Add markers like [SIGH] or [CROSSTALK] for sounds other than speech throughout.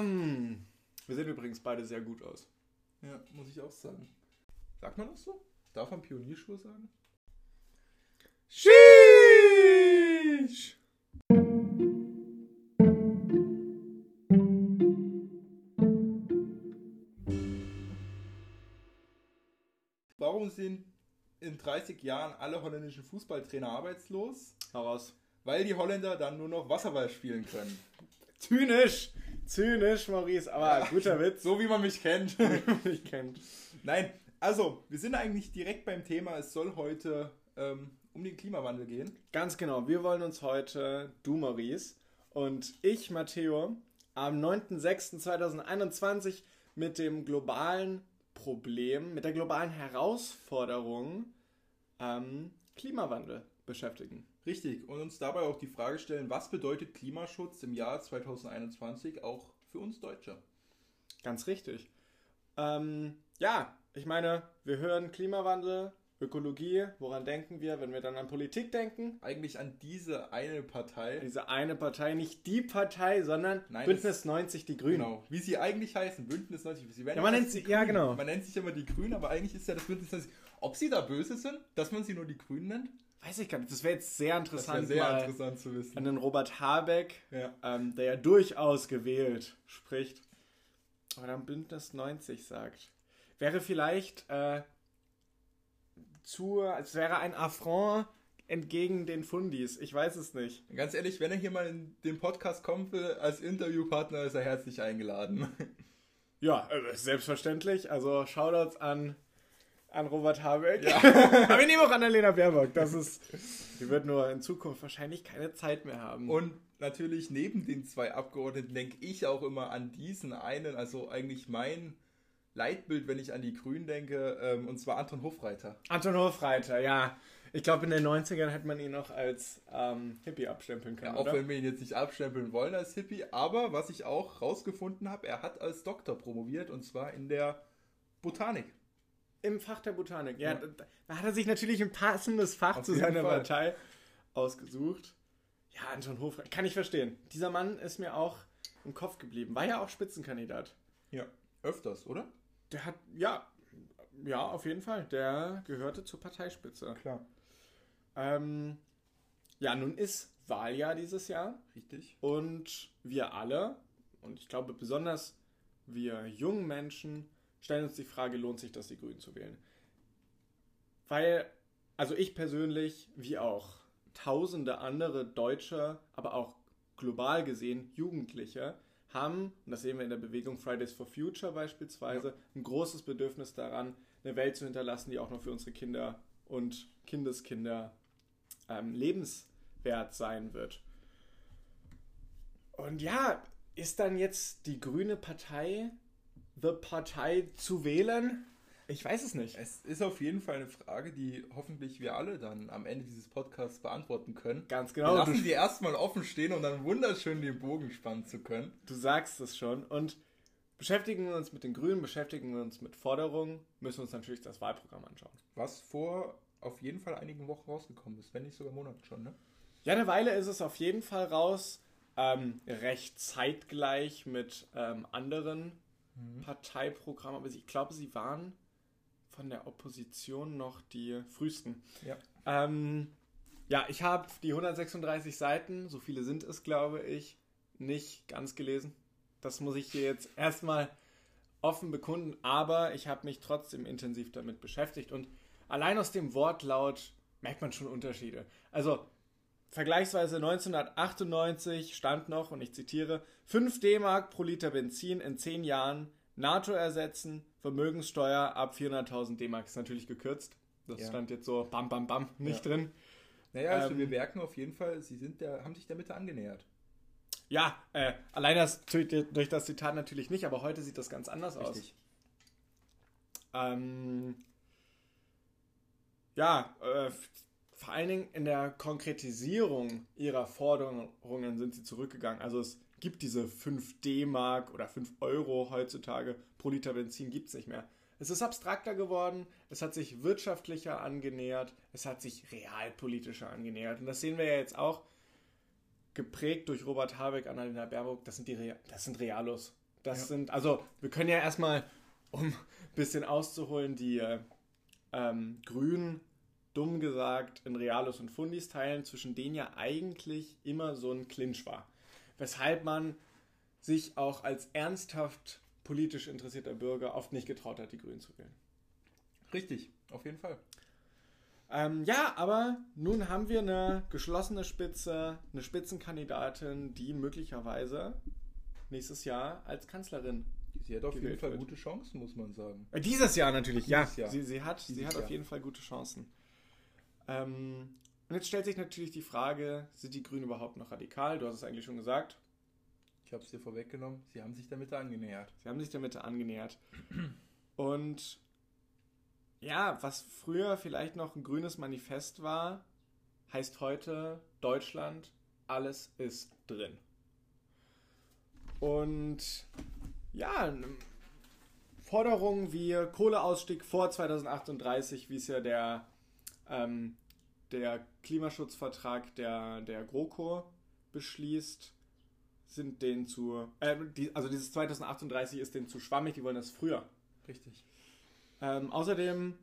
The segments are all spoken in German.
Wir sehen übrigens beide sehr gut aus. Ja, muss ich auch sagen. Sagt man das so? Darf man Pionierschuhe sagen? Sheesh! Warum sind in 30 Jahren alle holländischen Fußballtrainer arbeitslos? Heraus. Weil die Holländer dann nur noch Wasserball spielen können. Zynisch! Zynisch, Maurice, aber guter Witz. So wie man mich kennt. [LAUGHS] mich kennt. Nein, also, wir sind eigentlich direkt beim Thema. Es soll heute ähm, um den Klimawandel gehen. Ganz genau. Wir wollen uns heute, du Maurice und ich, Matteo, am 9.06.2021 mit dem globalen Problem, mit der globalen Herausforderung ähm, Klimawandel beschäftigen. Richtig. Und uns dabei auch die Frage stellen, was bedeutet Klimaschutz im Jahr 2021 auch für uns Deutsche? Ganz richtig. Ähm, ja, ich meine, wir hören Klimawandel, Ökologie, woran denken wir, wenn wir dann an Politik denken? Eigentlich an diese eine Partei. Diese eine Partei, nicht die Partei, sondern Nein, Bündnis 90, die Grünen. Genau. Wie sie eigentlich heißen, Bündnis 90. Sie werden Ja, man nennt sie- ja, genau. Man nennt sich immer die Grünen, aber eigentlich ist ja das Bündnis 90. Ob sie da böse sind, dass man sie nur die Grünen nennt? Weiß ich gar nicht. Das wäre jetzt sehr interessant, sehr mal interessant zu wissen. an den Robert Habeck, Ja. ähm, der ja durchaus gewählt spricht, aber dann Bündnis 90 sagt. Wäre vielleicht äh, zu, als wäre ein Affront entgegen den Fundis. Ich weiß es nicht. Ganz ehrlich, wenn er hier mal in den Podcast kommen will, als Interviewpartner, ist er herzlich eingeladen. Ja, äh, selbstverständlich. Also Shoutouts an, an Robert Habeck. Ja. [LAUGHS] Aber ich nehme auch Annalena Baerbock. Das ist, die wird nur in Zukunft wahrscheinlich keine Zeit mehr haben. Und natürlich neben den zwei Abgeordneten denke ich auch immer an diesen einen, also eigentlich mein Leitbild, wenn ich an die Grünen denke, ähm, und zwar Anton Hofreiter. Anton Hofreiter, ja. Ich glaube, in den 90ern hätte man ihn noch als ähm, Hippie abstempeln können, Ja, auch oder? wenn wir ihn jetzt nicht abstempeln wollen als Hippie, aber was ich auch rausgefunden habe, er hat als Doktor promoviert und zwar in der Botanik. Im Fach der Botanik. Ja, Ja. Da, hat er sich natürlich ein passendes Fach Auf zu seiner Fall. Partei ausgesucht. Ja, Anton Hofreiter, kann ich verstehen. Dieser Mann ist mir auch im Kopf geblieben. War ja auch Spitzenkandidat. Ja. Öfters, oder? Der hat, ja, ja, auf jeden Fall. Der gehörte zur Parteispitze. Klar. Ähm, ja, nun ist Wahljahr dieses Jahr Richtig. und wir alle, und ich glaube besonders wir jungen Menschen, stellen uns die Frage, lohnt sich das, die Grünen zu wählen? Weil, also ich persönlich, wie auch tausende andere Deutsche, aber auch global gesehen Jugendliche, haben, und das sehen wir in der Bewegung Fridays for Future beispielsweise, ein großes Bedürfnis daran, eine Welt zu hinterlassen, die auch noch für unsere Kinder und Kindeskinder ähm, lebenswert sein wird. Und ja, ist dann jetzt die grüne Partei the Partei zu wählen? Ich weiß es nicht. Es ist auf jeden Fall eine Frage, die hoffentlich wir alle dann am Ende dieses Podcasts beantworten können. Ganz Wir genau. lassen die erstmal offen stehen, um dann wunderschön den Bogen spannen zu können. du sagst es schon. Und beschäftigen wir uns mit den Grünen, beschäftigen wir uns mit Forderungen, müssen wir uns natürlich das Wahlprogramm anschauen. Was vor auf jeden Fall einigen Wochen rausgekommen ist, wenn nicht sogar Monaten schon, ne? Ja, eine Weile ist es auf jeden Fall raus. Ähm, recht zeitgleich mit ähm, anderen Parteiprogrammen, aber ich glaube, sie waren von der Opposition noch die frühesten. Ja. Ähm, ja, ich habe die 136 Seiten, so viele sind es, glaube ich, nicht ganz gelesen. Das muss ich hier jetzt erstmal offen bekunden, aber ich habe mich trotzdem intensiv damit beschäftigt und allein aus dem Wortlaut merkt man schon Unterschiede. Also vergleichsweise 1998 stand noch, und ich zitiere, 5 D-Mark pro Liter Benzin in 10 Jahren, NATO ersetzen, Vermögenssteuer ab 400.000 D-Mark. Ist natürlich gekürzt. Das Ja. stand jetzt so bam, bam, bam nicht Ja. drin. Naja, also Ähm, wir merken auf jeden Fall, sie sind der, haben sich der Mitte angenähert. Ja, äh, allein das, durch das Zitat natürlich nicht, aber heute sieht das ganz anders aus. Ähm, ja, äh, vor allen Dingen in der Konkretisierung ihrer Forderungen sind sie zurückgegangen. Also es gibt diese 5 D-Mark oder 5 Euro heutzutage pro Liter Benzin gibt es nicht mehr. Es ist abstrakter geworden, es hat sich wirtschaftlicher angenähert, es hat sich realpolitischer angenähert. Und das sehen wir ja jetzt auch, geprägt durch Robert Habeck, Annalena Baerbock, das sind, die Rea das sind Realos. Das ja. sind, also wir können ja erstmal, um ein bisschen auszuholen, die ähm, Grünen, dumm gesagt, in Realos und Fundis teilen, zwischen denen ja eigentlich immer so ein Clinch war. Weshalb man sich auch als ernsthaft politisch interessierter Bürger oft nicht getraut hat, die Grünen zu wählen. Richtig, auf jeden Fall. Ähm, ja, aber nun haben wir eine geschlossene Spitze, eine Spitzenkandidatin, die möglicherweise nächstes Jahr als Kanzlerin. Sie hat auf jeden Fall wird. gute Chancen, muss man sagen. Äh, dieses Jahr natürlich, dieses ja. Jahr. Sie, sie hat, sie hat auf jeden Fall gute Chancen. Ähm, und jetzt stellt sich natürlich die Frage, sind die Grünen überhaupt noch radikal? Du hast es eigentlich schon gesagt. Ich habe es dir vorweggenommen. Sie haben sich der Mitte angenähert. Sie haben sich der Mitte angenähert. Und ja, was früher vielleicht noch ein grünes Manifest war, heißt heute Deutschland, alles ist drin. Und ja, Forderungen wie Kohleausstieg vor 2038, wie es ja der, ähm, der Klimaschutzvertrag der, der GroKo beschließt, sind denen zu, äh, die, also dieses 2038 ist denen zu schwammig, die wollen das früher. Richtig. Ähm, außerdem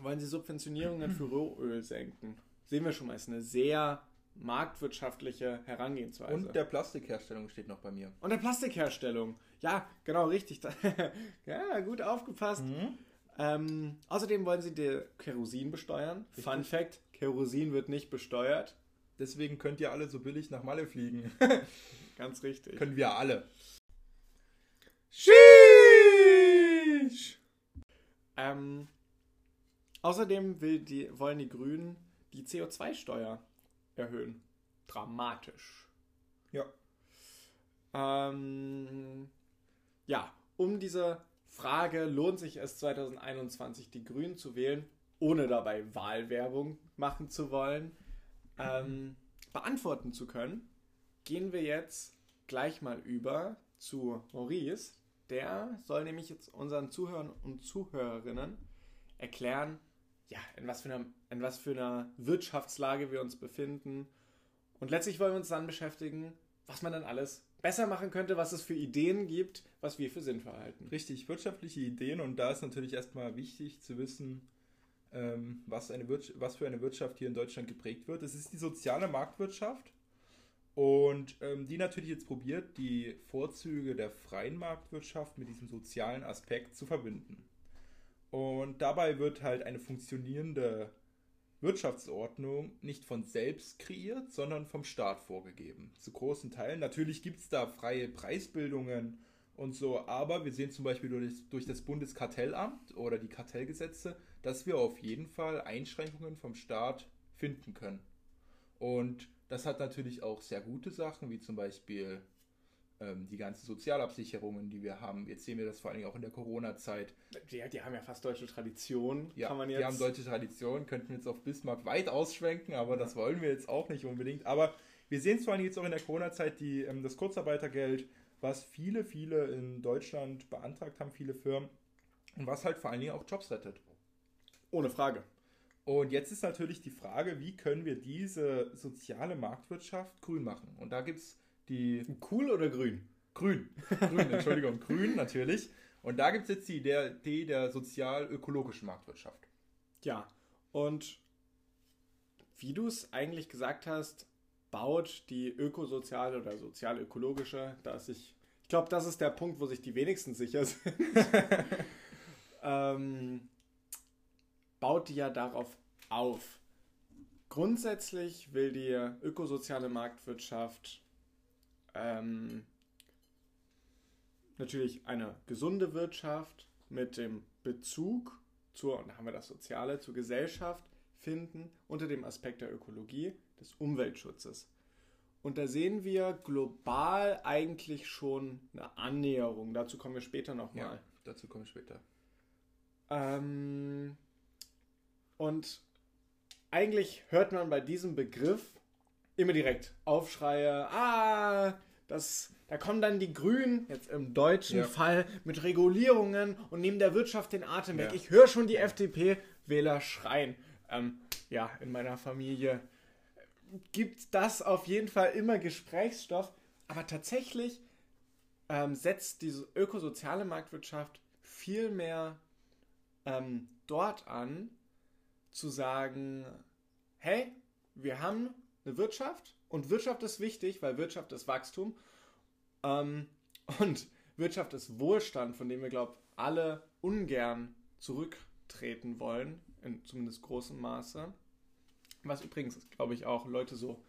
wollen sie Subventionierungen für Rohöl senken. Sehen wir schon mal, ist eine sehr marktwirtschaftliche Herangehensweise. Und der Plastikherstellung steht noch bei mir. Und der Plastikherstellung. Ja, genau, richtig. [LAUGHS] ja, gut aufgepasst. Mhm. Ähm, außerdem wollen sie die Kerosin besteuern. Richtig. Fun Fact: Kerosin wird nicht besteuert. Deswegen könnt ihr alle so billig nach Malle fliegen. [LAUGHS] Ganz richtig. Können wir alle. Sheesh! Ähm, außerdem die, wollen die Grünen die CO2-Steuer erhöhen. Dramatisch. Ja. Ähm, ja, um diese Frage, lohnt sich es 2021 die Grünen zu wählen, ohne dabei Wahlwerbung machen zu wollen, ähm, beantworten zu können, gehen wir jetzt gleich mal über zu Maurice. Der soll nämlich jetzt unseren Zuhörern und Zuhörerinnen erklären, ja, in was, für einer, in was für einer Wirtschaftslage wir uns befinden. Und letztlich wollen wir uns dann beschäftigen, was man dann alles besser machen könnte, was es für Ideen gibt, was wir für sinnvoll halten. Richtig, wirtschaftliche Ideen. Und da ist natürlich erstmal wichtig zu wissen, ähm, was, eine was für eine Wirtschaft hier in Deutschland geprägt wird. Es ist die soziale Marktwirtschaft. Und ähm, die natürlich jetzt probiert, die Vorzüge der freien Marktwirtschaft mit diesem sozialen Aspekt zu verbinden. Und dabei wird halt eine funktionierende Wirtschaftsordnung nicht von selbst kreiert, sondern vom Staat vorgegeben. Zu großen Teilen. Natürlich gibt es da freie Preisbildungen und so, aber wir sehen zum Beispiel durch, durch das Bundeskartellamt oder die Kartellgesetze, dass wir auf jeden Fall Einschränkungen vom Staat finden können. Und das hat natürlich auch sehr gute Sachen, wie zum Beispiel die ganzen Sozialabsicherungen, die wir haben. Jetzt sehen wir das vor allen Dingen auch in der Corona-Zeit. Die, die, haben ja fast deutsche Tradition. Ja, kann man jetzt... die haben deutsche Tradition, könnten wir jetzt auf Bismarck weit ausschwenken, aber das wollen wir jetzt auch nicht unbedingt. Aber wir sehen es vor allem jetzt auch in der Corona-Zeit, ähm, das Kurzarbeitergeld, was viele, viele in Deutschland beantragt haben, viele Firmen, und was halt vor allen Dingen auch Jobs rettet. Ohne Frage. Und jetzt ist natürlich die Frage, wie können wir diese soziale Marktwirtschaft grün machen? Und da gibt es die. Cool oder grün? Grün. Grün, Entschuldigung, grün natürlich. Und da gibt es jetzt die Idee der sozial-ökologischen Marktwirtschaft. Ja, und wie du es eigentlich gesagt hast, baut die ökosoziale oder sozial-ökologische, dass ich, ich glaube, das ist der Punkt, wo sich die wenigsten sicher [LAUGHS] sind, ähm, baut die ja darauf auf. Grundsätzlich will die ökosoziale Marktwirtschaft ähm, natürlich eine gesunde Wirtschaft mit dem Bezug zur, und da haben wir das Soziale, zur Gesellschaft finden unter dem Aspekt der Ökologie, des Umweltschutzes. Und da sehen wir global eigentlich schon eine Annäherung. Dazu kommen wir später nochmal. Ja, dazu kommen wir später. Ähm, und eigentlich hört man bei diesem Begriff immer direkt Aufschreie, ah, das, da kommen dann die Grünen, jetzt im deutschen ja. Fall, mit Regulierungen und nehmen der Wirtschaft den Atem weg. Ja. Ich höre schon die FDP-Wähler schreien. Ähm, ja, in meiner Familie gibt das auf jeden Fall immer Gesprächsstoff. Aber tatsächlich ähm, setzt diese ökosoziale Marktwirtschaft viel mehr ähm, dort an, zu sagen, hey, wir haben eine Wirtschaft und Wirtschaft ist wichtig, weil Wirtschaft ist Wachstum ähm, [LAUGHS] und Wirtschaft ist Wohlstand, von dem wir, glaube ich, alle ungern zurücktreten wollen, in zumindest großem Maße. Was übrigens, glaube ich, auch Leute so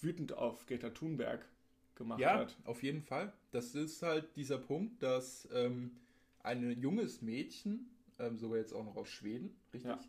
wütend auf Greta Thunberg gemacht ja, hat. auf jeden Fall. Das ist halt dieser Punkt, dass ähm, ein junges Mädchen, ähm, sogar jetzt auch noch aus Schweden, richtig, Ja.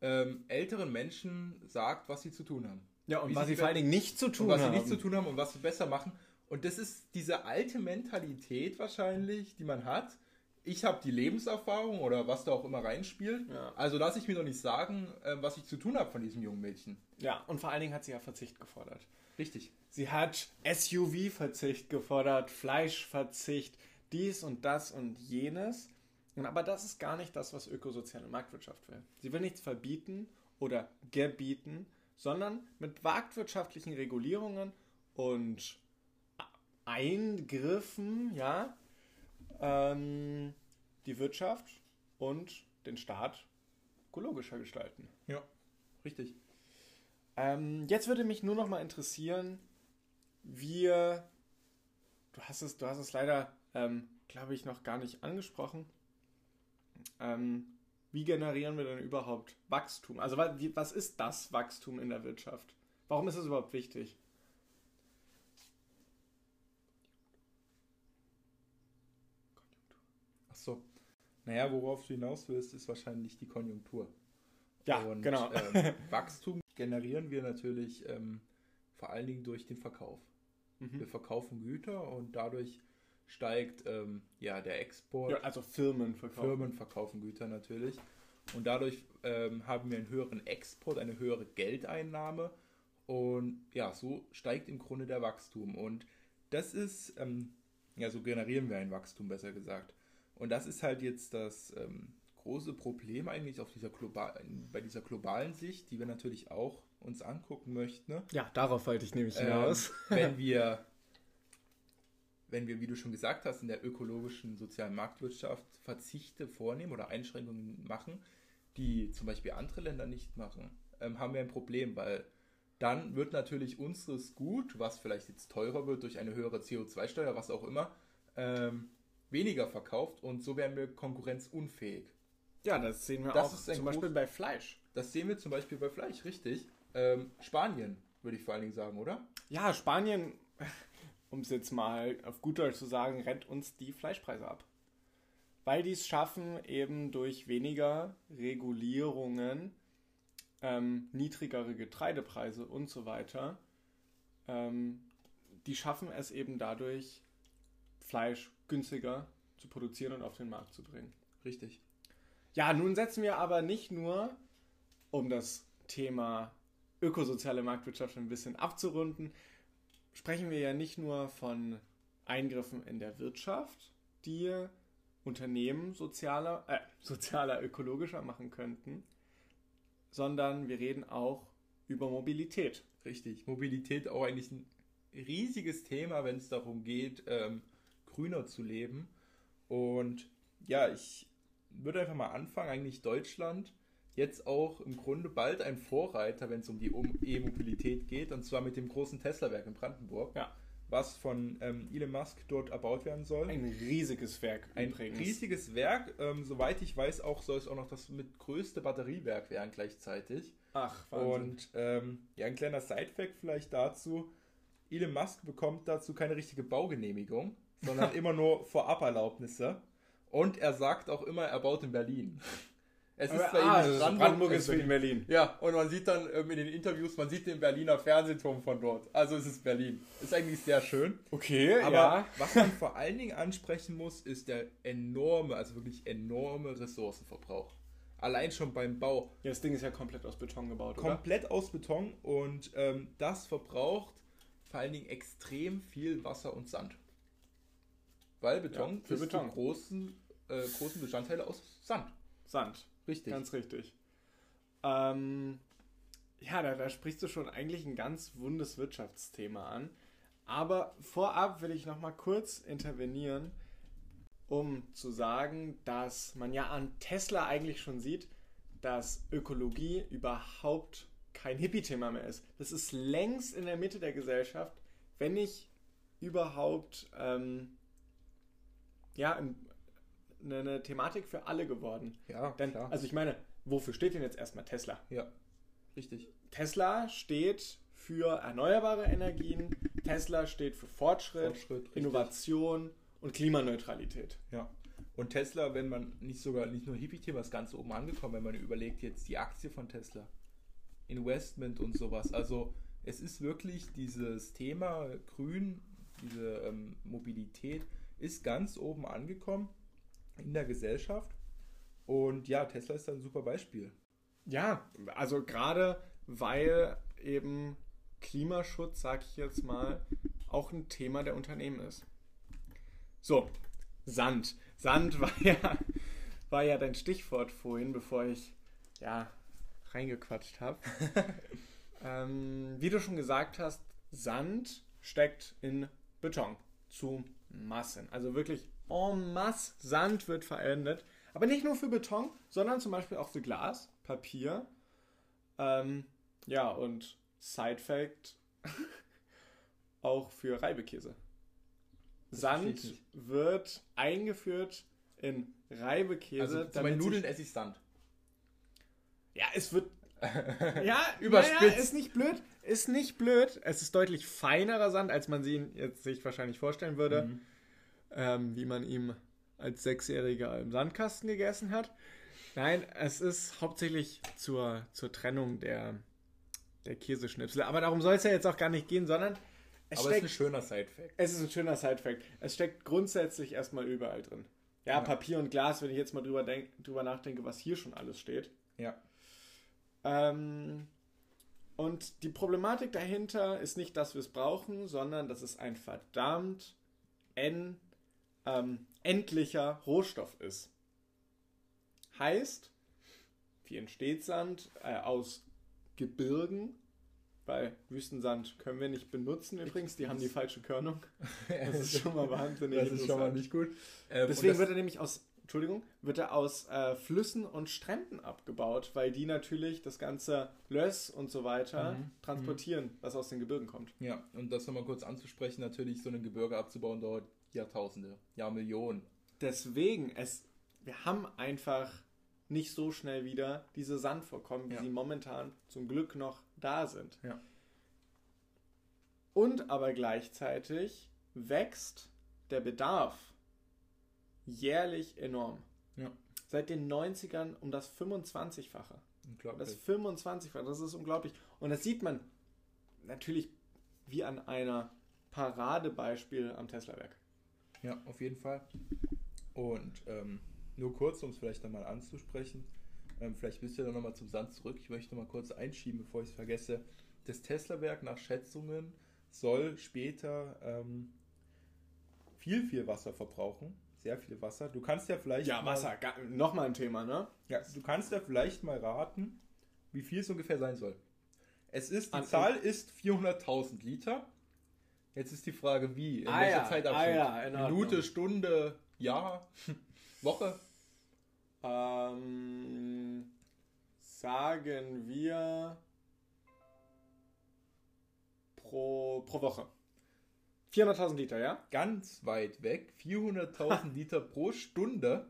ähm, älteren Menschen sagt, was sie zu tun haben. Ja, und was sie vor allen Dingen nicht zu tun was haben. sie nicht zu tun haben und was sie besser machen. Und das ist diese alte Mentalität wahrscheinlich, die man hat. Ich habe die Lebenserfahrung oder was da auch immer reinspielt. Ja. Also lasse ich mir doch nicht sagen, äh, was ich zu tun habe von diesem jungen Mädchen. Ja, und vor allen Dingen hat sie ja Verzicht gefordert. Richtig. Sie hat SUV-Verzicht gefordert, Fleischverzicht, dies und das und jenes. Aber das ist gar nicht das, was ökosoziale Marktwirtschaft will. Sie will nichts verbieten oder gebieten, sondern mit marktwirtschaftlichen Regulierungen und Eingriffen, ja, ähm, die Wirtschaft und den Staat ökologischer gestalten. Ja, richtig. Ähm, jetzt würde mich nur noch mal interessieren, wir, du hast es, du hast es leider, ähm, glaube ich, noch gar nicht angesprochen. Ähm, wie generieren wir denn überhaupt Wachstum? Also was ist das Wachstum in der Wirtschaft? Warum ist es überhaupt wichtig? Ach so. Naja, worauf du hinaus willst, ist wahrscheinlich die Konjunktur. Ja, Und, genau. Ähm, [LAUGHS] Wachstum generieren wir natürlich ähm, vor allen Dingen durch den Verkauf. Wir mhm. verkaufen Güter und dadurch steigt ähm, ja der Export. ja, also Firmen verkaufen. Firmen verkaufen Güter natürlich. Und dadurch ähm, haben wir einen höheren Export, eine höhere Geldeinnahme. Und ja, so steigt im Grunde der Wachstum. Und das ist, ähm, ja, so generieren wir ein Wachstum, besser gesagt. Und das ist halt jetzt das ähm, große Problem eigentlich auf dieser global, bei dieser globalen Sicht, die wir natürlich auch uns angucken möchten. Ne? Ja, darauf wollte ich nämlich Ähm, hinaus. wenn wir, [LAUGHS] wenn wir, wie du schon gesagt hast, in der ökologischen sozialen Marktwirtschaft Verzichte vornehmen oder Einschränkungen machen, die zum Beispiel andere Länder nicht machen, ähm, haben wir ein Problem, weil dann wird natürlich unseres Gut, was vielleicht jetzt teurer wird durch eine höhere CO2-Steuer, was auch immer, ähm, weniger verkauft und so werden wir konkurrenzunfähig. ja, das sehen wir das auch zum Beispiel bei Fleisch. Das sehen wir zum Beispiel bei Fleisch, richtig. Ähm, Spanien, würde ich vor allen Dingen sagen, oder? Ja, Spanien, um es jetzt mal auf gut Deutsch zu sagen, rennt uns die Fleischpreise ab. Weil die es schaffen, eben durch weniger Regulierungen, ähm, niedrigere Getreidepreise und so weiter, ähm, die schaffen es eben dadurch, Fleisch günstiger zu produzieren und auf den Markt zu bringen. Richtig. Ja, nun setzen wir aber nicht nur, um das Thema ökosoziale Marktwirtschaft ein bisschen abzurunden, sprechen wir ja nicht nur von Eingriffen in der Wirtschaft, die Unternehmen sozialer, äh, [LAUGHS] sozialer, ökologischer machen könnten, sondern wir reden auch über Mobilität. Richtig. Mobilität auch eigentlich ein riesiges Thema, wenn es darum geht, ähm, grüner zu leben. Und ja, ich würde einfach mal anfangen, eigentlich Deutschland jetzt auch im Grunde bald ein Vorreiter, wenn es um die E-Mobilität geht, und zwar mit dem großen Tesla-Werk in Brandenburg, Ja. was von ähm, Elon Musk dort erbaut werden soll. Ein riesiges Werk Ein übrigens. riesiges Werk, ähm, soweit ich weiß, auch soll es auch noch das mit größte Batteriewerk werden gleichzeitig. Ach, Wahnsinn. Und ähm, ja, ein kleiner Sidefact vielleicht dazu. Elon Musk bekommt dazu keine richtige Baugenehmigung, sondern [LAUGHS] immer nur Voraberlaubnisse. Und er sagt auch immer, er baut in Berlin. Es ist bei ah, in Brandenburg, Brandenburg, ist in Berlin. Ja, und man sieht dann ähm, in den Interviews, man sieht den Berliner Fernsehturm von dort. Also es ist Berlin. Ist eigentlich sehr schön. Okay, Aber ja. was man vor allen Dingen ansprechen muss, ist der enorme, also wirklich enorme Ressourcenverbrauch. Allein schon beim Bau Ja, das Ding ist ja komplett aus Beton gebaut, oder? komplett aus Beton und ähm, das verbraucht vor allen Dingen extrem viel Wasser und Sand. Weil Beton Ja, für Beton. großen, äh, großen Bestandteile aus Sand. Sand. Richtig. Ganz richtig. Ähm, ja, da, da sprichst du schon eigentlich ein ganz wundes Wirtschaftsthema an. Aber vorab will ich noch mal kurz intervenieren, um zu sagen, dass man ja an Tesla eigentlich schon sieht, dass Ökologie überhaupt kein Hippie-Thema mehr ist. Das ist längst in der Mitte der Gesellschaft, wenn nicht überhaupt ähm, ja, eine, eine, Thematik für alle geworden. Ja, denn, klar. Also ich meine, wofür steht denn jetzt erstmal Tesla? Ja, richtig. Tesla steht für erneuerbare Energien, Tesla steht für Fortschritt, Fortschritt Innovation und Klimaneutralität. Ja. Und Tesla, wenn man nicht sogar nicht nur Hippie-Thema, ist ganz oben angekommen, wenn man überlegt jetzt die Aktie von Tesla, Investment und sowas. Also es ist wirklich dieses Thema Grün, diese ähm, Mobilität ist ganz oben angekommen in der Gesellschaft. Und ja, Tesla ist ein super Beispiel. Ja, also gerade weil eben Klimaschutz, sag ich jetzt mal, auch ein Thema der Unternehmen ist. So, Sand. Sand [LAUGHS] war ja, war ja dein Stichwort vorhin, bevor ich ja reingequatscht habe. [LAUGHS] ähm, wie du schon gesagt hast, Sand steckt in Beton zu Massen. Also wirklich en masse Sand wird verwendet. Aber nicht nur für Beton, sondern zum Beispiel auch für Glas, Papier. Ähm, ja, und Side Fact [LAUGHS] auch für Reibekäse. Sand wird eingeführt in Reibekäse. Also bei Nudeln esse ich Sand. Ja, es wird. [LAUGHS] ja, überspitzt. Ja, ist nicht blöd. Ist nicht blöd. Es ist deutlich feinerer Sand, als man sie jetzt sich wahrscheinlich vorstellen würde. Mhm. Ähm, wie man ihm als Sechsjähriger im Sandkasten gegessen hat. Nein, es ist hauptsächlich zur, zur Trennung der, der Käseschnipsel. Aber darum soll es ja jetzt auch gar nicht gehen, sondern es Aber steckt, es ist ein schöner Side-Fact. Es ist ein schöner Side-Fact. Es steckt grundsätzlich erstmal überall drin. Ja, ja, Papier und Glas, wenn ich jetzt mal drüber, denk, drüber nachdenke, was hier schon alles steht. Ja. Ähm, und die Problematik dahinter ist nicht, dass wir es brauchen, sondern dass es ein verdammt en, ähm, endlicher Rohstoff ist. Heißt, wie entsteht Sand? Äh, aus Gebirgen weil Wüstensand können wir nicht benutzen übrigens, die haben die falsche Körnung. [LAUGHS] Das ist schon mal wahnsinnig. Das ist schon mal nicht gut. Ähm, Deswegen wird er nämlich aus, Entschuldigung, wird er aus äh, Flüssen und Stränden abgebaut, weil die natürlich das ganze Löss und so weiter mhm. transportieren, mhm. was aus den Gebirgen kommt. Ja, und das nochmal kurz anzusprechen, natürlich so ein Gebirge abzubauen dauert Jahrtausende, Jahrmillionen. Deswegen, es, wir haben einfach nicht so schnell wieder diese Sandvorkommen, wie ja. sie momentan zum Glück noch da sind. Ja. Und aber gleichzeitig wächst der Bedarf jährlich enorm. Ja. Seit den 90ern um das 25-fache. Unglaublich. Das 25-fache, das ist unglaublich. Und das sieht man natürlich wie an einer Paradebeispiel am Tesla-Werk. Ja, auf jeden Fall. Und ähm, nur kurz, um es vielleicht nochmal anzusprechen, ähm, vielleicht bist du ja dann nochmal zum Sand zurück. Ich möchte nochmal kurz einschieben, bevor ich es vergesse. Das Tesla-Werk nach Schätzungen soll später ähm, viel, viel Wasser verbrauchen. Sehr viel Wasser. Du kannst ja vielleicht. Ja, Wasser, nochmal ein Thema, ne? Ja, du kannst ja vielleicht mal raten, wie viel es ungefähr sein soll. Es ist, die An Zahl ist 400.000 Liter. Jetzt ist die Frage, wie? In ah welcher ja, Zeitabschnitt? Ah ja, Minute, Stunde, Jahr? [LAUGHS] Woche? Ähm, sagen wir pro, pro Woche. 400.000 Liter, ja? Ganz weit weg. 400.000 [LAUGHS] Liter pro Stunde.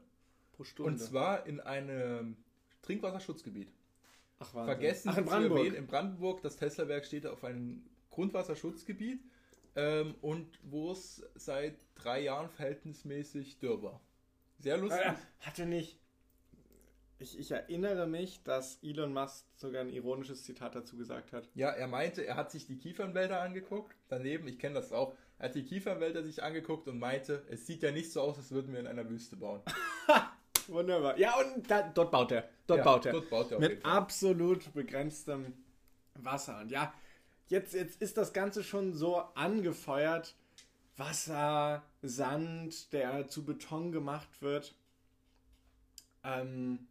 Pro Stunde. Und zwar in einem Trinkwasserschutzgebiet. Ach, Wahnsinn. Vergessen Ach, in Brandenburg. Erwähnen, in Brandenburg, das Tesla-Werk steht auf einem Grundwasserschutzgebiet ähm, und wo es seit drei Jahren verhältnismäßig dürr war. Sehr lustig. Äh, hatte nicht. Ich, ich, erinnere mich, dass Elon Musk sogar ein ironisches Zitat dazu gesagt hat. Ja, er meinte, er hat sich die Kiefernwälder angeguckt. Daneben, ich kenne das auch, er hat die Kiefernwälder sich angeguckt und meinte, es sieht ja nicht so aus, als würden wir in einer Wüste bauen. [LAUGHS] Wunderbar. Ja, und da, dort baut er. Dort ja, baut er. Dort baut er Mit absolut begrenztem Wasser. Und ja, jetzt, jetzt ist das Ganze schon so angefeuert, Wasser, Sand, der zu Beton gemacht wird. Ähm,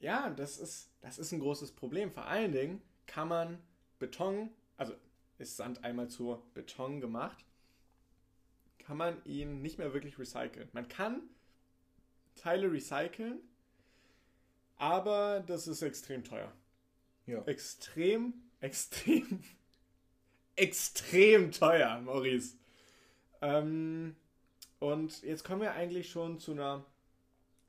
ja, das ist, das ist ein großes Problem. Vor allen Dingen kann man Beton, also ist Sand einmal zu Beton gemacht, kann man ihn nicht mehr wirklich recyceln. Man kann Teile recyceln, aber das ist extrem teuer. Ja. Extrem, extrem, [LAUGHS] extrem teuer, Maurice. Ähm, und jetzt kommen wir eigentlich schon zu einer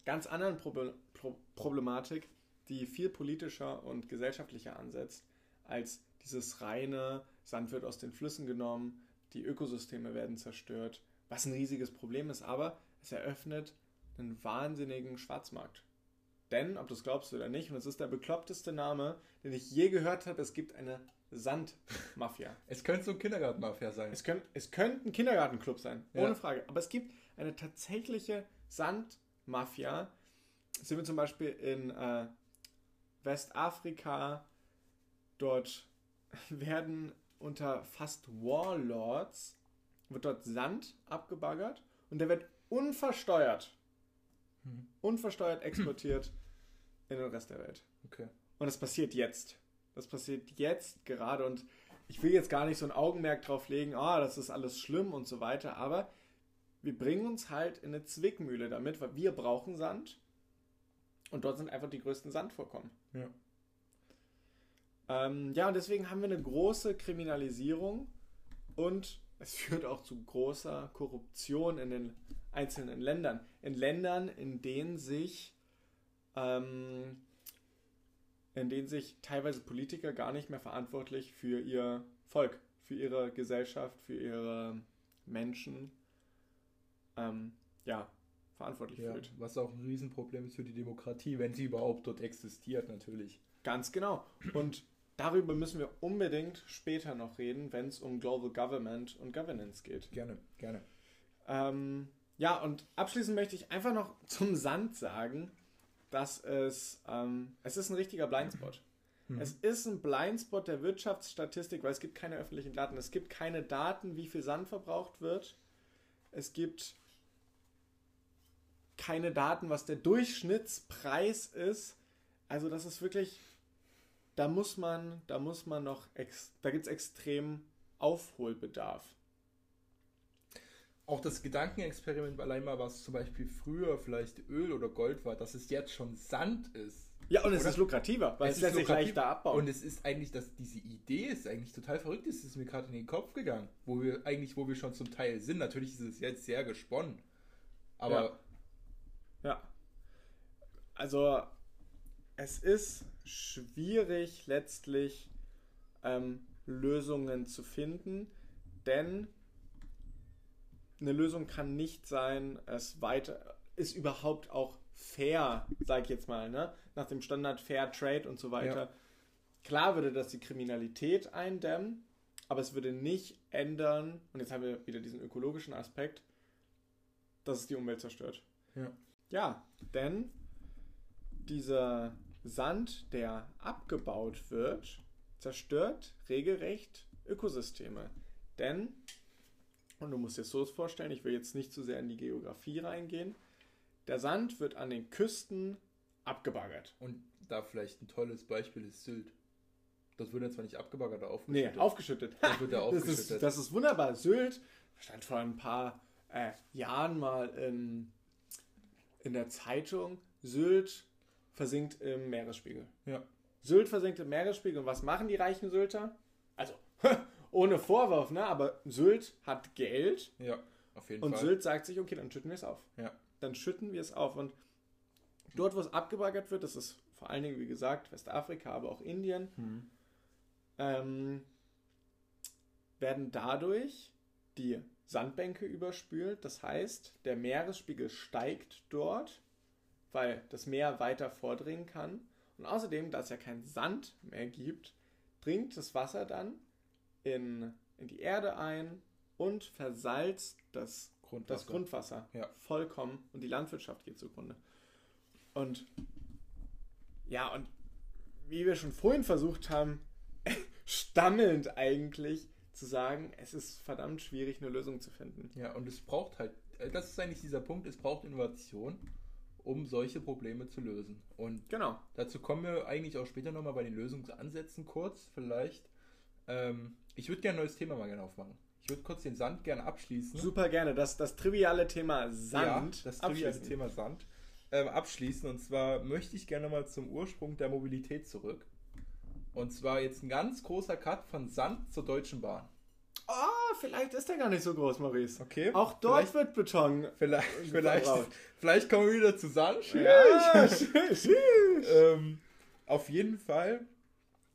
ganz anderen Probe Pro Problematik, die viel politischer und gesellschaftlicher ansetzt, als dieses reine Sand wird aus den Flüssen genommen, die Ökosysteme werden zerstört, was ein riesiges Problem ist, aber es eröffnet einen wahnsinnigen Schwarzmarkt. Denn, ob du es glaubst oder nicht, und es ist der bekloppteste Name, den ich je gehört habe, es gibt eine Sandmafia. [LAUGHS] Es könnte so ein Kindergartenmafia sein. Es, könnt, es könnte ein Kindergartenclub sein, ohne Ja. Frage. Aber es gibt eine tatsächliche Sandmafia. Sind wir zum Beispiel in äh, Westafrika. Dort [LAUGHS] werden unter fast Warlords wird dort Sand abgebaggert und der wird unversteuert, Mhm. unversteuert exportiert in den Rest der Welt. Okay. Und das passiert jetzt. Das passiert jetzt gerade und ich will jetzt gar nicht so ein Augenmerk drauf legen, ah, das ist alles schlimm und so weiter, aber wir bringen uns halt in eine Zwickmühle damit, weil wir brauchen Sand und dort sind einfach die größten Sandvorkommen. Ja. Ähm, ja, und deswegen haben wir eine große Kriminalisierung und es [LAUGHS] führt auch zu großer Korruption in den einzelnen Ländern. In Ländern, in denen sich, ähm, in denen sich teilweise Politiker gar nicht mehr verantwortlich für ihr Volk, für ihre Gesellschaft, für ihre Menschen, ähm, ja, verantwortlich ja. fühlt. Was auch ein Riesenproblem ist für die Demokratie, wenn sie überhaupt dort existiert, natürlich. Ganz genau. Und darüber müssen wir unbedingt später noch reden, wenn es um Global Government und Governance geht. Gerne, gerne. Ähm, ja, und abschließend möchte ich einfach noch zum Sand sagen, dass es, ähm, es ist ein richtiger Blindspot. Mhm. Es ist ein Blindspot der Wirtschaftsstatistik, weil es gibt keine öffentlichen Daten. Es gibt keine Daten, wie viel Sand verbraucht wird. Es gibt keine Daten, was der Durchschnittspreis ist. Also das ist wirklich, da muss man, da muss man noch, da gibt es extrem Aufholbedarf. Auch das Gedankenexperiment allein mal, was zum Beispiel früher vielleicht Öl oder Gold war, dass es jetzt schon Sand ist. Ja, und es Oder? ist lukrativer, weil es, ist lässt sich leichter abbauen. Und es ist eigentlich, dass diese Idee ist eigentlich total verrückt, ist, ist mir gerade in den Kopf gegangen, wo wir eigentlich, wo wir schon zum Teil sind. Natürlich ist es jetzt sehr gesponnen, aber Ja. Also, es ist schwierig letztlich ähm, Lösungen zu finden, denn eine Lösung kann nicht sein, es weiter, ist überhaupt auch fair, sag ich jetzt mal, ne? nach dem Standard Fair Trade und so weiter. Ja. Klar würde das die Kriminalität eindämmen, aber es würde nicht ändern, und jetzt haben wir wieder diesen ökologischen Aspekt, dass es die Umwelt zerstört. Ja. Ja, denn dieser Sand, der abgebaut wird, zerstört regelrecht Ökosysteme. Denn, und du musst dir so vorstellen, ich will jetzt nicht zu sehr in die Geografie reingehen, der Sand wird an den Küsten abgebaggert. und da vielleicht ein tolles Beispiel ist Sylt. Das wird ja zwar nicht abgebaggert, aber Nee, aufgeschüttet. aufgeschüttet. Das wird ja [LAUGHS] Das aufgeschüttet. ist, das ist wunderbar. Sylt stand vor ein paar äh, Jahren mal in, in der Zeitung. Sylt versinkt im Meeresspiegel. Ja. Sylt versinkt im Meeresspiegel. Und was machen die reichen Sylter? Also, [LAUGHS] ohne Vorwurf, ne? Aber Sylt hat Geld ja, auf jeden und Fall. Sylt sagt sich, okay, dann schütten wir es auf. Ja. Dann schütten wir es auf. Und dort, wo es abgebaggert wird, das ist vor allen Dingen, wie gesagt, Westafrika, aber auch Indien, Hm. ähm, werden dadurch die Sandbänke überspült. Das heißt, der Meeresspiegel steigt dort, weil das Meer weiter vordringen kann. Und außerdem, da es ja kein Sand mehr gibt, dringt das Wasser dann in, in die Erde ein und versalzt das, Grundwasser. das Grundwasser Ja. vollkommen und die Landwirtschaft geht zugrunde. Und ja, und wie wir schon vorhin versucht haben, [LAUGHS] stammelnd eigentlich zu sagen, es ist verdammt schwierig, eine Lösung zu finden. Ja, und es braucht halt, äh, das ist eigentlich dieser Punkt, es braucht Innovation, um solche Probleme zu lösen. Und Genau. dazu kommen wir eigentlich auch später nochmal bei den Lösungsansätzen kurz, vielleicht. Ähm, Ich würde gerne ein neues Thema mal gerne aufmachen. Ich würde kurz den Sand gerne abschließen. Super gerne. Das, das triviale Thema Sand. Ja, das triviale Thema Sand ähm, abschließen. Und zwar möchte ich gerne mal zum Ursprung der Mobilität zurück. Und zwar jetzt ein ganz großer Cut von Sand zur Deutschen Bahn. Oh, vielleicht ist der gar nicht so groß, Maurice. Okay. Auch dort wird Beton. Vielleicht, vielleicht, vielleicht kommen wir wieder zusammen. Ja, [LAUGHS] ähm, auf jeden Fall,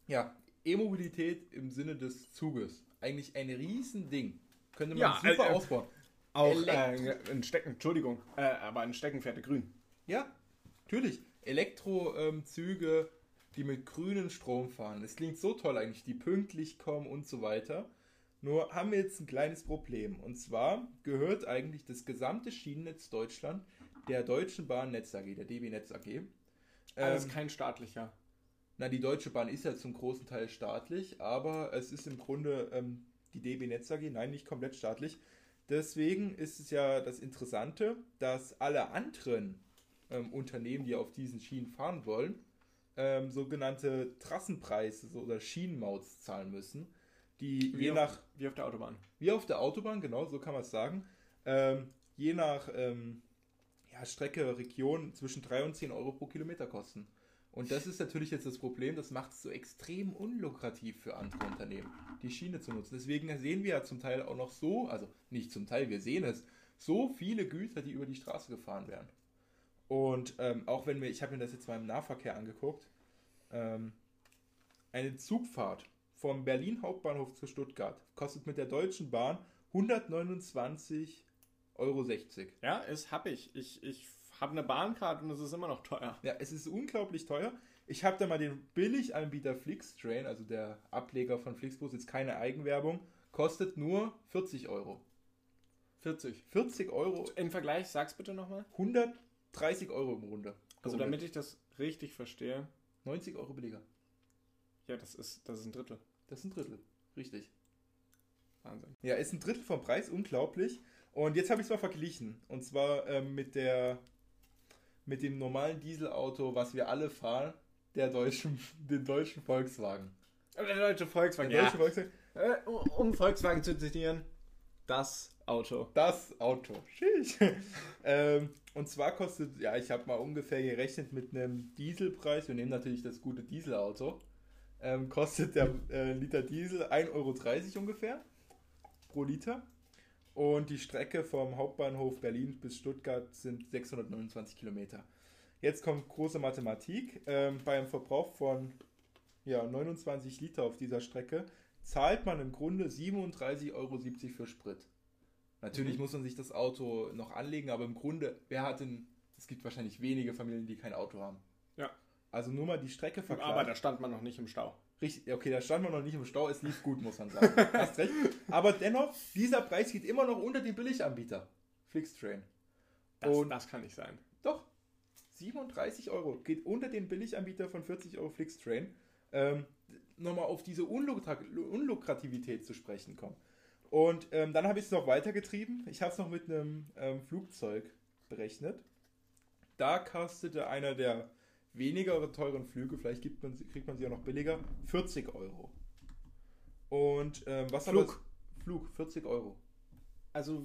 ja, E-Mobilität im Sinne des Zuges. Eigentlich ein Riesending. Könnte man Ja, super äh, äh, ausbauen. Auch äh, ein Stecken, Entschuldigung, äh, aber ein Steckenpferde grün. Ja, natürlich. Elektrozüge, die mit grünem Strom fahren. Es klingt so toll eigentlich, die pünktlich kommen und so weiter. Nur haben wir jetzt ein kleines Problem. Und zwar gehört eigentlich das gesamte Schienennetz Deutschland der Deutschen Bahn Netz AG, der DB Netz AG. Alles Ähm, kein staatlicher. Na, die Deutsche Bahn ist ja zum großen Teil staatlich, aber es ist im Grunde ähm, die DB Netz AG, nein, nicht komplett staatlich. Deswegen ist es ja das Interessante, dass alle anderen ähm, Unternehmen, die auf diesen Schienen fahren wollen, ähm, sogenannte Trassenpreise so- oder Schienenmauts zahlen müssen, die Wie je auf- nach, Wie auf der Autobahn. wie auf der Autobahn, genau, so kann man es sagen, ähm, je nach ähm, ja, Strecke, Region zwischen 3 und 10 Euro pro Kilometer kosten. Und das ist natürlich jetzt das Problem, das macht es so extrem unlukrativ für andere Unternehmen, die Schiene zu nutzen. Deswegen sehen wir ja zum Teil auch noch so, also nicht zum Teil, wir sehen es, so viele Güter, die über die Straße gefahren werden. Und ähm, auch wenn wir, ich habe mir das jetzt mal im Nahverkehr angeguckt, ähm, eine Zugfahrt vom Berlin Hauptbahnhof zu Stuttgart kostet mit der Deutschen Bahn 129,60 Euro. Ja, ist hab ich. Ich, ich habe eine Bahncard und es ist immer noch teuer. Ja, es ist unglaublich teuer. Ich habe da mal den Billiganbieter Flixtrain, also der Ableger von Flixbus, jetzt keine Eigenwerbung, kostet nur 40 Euro. 40. 40 Euro, Im Vergleich, sag's bitte nochmal. 130 Euro im Runde. Also damit ich das richtig verstehe. 90 Euro billiger. Ja, das ist, das ist ein Drittel. Das ist ein Drittel. Richtig. Wahnsinn. Ja, ist ein Drittel vom Preis, unglaublich. Und jetzt habe ich es mal verglichen. Und zwar ähm, mit der mit dem normalen Dieselauto, was wir alle fahren, der deutschen, [LAUGHS] den deutschen Volkswagen. Der deutsche Volkswagen. Der Ja. deutsche Volkswagen, Äh, um Volkswagen zu zitieren, das Auto. das Auto. [LAUGHS] Ähm, und zwar kostet, ja, ich habe mal ungefähr gerechnet mit einem Dieselpreis, wir nehmen natürlich das gute Dieselauto, ähm, kostet der äh, Liter Diesel 1,30 Euro ungefähr pro Liter. Und die Strecke vom Hauptbahnhof Berlin bis Stuttgart sind 629 Kilometer. Jetzt kommt große Mathematik. Ähm, bei einem Verbrauch von ja, 29 Liter auf dieser Strecke zahlt man im Grunde 37,70 Euro für Sprit. Natürlich Mhm. muss man sich das Auto noch anlegen, aber im Grunde, wer hat denn, es gibt wahrscheinlich wenige Familien, die kein Auto haben. Ja. Also nur mal die Strecke Aber vergleichen. da stand man noch nicht im Stau. Richtig, okay, da stand man noch nicht im Stau, es lief gut, muss man sagen. [LAUGHS] Hast recht. Aber dennoch, dieser Preis geht immer noch unter den Billiganbieter. Flixtrain. Das, Und- das kann nicht sein. Doch. 37 Euro. Geht unter den Billiganbieter von 40 Euro Flixtrain. Ähm, Nochmal auf diese Unlukra Unlukrativität zu sprechen kommen. Und ähm, dann habe ich es noch weitergetrieben. Ich habe es noch mit einem ähm, Flugzeug berechnet. Da kostete einer der weniger teuren Flüge, vielleicht gibt man, kriegt man sie auch noch billiger, 40 Euro. Und ähm, was Flug. Aber, Flug, 40 Euro. Also,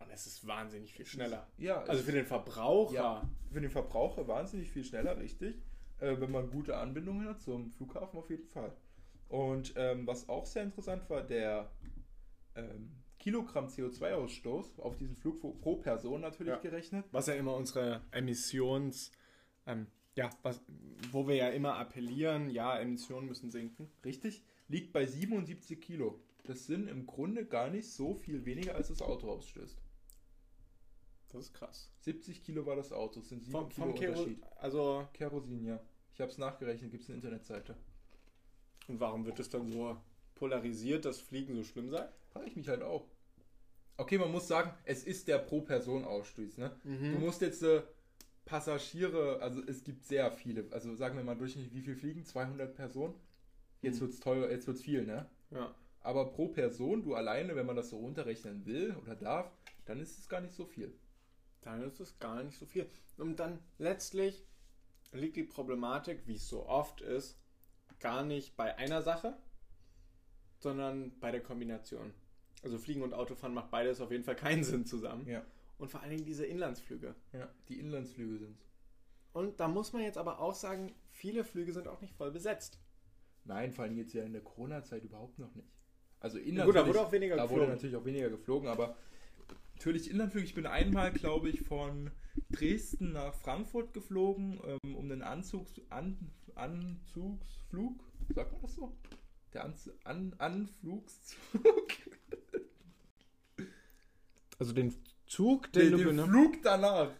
und es ist wahnsinnig viel schneller. Ja, Also für den Verbraucher. Ja, für den Verbraucher wahnsinnig viel schneller, richtig. Äh, wenn man gute Anbindungen hat zum Flughafen auf jeden Fall. Und ähm, was auch sehr interessant war, der ähm, Kilogramm CO2-Ausstoß auf diesen Flug pro- pro Person natürlich Ja. gerechnet. Was ja immer unsere Emissions, ähm, ja, was, wo wir ja immer appellieren, ja, Emissionen müssen sinken. Richtig, liegt bei 77 Kilo. Das sind im Grunde gar nicht so viel weniger, als das Auto ausstößt. Das ist krass. 70 Kilo war das Auto, das sind 7 Vom, Kilo vom Kero, Unterschied. also, Kerosin, ja. Ich habe es nachgerechnet, gibt es eine Internetseite. und warum wird es dann so polarisiert, dass Fliegen so schlimm sei? Frage ich mich halt auch. Okay, man muss sagen, es ist der Pro-Person-Ausstoß. Ne? Du Mhm. musst jetzt äh, Passagiere, also es gibt sehr viele, also sagen wir mal durchschnittlich, wie viel fliegen? 200 Personen? Jetzt Mhm. wird's teuer, jetzt wird's viel, ne? Ja. Aber pro Person, du alleine, wenn man das so runterrechnen will oder darf, dann ist es gar nicht so viel. Dann ist es gar nicht so viel. Und dann letztlich liegt die Problematik, wie es so oft ist, gar nicht bei einer Sache, sondern bei der Kombination. Also Fliegen und Autofahren macht beides auf jeden Fall keinen Sinn zusammen. Ja. Und vor allen Dingen diese Inlandsflüge. Ja, die Inlandsflüge sind Und da muss man jetzt aber auch sagen, viele Flüge sind auch nicht voll besetzt. Nein, vor allem jetzt ja in der Corona-Zeit überhaupt noch nicht. Also Ja, gut, da wurde auch weniger da geflogen. wurde natürlich auch weniger geflogen, aber natürlich Inlandflüge. Ich bin einmal, glaube ich, von Dresden nach Frankfurt geflogen, ähm, um den Anzugs, an, Anzugsflug. Sagt man das so? Der Anz, an, Anflugszug. Also den Zug, Den, den Flug danach.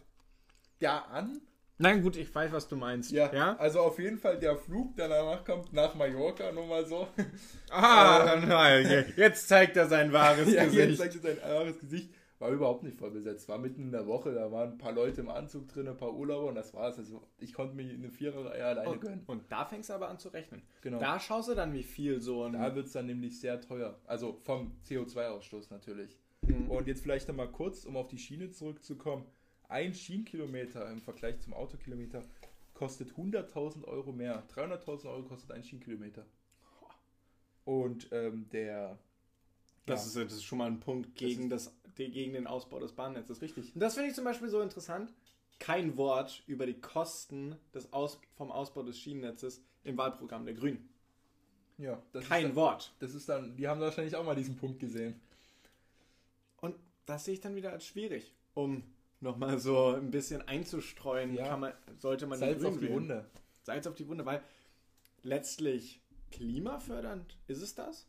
Ja, an? Nein, gut, ich weiß, was du meinst. Ja, ja? Also auf jeden Fall der Flug, der danach kommt, nach Mallorca, nur mal so. Ah, [LAUGHS] [LAUGHS] nein, jetzt zeigt er sein wahres [LAUGHS] ja, jetzt Gesicht. zeigt er sein anderes Gesicht. War überhaupt nicht voll besetzt. War mitten in der Woche, da waren ein paar Leute im Anzug drin, ein paar Urlauber und das war's. Also ich konnte mir eine Viererreihe alleine Und, gönnen. und da fängst du aber an zu rechnen. Genau. Da schaust du dann, wie viel so ein. Da wird es dann nämlich sehr teuer. Also vom CO2-Ausstoß natürlich. Mhm. Und jetzt vielleicht nochmal kurz, um auf die Schiene zurückzukommen. Ein Schienenkilometer im Vergleich zum Autokilometer kostet 100.000 Euro mehr. 300.000 Euro kostet ein Schienenkilometer. Und ähm, der... Das, ja, ist, das ist schon mal ein Punkt gegen, das, die- gegen den Ausbau des Bahnnetzes. Richtig. Und das finde ich zum Beispiel so interessant. Kein Wort über die Kosten des Aus, vom Ausbau des Schienennetzes im Wahlprogramm der Grünen. ja, das Kein ist dann, Wort. Das ist dann... Die haben wahrscheinlich auch mal diesen Punkt gesehen. Das sehe ich dann wieder als schwierig, um nochmal so ein bisschen einzustreuen, Ja. man, sollte man Salz auf die wählen. Wunde. Salz auf die Wunde, weil letztlich klimafördernd ist es das?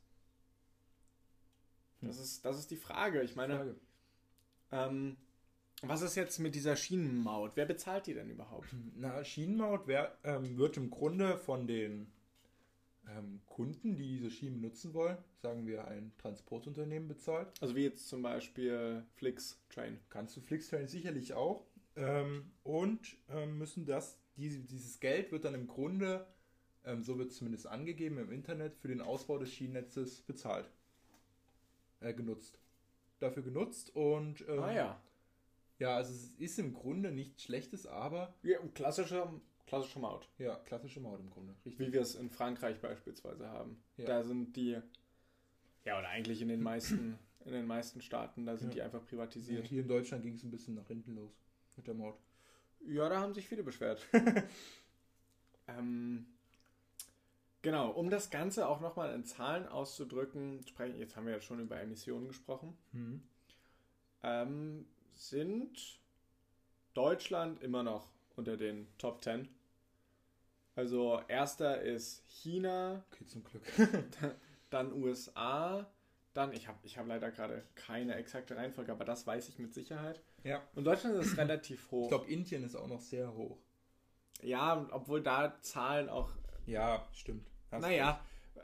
Das ist, das ist die Frage. Ich meine, Frage. ähm, was ist jetzt mit dieser Schienenmaut? Wer bezahlt die denn überhaupt? Na, Schienenmaut wär, ähm, wird im Grunde von den ähm, Kunden, die diese Schienen nutzen wollen, sagen wir ein Transportunternehmen bezahlt. Also wie jetzt zum Beispiel Flix Train. Kannst du Flixtrain sicherlich auch. Ähm, und ähm, müssen das, diese, dieses Geld wird dann im Grunde, ähm, so wird es zumindest angegeben im Internet, für den Ausbau des Schienennetzes bezahlt. Äh, genutzt. Dafür genutzt und ähm, Ah ja. ja, also es ist im Grunde nichts Schlechtes, aber ja klassische, klassische Maut. ja, klassische Maut im Grunde. Richtig. Wie wir es in Frankreich beispielsweise haben. Ja. Da sind die, ja oder eigentlich in den [CLEARS THROAT] meisten, in den meisten Staaten, da sind Ja. die einfach privatisiert. Hier in Deutschland ging es ein bisschen nach hinten los mit der Maut. Ja, da haben sich viele beschwert. [LAUGHS] ähm, genau, um das Ganze auch nochmal in Zahlen auszudrücken, sprechen, jetzt haben wir ja schon über Emissionen gesprochen, ähm, sind Deutschland immer noch unter den Top 10. Also erster ist China, Okay, zum Glück. [LAUGHS] dann USA, dann, ich habe ich hab leider gerade keine exakte Reihenfolge, aber das weiß ich mit Sicherheit. ja. Und Deutschland ist relativ hoch. Ich glaube, Indien ist auch noch sehr hoch. Ja, obwohl da Zahlen auch Ja, stimmt. Hast Naja,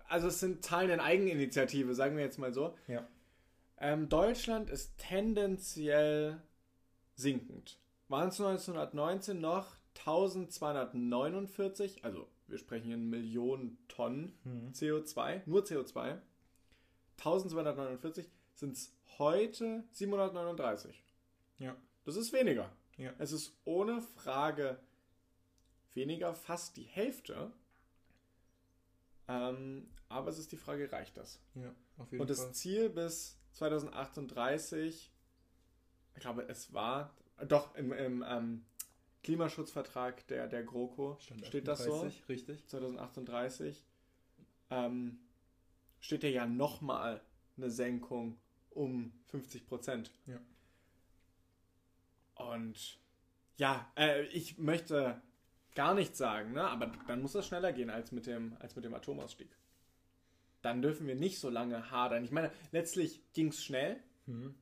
also es sind Zahlen in Eigeninitiative, sagen wir jetzt mal so. Ja. Ähm, Deutschland ist tendenziell sinkend. Waren es 1919 noch 1249, also wir sprechen hier in Millionen Tonnen Mhm. CO2, nur CO2. 1249 sind es heute 739. Ja. Das ist weniger. Ja. Es ist ohne Frage weniger, fast die Hälfte. Ähm, aber es ist die Frage, reicht das? Ja, auf jeden Und das Fall. Ziel bis 2038, ich glaube, es war, doch im, im ähm, Klimaschutzvertrag der, der GroKo Stand steht das so. 38, Richtig. 2038 ähm, steht ja ja nochmal eine Senkung um 50 Prozent. Ja. Und ja, äh, ich möchte gar nichts sagen, ne? aber dann muss das schneller gehen als mit, dem, als mit dem Atomausstieg. Dann dürfen wir nicht so lange hadern. Ich meine, letztlich ging es schnell Mhm.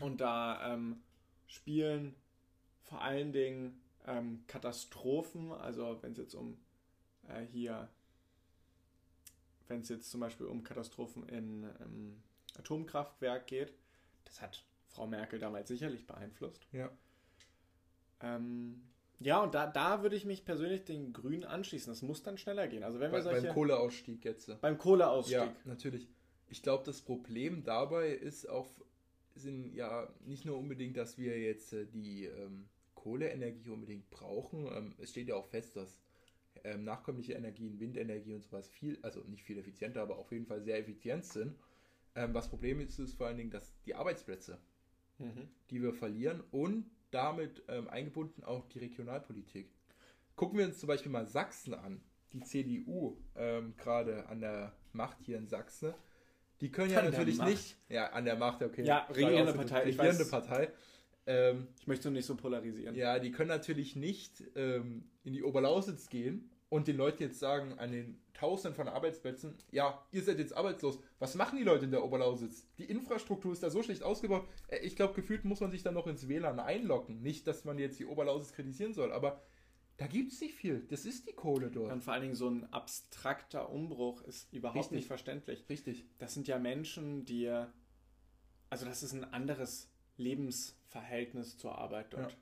und da ähm, spielen vor allen Dingen ähm, Katastrophen, also wenn es jetzt um äh, hier, wenn es jetzt zum Beispiel um Katastrophen in ähm, Atomkraftwerk geht, das hat Frau Merkel damals sicherlich beeinflusst. Ja. Ähm, ja, und da, da würde ich mich persönlich den Grünen anschließen. Das muss dann schneller gehen. Also wenn Bei, wir solche... beim Kohleausstieg jetzt. beim Kohleausstieg. Ja, natürlich. Ich glaube, das Problem dabei ist auch, sind ja nicht nur unbedingt, dass wir jetzt äh, die ähm, Kohleenergie unbedingt brauchen. Ähm, es steht ja auch fest, dass ähm, nachkömmliche Energien, Windenergie und sowas viel, also nicht viel effizienter, aber auf jeden Fall sehr effizient sind. Ähm, was Problem ist, ist vor allen Dingen, dass die Arbeitsplätze, Mhm. die wir verlieren und damit ähm, eingebunden auch die Regionalpolitik. Gucken wir uns zum Beispiel mal Sachsen an. Die CDU ähm, gerade an der Macht hier in Sachsen. Die können ja An der natürlich nicht. Ja, an der Macht, okay. Ja, regierende Partei, ich Regierende. Partei. Ähm, Ich möchte nicht so polarisieren. ja, die können natürlich nicht ähm, in die Oberlausitz gehen und den Leuten jetzt sagen, an den Tausenden von Arbeitsplätzen, ja, ihr seid jetzt arbeitslos. Was machen die Leute in der Oberlausitz? Die Infrastruktur ist da so schlecht ausgebaut. Äh, Ich glaube, gefühlt muss man sich dann noch ins WLAN einloggen. Nicht, dass man jetzt die Oberlausitz kritisieren soll, aber da gibt es nicht viel. Das ist die Kohle dort. Und vor allen Dingen so ein abstrakter Umbruch ist überhaupt Richtig. nicht verständlich. Richtig. Das sind ja Menschen, die. Also, das ist ein anderes Lebensverhältnis zur Arbeit dort. Ja.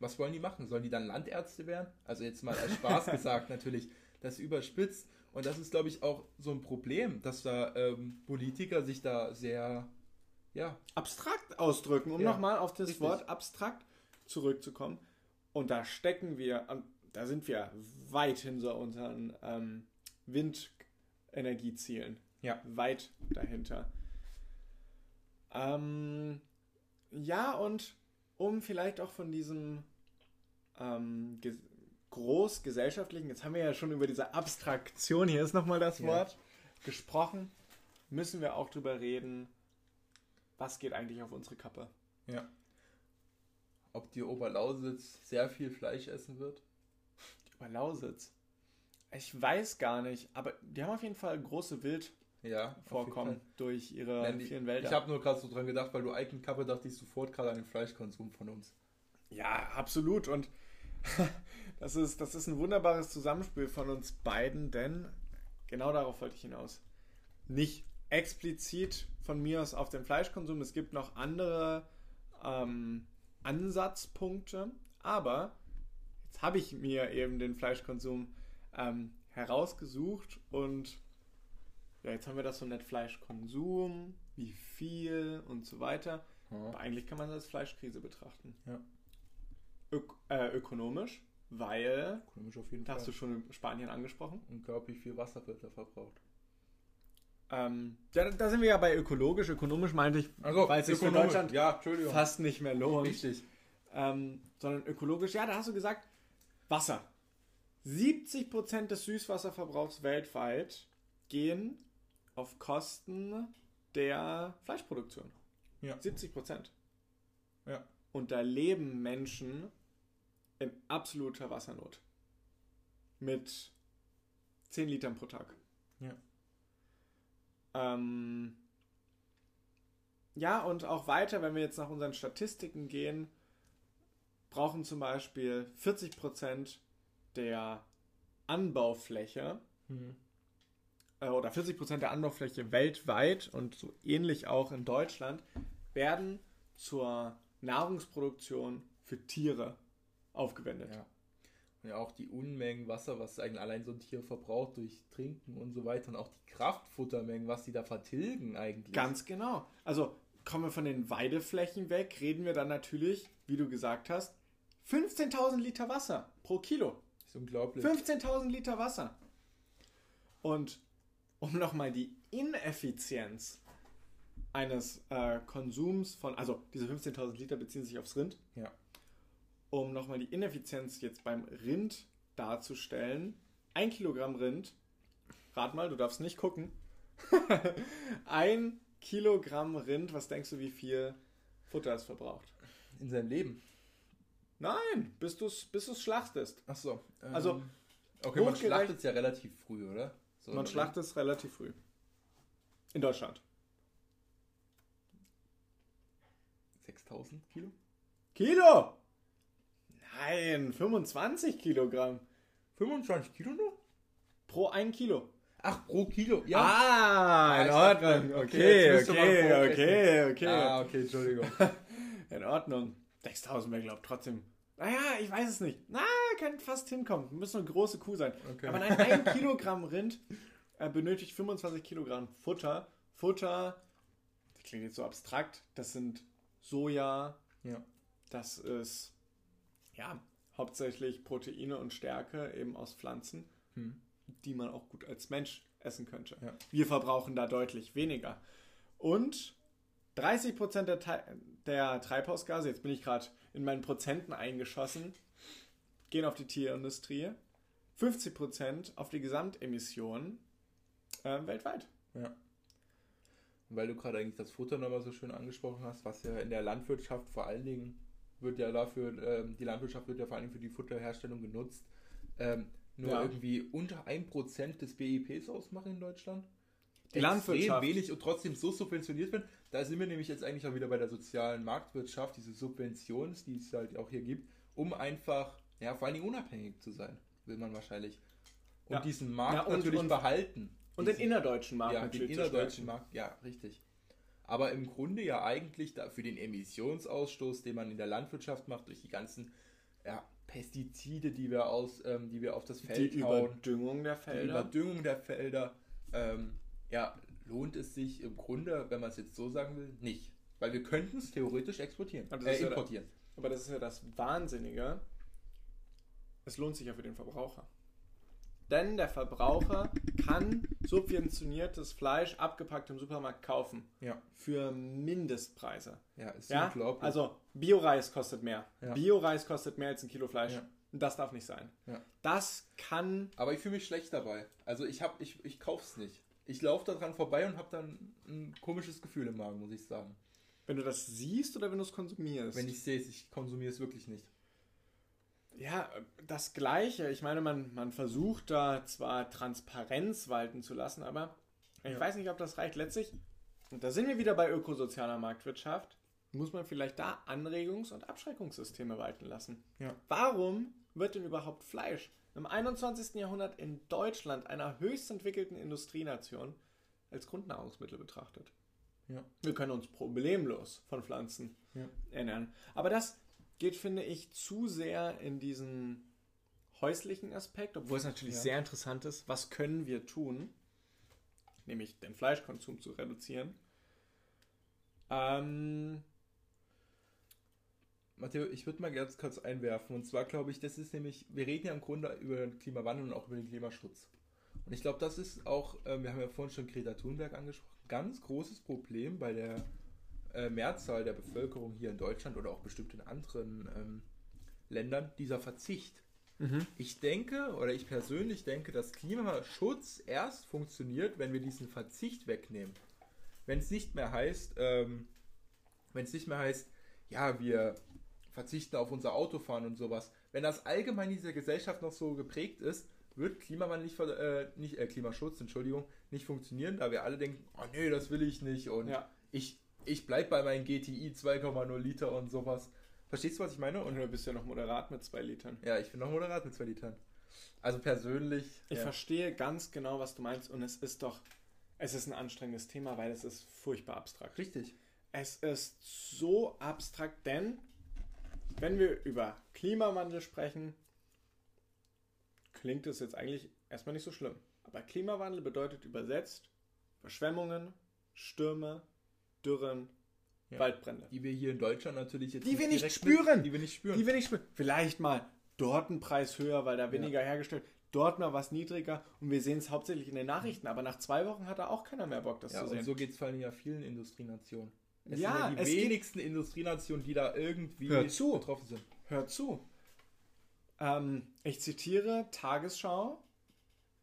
Was wollen die machen? Sollen die dann Landärzte werden? Also jetzt mal als Spaß [LAUGHS] gesagt natürlich, das überspitzt. Und das ist, glaube ich, auch so ein Problem, dass da ähm, Politiker sich da sehr, ja, Abstrakt ausdrücken, um Ja, nochmal auf das richtig. Wort abstrakt zurückzukommen. Und da stecken wir, da sind wir weit hinter unseren ähm, Windenergiezielen. Ja. Weit dahinter. Ähm, ja, und um vielleicht auch von diesem ähm, ge großgesellschaftlichen, jetzt haben wir ja schon über diese Abstraktion, hier ist nochmal das Ja. Wort, gesprochen, müssen wir auch drüber reden, was geht eigentlich auf unsere Kappe. ja. Ob die Oberlausitz sehr viel Fleisch essen wird? Über Lausitz. Ich weiß gar nicht, aber die haben auf jeden Fall große Ja, jeden Wildvorkommen Fall. durch ihre Nein, die- vielen Wälder. Ich habe nur gerade so dran gedacht, weil du Eigenkappe dachte ich sofort gerade an den Fleischkonsum von uns. Ja, absolut. Und [LAUGHS] das ist, das ist ein wunderbares Zusammenspiel von uns beiden, denn genau darauf wollte ich hinaus. Nicht explizit von mir aus auf den Fleischkonsum. Es gibt noch andere ähm, Ansatzpunkte, aber jetzt habe ich mir eben den Fleischkonsum ähm, herausgesucht und ja, jetzt haben wir das so nett Fleischkonsum, wie viel und so weiter. Aber eigentlich kann man das als Fleischkrise betrachten. Ja. Ök äh, ökonomisch, weil, Ökonomisch auf jeden da hast du schon Spanien angesprochen. Unglaublich viel Wasser wird da verbraucht. Ähm, ja, da sind wir ja bei ökologisch. Ökonomisch meinte ich, Also, weil es sich für. Deutschland Ja, fast nicht mehr lohnt. Richtig. Ähm, sondern ökologisch, ja, da hast du gesagt, Wasser. 70% des Süßwasserverbrauchs weltweit gehen auf Kosten der Fleischproduktion. Ja. 70%. Ja. Und da leben Menschen in absoluter Wassernot. Mit 10 Litern pro Tag. Ja. Ähm, ja, und auch weiter, wenn wir jetzt nach unseren Statistiken gehen, brauchen zum Beispiel 40% der Anbaufläche Mhm. äh, oder 40% der Anbaufläche weltweit und so ähnlich auch in Deutschland werden zur Nahrungsproduktion für Tiere aufgewendet. Ja. Ja auch die Unmengen Wasser, was eigentlich allein so ein Tier verbraucht durch Trinken und so weiter und auch die Kraftfuttermengen, was die da vertilgen eigentlich. Ganz genau. Also kommen wir von den Weideflächen weg, reden wir dann natürlich, wie du gesagt hast, 15.000 Liter Wasser pro Kilo. Das ist unglaublich. 15.000 Liter Wasser. Und um nochmal die Ineffizienz eines äh, Konsums von, also diese 15.000 Liter beziehen sich aufs Rind, Ja. Um nochmal die Ineffizienz jetzt beim Rind darzustellen. Ein Kilogramm Rind, rat mal, du darfst nicht gucken. [LAUGHS] Ein Kilogramm Rind, was denkst du, wie viel Futter es verbraucht? In seinem Leben. Nein, bis du es bis du's schlachtest. Ach so. ähm, Also, okay, man schlachtet es ja relativ früh, oder? So, Man schlachtet es relativ früh. In Deutschland. 6000 Kilo? Kilo! Nein, 25 Kilogramm. 25 Kilo nur? Pro ein Kilo. Ach, pro Kilo. Ja. Ah, in Ordnung. Okay, okay, okay, okay. Ah, okay, Entschuldigung. [LAUGHS] In Ordnung. 6000 wäre, glaube ich, trotzdem. Naja, ich weiß es nicht. Na, könnte fast hinkommen. Muss eine große Kuh sein. Okay. Aber nein, ein Kilogramm Rind äh, benötigt 25 Kilogramm Futter. Futter, das klingt jetzt so abstrakt, das sind Soja, Ja. das ist ja hauptsächlich Proteine und Stärke eben aus Pflanzen, Hm. die man auch gut als Mensch essen könnte. Ja. Wir verbrauchen da deutlich weniger. Und 30% der, Te- der Treibhausgase, jetzt bin ich gerade in meinen Prozenten eingeschossen, gehen auf die Tierindustrie. 50% auf die Gesamtemissionen äh, weltweit. Ja. Und weil du gerade eigentlich das Futter nochmal so schön angesprochen hast, was ja in der Landwirtschaft vor allen Dingen wird ja dafür, ähm, die Landwirtschaft wird ja vor allen Dingen für die Futterherstellung genutzt, ähm, nur Ja. irgendwie unter 1% des BIPs ausmachen in Deutschland. Die Landwirtschaft. wenig und trotzdem so subventioniert werden. Da sind wir nämlich jetzt eigentlich auch wieder bei der sozialen Marktwirtschaft, diese Subventionen, die es halt auch hier gibt, um einfach, ja, vor allen Dingen unabhängig zu sein, will man wahrscheinlich. Und Ja. diesen Markt Ja, und- natürlich und- behalten. Und den Diesen- innerdeutschen Markt ja, den innerdeutschen. Markt, ja, richtig. Aber im Grunde ja eigentlich da für den Emissionsausstoß, den man in der Landwirtschaft macht, durch die ganzen ja, Pestizide, die wir aus, ähm, die wir auf das Die Feld hauen, Überdüngung der die Felder. Überdüngung der Felder, ähm, ja, lohnt es sich im Grunde, wenn man es jetzt so sagen will, nicht. Weil wir könnten es theoretisch exportieren, das äh, ist ja importieren. Aber das ist ja das Wahnsinnige. Es lohnt sich ja für den Verbraucher. Denn der Verbraucher kann subventioniertes Fleisch abgepackt im Supermarkt kaufen. Ja. Für Mindestpreise. Ja, ist Ja? unglaublich. Also Bio-Reis kostet mehr. Ja. Bio-Reis kostet mehr als ein Kilo Fleisch. Ja. Und das darf nicht sein. Ja. Das kann. Aber ich fühle mich schlecht dabei. Also ich hab, ich, ich kauf's nicht. Ich laufe da dran vorbei und habe dann ein komisches Gefühl im Magen, muss ich sagen. Wenn du das siehst oder wenn du es konsumierst. Wenn ich sehe, ich konsumiere es wirklich nicht. Ja, das Gleiche. Ich meine, man, man versucht da zwar Transparenz walten zu lassen, aber ich Ja. weiß nicht, ob das reicht. Letztlich, und da sind wir wieder bei ökosozialer Marktwirtschaft, muss man vielleicht da Anregungs- und Abschreckungssysteme walten lassen. Ja. Warum wird denn überhaupt Fleisch im 21. Jahrhundert in Deutschland, einer höchst entwickelten Industrienation, als Grundnahrungsmittel betrachtet? Ja. Wir können uns problemlos von Pflanzen ernähren. Aber das geht, finde ich, zu sehr in diesen häuslichen Aspekt, obwohl es natürlich Ja. sehr interessant ist, was können wir tun, nämlich den Fleischkonsum zu reduzieren. Ähm, Matteo, ich würde mal ganz kurz einwerfen. Und zwar glaube ich, das ist nämlich, wir reden ja im Grunde über den Klimawandel und auch über den Klimaschutz. Und ich glaube, das ist auch, äh, wir haben ja vorhin schon Greta Thunberg angesprochen, ganz großes Problem bei der äh, Mehrzahl der Bevölkerung hier in Deutschland oder auch bestimmt in anderen ähm, Ländern, dieser Verzicht. Ich denke, oder ich persönlich denke, dass Klimaschutz erst funktioniert, wenn wir diesen Verzicht wegnehmen. Wenn es nicht mehr heißt, ähm, wenn es nicht mehr heißt, ja, wir verzichten auf unser Autofahren und sowas. Wenn das allgemein in dieser Gesellschaft noch so geprägt ist, wird Klimawandel nicht, äh, nicht äh, Klimaschutz, Entschuldigung, nicht funktionieren, da wir alle denken, oh nee, das will ich nicht und ja. ich, ich bleib bei meinem GTI 2,0 Liter und sowas. Verstehst du, was ich meine? Und du bist ja noch moderat mit zwei Litern. ja, ich bin noch moderat mit 2 Litern. Also persönlich. Ich ja. verstehe ganz genau, was du meinst und es ist doch, es ist ein anstrengendes Thema, weil es ist furchtbar abstrakt. Richtig. Es ist so abstrakt, denn wenn wir über Klimawandel sprechen, klingt es jetzt eigentlich erstmal nicht so schlimm. Aber Klimawandel bedeutet übersetzt Überschwemmungen, Stürme, Dürren, Ja. Waldbrände. Die wir hier in Deutschland natürlich jetzt Die wir nicht spüren. Mit, die wir nicht spüren. Die wir nicht spüren. Vielleicht mal dort ein Preis höher, weil da weniger hergestellt, dort mal was niedriger und wir sehen es hauptsächlich in den Nachrichten. Aber nach zwei Wochen hat da auch keiner mehr Bock, das ja, zu und sehen. so geht es vor allem ja vielen Industrienationen. Es Ja, sind ja die wenigsten Industrienationen, die da irgendwie betroffen sind. Hört zu. Ähm, ich zitiere Tagesschau.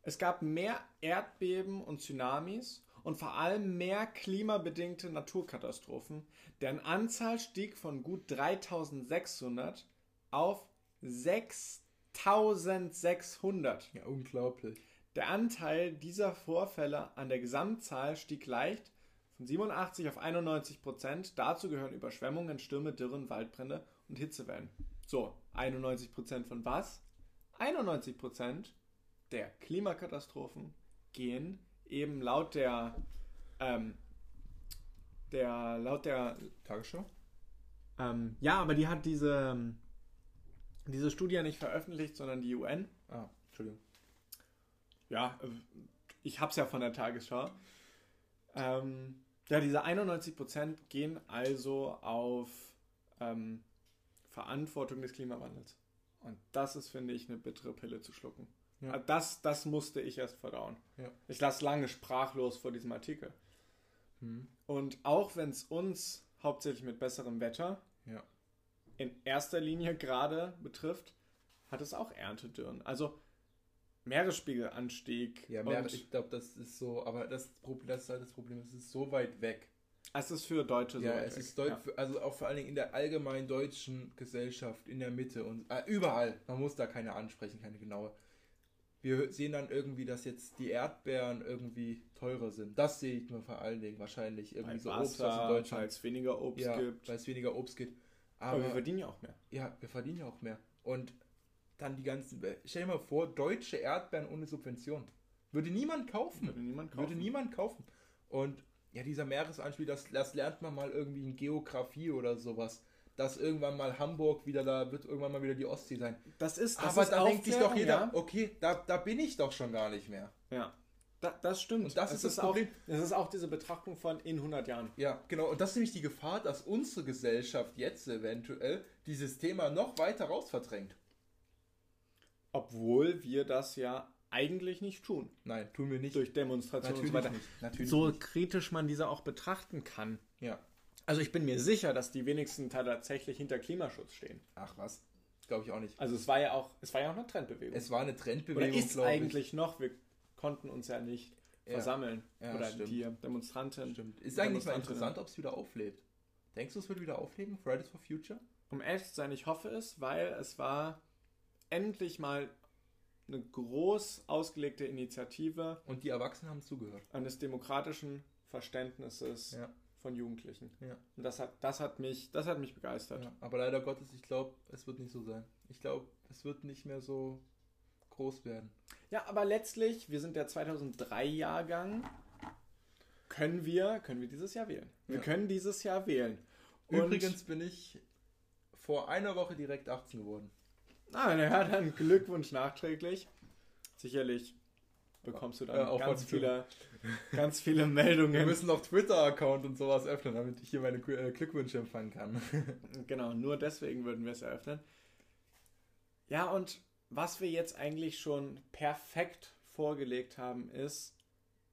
Es gab mehr Erdbeben und Tsunamis und vor allem mehr klimabedingte Naturkatastrophen. Deren Anzahl stieg von gut 3600 auf 6600. Ja, unglaublich. Der Anteil dieser Vorfälle an der Gesamtzahl stieg leicht von 87 auf 91 Prozent. Dazu gehören Überschwemmungen, Stürme, Dürren, Waldbrände und Hitzewellen. So, 91 Prozent von was? 91 Prozent der Klimakatastrophen gehen eben laut der, ähm, der laut der Tagesschau? ähm, ja, aber die hat diese diese Studie ja nicht veröffentlicht, sondern die UN. Ah, Entschuldigung. Ja, äh, ich hab's ja von der Tagesschau. Ähm, ja, diese 91% gehen also auf ähm, Verantwortung des Klimawandels. Und das ist, finde ich, eine bittere Pille zu schlucken. Ja. Das, das musste ich erst verdauen. Ja. Ich lasse lange sprachlos vor diesem Artikel. Hm. Und auch wenn es uns hauptsächlich mit besserem Wetter Ja. in erster Linie gerade betrifft, hat es auch Erntedürren. Also Meeresspiegelanstieg. Ja, mehr, und ich glaube, das ist so, aber das, Problem, das ist halt das Problem, es ist so weit weg. es ist für Deutsche so. Ja, weit es weg. ist deut Ja. also auch vor allen Dingen in der allgemeinen deutschen Gesellschaft, in der Mitte und äh, überall. Man muss da keine ansprechen, keine genaue. Wir sehen dann irgendwie, dass jetzt die Erdbeeren irgendwie teurer sind. Das sehe ich nur vor allen Dingen wahrscheinlich. Irgendwie Weil so Obst, was in Deutschland. weil es weniger Obst Ja, gibt. weil es weniger Obst gibt. Aber, Aber wir verdienen ja auch mehr. ja, wir verdienen ja auch mehr. Und dann die ganzen. Stell dir mal vor, deutsche Erdbeeren ohne Subvention. Würde niemand kaufen. Würde niemand kaufen. Würde niemand kaufen. Und ja, dieser Meeresanspiel, das, das lernt man mal irgendwie in Geografie oder sowas. Dass irgendwann mal Hamburg wieder, da wird irgendwann mal wieder die Ostsee sein. Das ist, das Aber ist da denkt sich doch jeder, Ja, okay, da, da bin ich doch schon gar nicht mehr. ja. Da, das stimmt. Und das Es ist das auch, Problem. Es ist auch diese Betrachtung von in 100 Jahren. Ja, genau. Und das ist nämlich die Gefahr, dass unsere Gesellschaft jetzt eventuell dieses Thema noch weiter raus verdrängt. Obwohl wir das ja eigentlich nicht tun. Nein, tun wir nicht. Durch Demonstrationen Natürlich und so weiter. nicht. Natürlich so nicht. kritisch man diese auch betrachten kann. Ja. Also ich bin mir sicher, dass die wenigsten tatsächlich hinter Klimaschutz stehen. Ach was. Glaube ich auch nicht. Also es war ja auch, es war ja auch eine Trendbewegung. Es war eine Oder Trendbewegung, ist glaub ich. eigentlich noch, wir konnten uns ja nicht Ja. versammeln. Ja, Oder stimmt. die Demonstranten. Stimmt. Ist eigentlich mal interessant, ob es wieder auflebt. Denkst du, es wird wieder aufleben? Fridays for Future? Um ehrlich zu sein, ich hoffe es, weil es war endlich mal eine groß ausgelegte Initiative Und die Erwachsenen haben zugehört. eines demokratischen Verständnisses Ja. Von Jugendlichen. Ja. Und das hat, das hat mich, das hat mich begeistert. ja. Aber leider Gottes, ich glaube, es wird nicht so sein. Ich glaube, es wird nicht mehr so groß werden. Ja, aber letztlich, wir sind der 2003-Jahrgang, können wir, können wir dieses Jahr wählen. Wir Ja. können dieses Jahr wählen. Und- Übrigens bin ich vor einer Woche direkt 18 geworden. Ah, ja, dann Glückwunsch nachträglich. Sicherlich bekommst du dann Ja, auch ganz viele, ganz viele Wir Meldungen. müssen noch Twitter-Account und sowas öffnen, damit ich hier meine äh, Glückwünsche empfangen kann. [LAUGHS] Genau, nur deswegen würden wir es eröffnen. Ja, und was wir jetzt eigentlich schon perfekt vorgelegt haben, ist,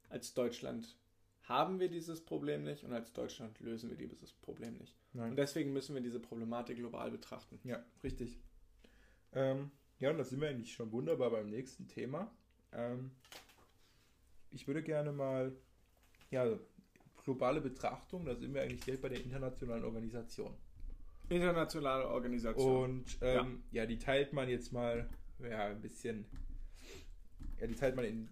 als Deutschland haben wir dieses Problem nicht und als Deutschland lösen wir dieses Problem nicht. Und deswegen müssen wir diese Problematik global betrachten. Ja, richtig. Ähm, ja, und da sind wir eigentlich schon wunderbar beim nächsten Thema. Ähm, ich würde gerne mal, ja, globale Betrachtung, da sind wir eigentlich direkt bei der internationalen Organisation. Internationale Organisation. Und ähm, ja. die teilt man jetzt mal, ja, ein bisschen, ja, die teilt man in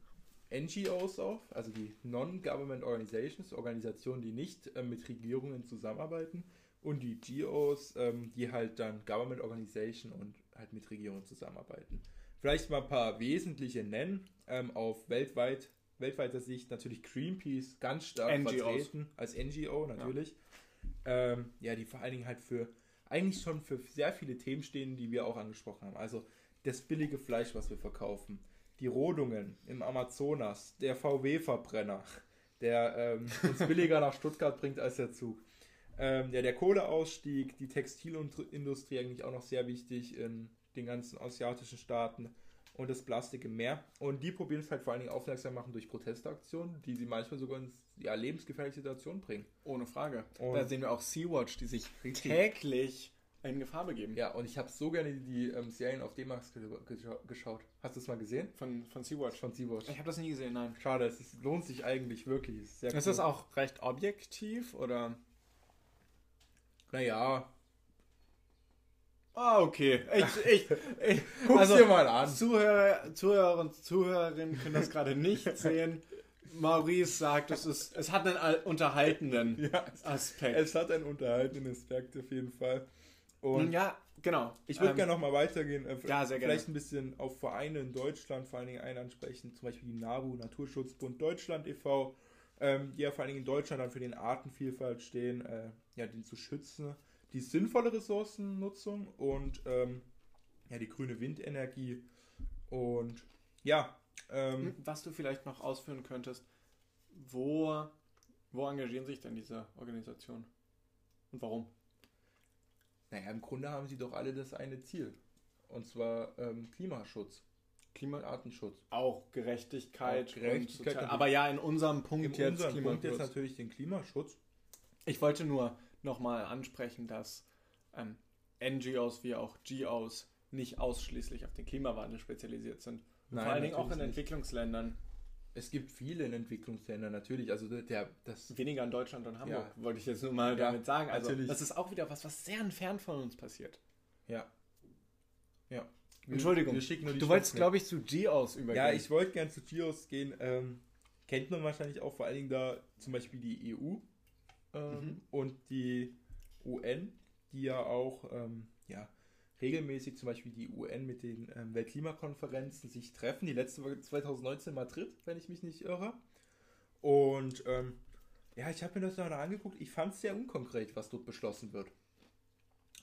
NGOs auf, also die Non-Government Organizations, Organisationen, die nicht äh, mit Regierungen zusammenarbeiten, und die GOs, ähm, die halt dann Government Organization und halt mit Regierungen zusammenarbeiten. Vielleicht mal ein paar wesentliche nennen, ähm, auf weltweit, weltweiter Sicht natürlich Greenpeace ganz stark NGOs. vertreten, als NGO natürlich. Ähm, ja, die vor allen Dingen halt für eigentlich schon für sehr viele Themen stehen, die wir auch angesprochen haben. Also das billige Fleisch, was wir verkaufen, die Rodungen im Amazonas, der VW-Verbrenner, der ähm, uns [LAUGHS] billiger nach Stuttgart bringt als der Zug. Ähm, ja, der Kohleausstieg, die Textilindustrie eigentlich auch noch sehr wichtig in den ganzen asiatischen Staaten und das Plastik im Meer. Und die probieren es halt vor allen Dingen aufmerksam machen durch Protestaktionen, die sie manchmal sogar in ja, lebensgefährliche Situationen bringen. Ohne Frage. Und- da sehen wir auch Sea-Watch, die sich Richtig. täglich in Gefahr begeben. Ja, und ich habe so gerne die ähm, Serien auf D-Max ge gescha geschaut. Hast du es mal gesehen? Von, von Sea-Watch. Von Sea-Watch. Ich habe das nie gesehen, nein. Schade, es ist, lohnt sich eigentlich wirklich. Es Ist, sehr Ist cool. das auch recht objektiv oder? Naja, Ah, okay. Ich, ich, ich, guck's also, dir mal an. Zuhörer, Zuhörer und Zuhörerinnen können das gerade nicht [LAUGHS] sehen. Maurice sagt, es, ist, es hat einen unterhaltenden [LAUGHS] Ja, Aspekt. es hat einen unterhaltenden Aspekt auf jeden Fall. Und ja, genau. ich würde Ähm, gerne nochmal weitergehen. Äh, Ja, sehr gerne. Vielleicht ein bisschen auf Vereine in Deutschland vor allen Dingen einen ansprechen. Zum Beispiel die NABU, Naturschutzbund Deutschland e.V., ähm, die ja vor allen Dingen in Deutschland dann für den Artenvielfalt stehen, äh, ja, den zu schützen. Die sinnvolle Ressourcennutzung und ähm, ja, die grüne Windenergie. Und ja, ähm, Was du vielleicht noch ausführen könntest, wo, wo engagieren sich denn diese Organisationen? Und warum? naja, im Grunde haben sie doch alle das eine Ziel. Und zwar ähm, Klimaschutz. Klima Artenschutz. auch Gerechtigkeit, Auch Gerechtigkeit, sozial, aber ja in unserem Punkt In jetzt unserem Punkt jetzt natürlich den Klimaschutz. Ich wollte nur nochmal ansprechen, dass ähm, NGOs wie auch GOs nicht ausschließlich auf den Klimawandel spezialisiert sind. Nein, vor allen Dingen auch in nicht. Entwicklungsländern. Es gibt viele in Entwicklungsländern natürlich. Also der, das Weniger in Deutschland und Hamburg, Ja. wollte ich jetzt nur mal Ja, damit sagen. Also natürlich. das ist auch wieder was, was sehr entfernt von uns passiert. ja. Ja. Entschuldigung, du wolltest, glaube ich, zu GOs übergehen. Ja, ich wollte gern zu Gios gehen. Ähm, kennt man wahrscheinlich auch vor allen Dingen da zum Beispiel die EU ähm, Mhm. und die UN, die ja auch ähm, ja, regelmäßig zum Beispiel die UN mit den ähm, Weltklimakonferenzen sich treffen. Die letzte war 2019 in Madrid, wenn ich mich nicht irre. Und ähm, ja, ich habe mir das noch angeguckt. Ich fand es sehr unkonkret, was dort beschlossen wird.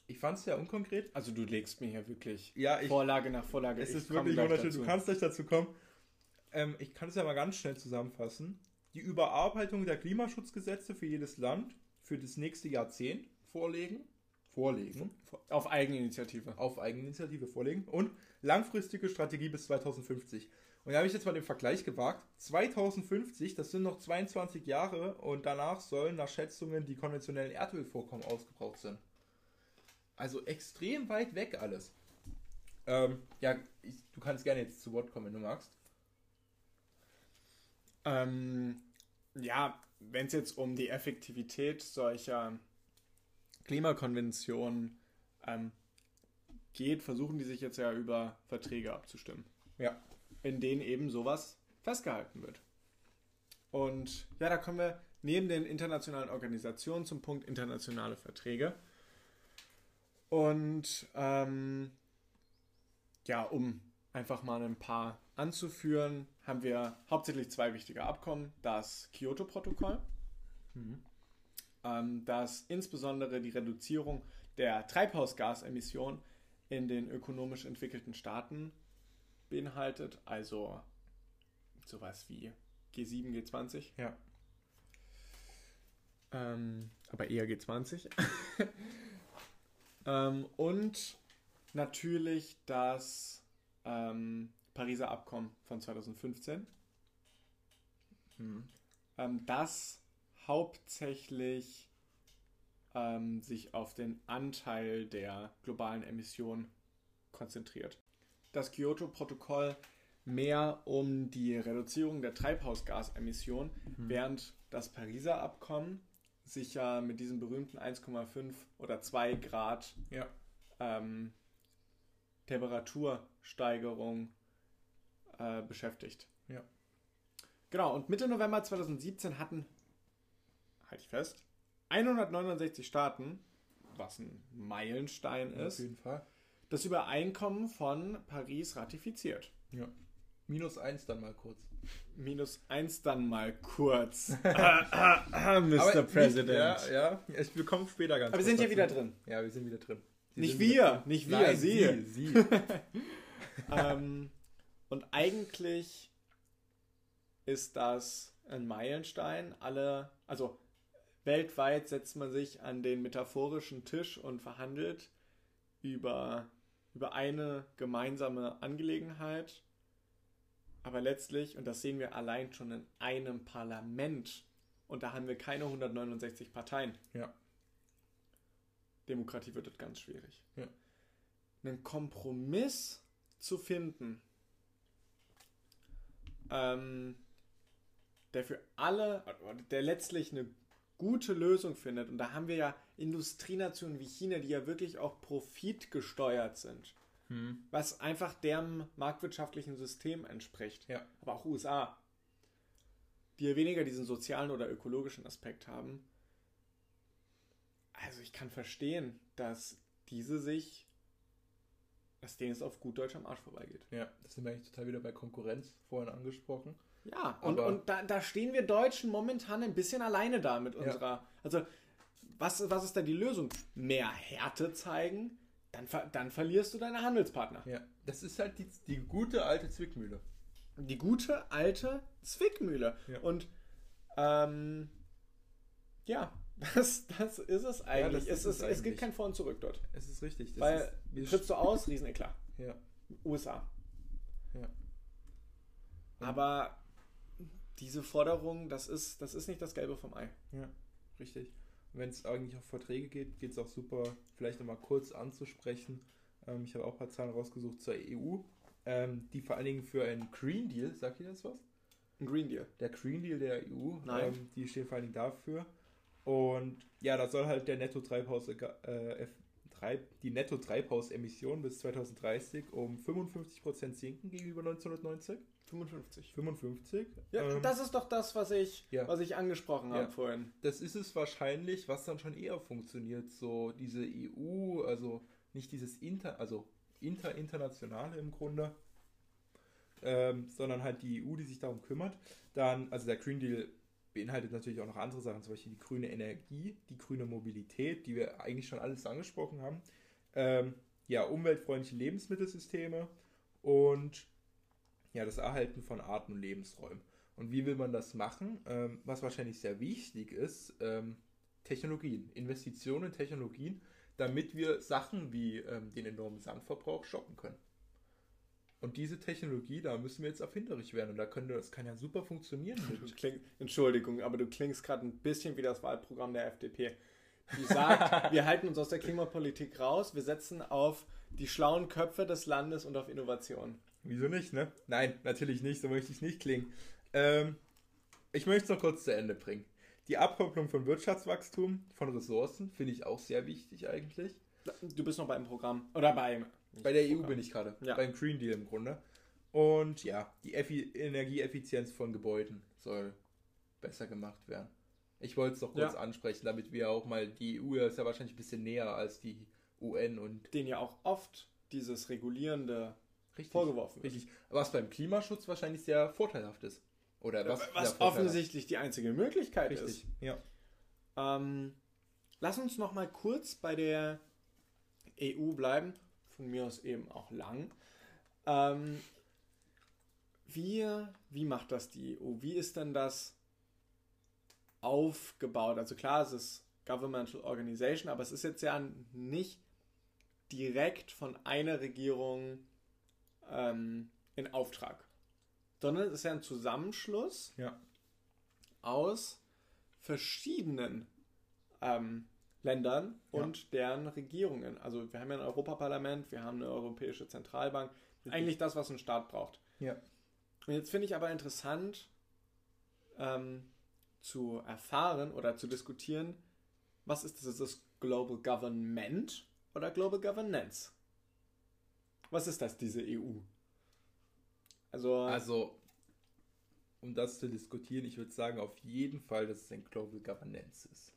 Ich fand es sehr unkonkret. Also du legst mir hier wirklich Ja, ich, Vorlage nach Vorlage. es Ich ist wirklich wunderschön. Du kannst gleich dazu kommen. Ähm, ich kann es ja mal ganz schnell zusammenfassen. Die Überarbeitung der Klimaschutzgesetze für jedes Land für das nächste Jahrzehnt vorlegen. Vorlegen. Auf Eigeninitiative. Auf Eigeninitiative vorlegen. Und langfristige Strategie bis 2050. Und da habe ich jetzt mal den Vergleich gewagt. 2050, das sind noch 22 Jahre und danach sollen nach Schätzungen die konventionellen Erdölvorkommen ausgebraucht sein. Also extrem weit weg alles. Ähm, ja, ich, du kannst gerne jetzt zu Wort kommen, wenn du magst. Ähm, ja, wenn es jetzt um die Effektivität solcher Klimakonventionen ähm, geht, versuchen die sich jetzt ja über Verträge abzustimmen. Ja. In denen eben sowas festgehalten wird. Und ja, da kommen wir neben den internationalen Organisationen zum Punkt internationale Verträge. Und ähm, ja, um einfach mal ein paar anzuführen, haben wir hauptsächlich zwei wichtige Abkommen. Das Kyoto-Protokoll, ähm, das insbesondere die Reduzierung der Treibhausgasemissionen in den ökonomisch entwickelten Staaten beinhaltet, also sowas wie G7, G20. Ja. Ähm, aber eher G20. [LAUGHS] ähm, und natürlich das ähm, Pariser Abkommen von 2015, ähm, das hauptsächlich ähm, sich auf den Anteil der globalen Emissionen konzentriert. Das Kyoto-Protokoll mehr um die Reduzierung der Treibhausgasemissionen, während das Pariser Abkommen sich ja mit diesem berühmten 1,5 oder 2 Grad Ja. ähm, Temperatursteigerung äh, beschäftigt. Ja. Genau, und Mitte November 2017 hatten, halte ich fest, 169 Staaten, was ein Meilenstein Auf ist, jeden Fall. das Übereinkommen von Paris ratifiziert. Ja. Minus eins dann mal kurz. Minus eins dann mal kurz. [LAUGHS] [LAUGHS] Mr. Aber President. Nicht, ja, ja. Ich, wir kommen später ganz Aber wir sind ja dazu. wieder drin. Ja, wir sind wieder drin. Sie Nicht wir, wieder nicht wir, Nein, sie. Sie, sie. [LAUGHS] ähm, und eigentlich ist das ein Meilenstein. Alle, also weltweit setzt man sich an den metaphorischen Tisch und verhandelt über, über eine gemeinsame Angelegenheit. Aber letztlich, und das sehen wir allein schon in einem Parlament, und da haben wir keine 169 Parteien. Ja. Demokratie wird das ganz schwierig. Ja. Einen Kompromiss zu finden, ähm, der für alle, der letztlich eine gute Lösung findet. Und da haben wir ja Industrienationen wie China, die ja wirklich auch profitgesteuert sind, Hm. was einfach deren marktwirtschaftlichen System entspricht. Ja. Aber auch USA, die ja weniger diesen sozialen oder ökologischen Aspekt haben. Also ich kann verstehen, dass diese sich, dass denen es auf gut Deutsch am Arsch vorbeigeht. Ja, das sind wir eigentlich total wieder bei Konkurrenz, vorhin angesprochen. Ja, und, und da, da stehen wir Deutschen momentan ein bisschen alleine da mit unserer. Also, was, was ist da die Lösung? Mehr Härte zeigen, dann, dann verlierst du deine Handelspartner. Ja, das ist halt die, die gute alte Zwickmühle. Die gute alte Zwickmühle. Ja. Und ähm, ja, das, das ist es eigentlich. das es, ist es es gibt eigentlich. kein Vor und Zurück dort. Es ist richtig. Das Weil ist, trittst du aus, Rieseneklat. Ja. USA. Ja. Aber diese Forderung, das ist, das ist nicht das Gelbe vom Ei. Ja, richtig. Wenn es eigentlich auf Verträge geht, geht es auch super, vielleicht nochmal kurz anzusprechen. Ähm, ich habe auch ein paar Zahlen rausgesucht zur EU, ähm, die vor allen Dingen für einen Green Deal, sagt ihr das was? Ein Green Deal. Der Green Deal der EU, Nein. Ähm, die stehen vor allen Dingen dafür. Und ja, da soll halt der Netto-Treibhaus, äh, die Netto-Treibhausemissionen bis 2030 um 55% sinken gegenüber 1990. 55. 55. Ja, Ähm, das ist doch das, was ich, ja. was ich angesprochen Ja. habe vorhin. das ist es wahrscheinlich, was dann schon eher funktioniert. So diese EU, also nicht dieses Inter, also interinternationale im Grunde, ähm, sondern halt die EU, die sich darum kümmert. Dann, also der Green Deal beinhaltet natürlich auch noch andere Sachen, zum Beispiel die grüne Energie, die grüne Mobilität, die wir eigentlich schon alles angesprochen haben. Ähm, ja, umweltfreundliche Lebensmittelsysteme und ja, das Erhalten von Arten und Lebensräumen. Und wie will man das machen? Ähm, was wahrscheinlich sehr wichtig ist, ähm, Technologien, Investitionen in Technologien, damit wir Sachen wie ähm, den enormen Sandverbrauch stoppen können. Und diese Technologie, da müssen wir jetzt erfinderisch werden. Und da könnte, das kann ja super funktionieren. Kling, Entschuldigung, aber du klingst gerade ein bisschen wie das Wahlprogramm der FDP. Die sagt, [LAUGHS] wir halten uns aus der Klimapolitik raus, wir setzen auf die schlauen Köpfe des Landes und auf Innovation. Wieso nicht, ne? Nein, natürlich nicht, so möchte ich nicht klingen. Ähm, ich möchte es noch kurz zu Ende bringen. Die Abkopplung von Wirtschaftswachstum, von Ressourcen, finde ich auch sehr wichtig eigentlich. Du bist noch beim Programm. Oder beim. Bei der EU bin ich gerade. Ja. Beim Green Deal im Grunde. Und ja, die Effi Energieeffizienz von Gebäuden soll besser gemacht werden. Ich wollte es doch kurz Ja. ansprechen, damit wir auch mal, die EU ist ja wahrscheinlich ein bisschen näher als die UN und Den ja auch oft dieses regulierende richtig, vorgeworfen wird. richtig. Was beim Klimaschutz wahrscheinlich sehr vorteilhaft ist. Oder was, Was, sehr vorteilhaft. offensichtlich die einzige Möglichkeit Richtig, ja. ist. Ähm, lass uns noch mal kurz bei der EU bleiben. Von mir aus eben auch lang. Ähm, wie, wie macht das die EU? Wie ist denn das aufgebaut? Also klar, es ist Governmental Organization, aber es ist jetzt ja nicht direkt von einer Regierung ähm, in Auftrag, sondern es ist ja ein Zusammenschluss Ja. aus verschiedenen ähm, Ländern Ja. und deren Regierungen. Also wir haben ja ein Europaparlament, wir haben eine Europäische Zentralbank. Eigentlich das, was ein Staat braucht. Ja. Und jetzt finde ich aber interessant ähm, zu erfahren oder zu diskutieren, was ist das? Ist das Global Government oder Global Governance? Was ist das, diese EU? Also, Also, um das zu diskutieren, ich würde sagen auf jeden Fall, dass es ein Global Governance ist.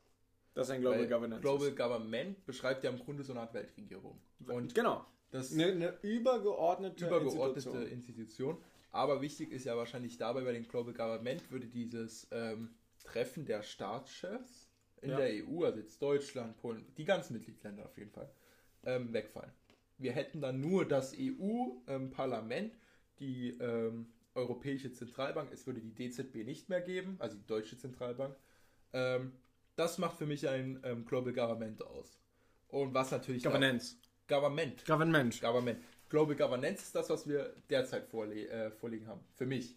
Das ist ein Global Weil Governance. Global ist. Government beschreibt ja im Grunde so eine Art Weltregierung. Und genau. das Eine, eine übergeordnete, übergeordnete Institution. Institution. Aber wichtig ist ja wahrscheinlich dabei, bei den Global Government würde dieses ähm, Treffen der Staatschefs in Ja. der EU, also jetzt Deutschland, Polen, die ganzen Mitgliedsländer auf jeden Fall, ähm, wegfallen. Wir hätten dann nur das EU-Parlament, die ähm, Europäische Zentralbank, es würde die DZB nicht mehr geben, also die Deutsche Zentralbank. Das macht für mich ein ähm, Global Government aus. Und was natürlich Governance. Da, Government. Government. Government. Global Governance ist das, was wir derzeit vorle äh, vorliegen haben. Für mich.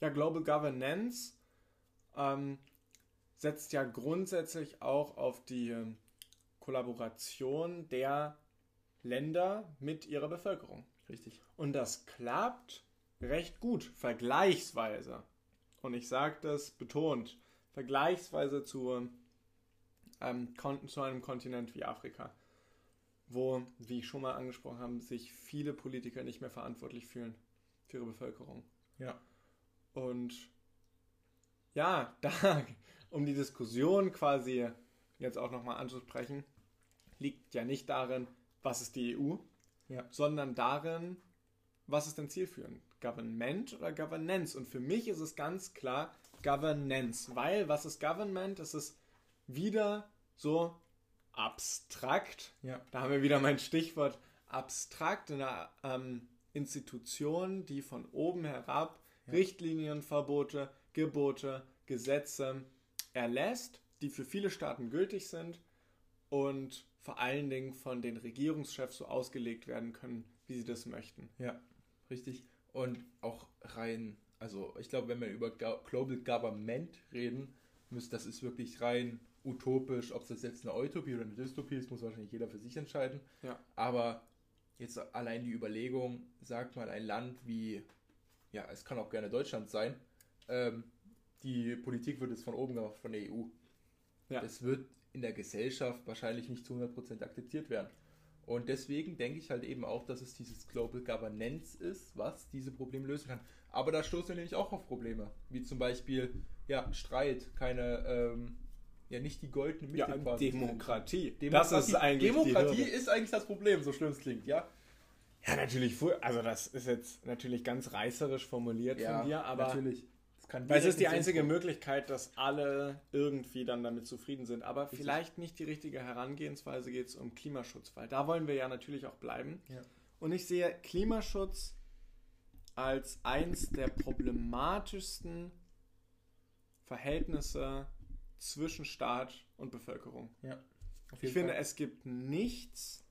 Ja, Global Governance ähm, setzt ja grundsätzlich auch auf die ähm, Kollaboration der Länder mit ihrer Bevölkerung. Richtig. Und das klappt recht gut, vergleichsweise. Und ich sage das betont, vergleichsweise zu, ähm, zu einem Kontinent wie Afrika, wo, wie ich schon mal angesprochen habe, sich viele Politiker nicht mehr verantwortlich fühlen für ihre Bevölkerung. Ja. Und ja, [LAUGHS] da, um die Diskussion quasi jetzt auch nochmal anzusprechen, liegt ja nicht darin, was ist die EU, Ja. sondern darin, was ist denn zielführend? Government oder Governance? Und für mich ist es ganz klar Governance, weil was ist Government? Es ist wieder so abstrakt. Ja. Da haben wir wieder mein Stichwort abstrakt, eine ähm, Institution, die von oben herab Ja. Richtlinien, Verbote, Gebote, Gesetze erlässt, die für viele Staaten gültig sind und vor allen Dingen von den Regierungschefs so ausgelegt werden können, wie sie das möchten. Ja, richtig. Und auch rein, also ich glaube, wenn wir über Global Government reden, müsst, das ist wirklich rein utopisch, ob das jetzt eine Utopie oder eine Dystopie ist, muss wahrscheinlich jeder für sich entscheiden. Ja. Aber jetzt allein die Überlegung, sagt mal ein Land wie, ja, es kann auch gerne Deutschland sein, ähm, die Politik wird jetzt von oben gemacht, von der EU. Ja. Das wird in der Gesellschaft wahrscheinlich nicht zu 100% akzeptiert werden. Und deswegen denke ich halt eben auch, dass es dieses Global Governance ist, was diese Probleme lösen kann. Aber da stoßen wir nämlich auch auf Probleme, wie zum Beispiel ja, Streit, keine, ähm, ja nicht die goldene Ja, Mitte quasi. Demokratie. Demokratie. Das ist eigentlich Demokratie ist eigentlich das Problem, so schlimm es klingt, ja. Ja, natürlich. Also das ist jetzt natürlich ganz reißerisch formuliert Ja, von dir, aber natürlich. Kann weil es ist die einzige Zentrum. Möglichkeit, dass alle irgendwie dann damit zufrieden sind. Aber vielleicht nicht die richtige Herangehensweise geht es um Klimaschutz, weil da wollen wir ja natürlich auch bleiben. Ja. Und ich sehe Klimaschutz als eins der problematischsten Verhältnisse zwischen Staat und Bevölkerung. Ja, Ich finde, Fall. es gibt nichts,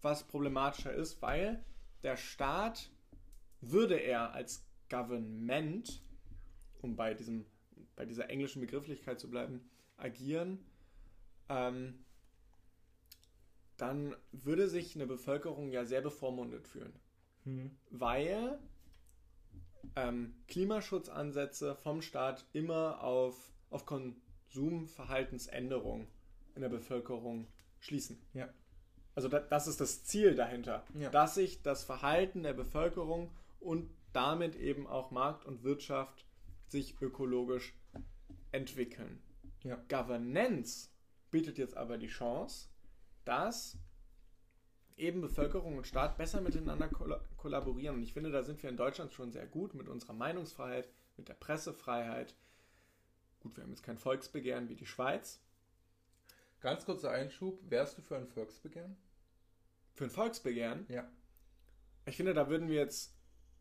was problematischer ist, weil der Staat würde er als Government, um bei, diesem, bei dieser englischen Begrifflichkeit zu bleiben, agieren, ähm, dann würde sich eine Bevölkerung ja sehr bevormundet fühlen, Hm. weil ähm, Klimaschutzansätze vom Staat immer auf, auf Konsumverhaltensänderung in der Bevölkerung schließen. Ja. Also da, das ist das Ziel dahinter, Ja. dass sich das Verhalten der Bevölkerung und damit eben auch Markt und Wirtschaft sich ökologisch entwickeln. Ja. Governance bietet jetzt aber die Chance, dass eben Bevölkerung und Staat besser miteinander kolla- kollaborieren. Und ich finde, da sind wir in Deutschland schon sehr gut mit unserer Meinungsfreiheit, mit der Pressefreiheit. Gut, wir haben jetzt kein Volksbegehren wie die Schweiz. Ganz kurzer Einschub, wärst du für ein Volksbegehren? Für ein Volksbegehren Ja. Ich finde, da würden wir jetzt,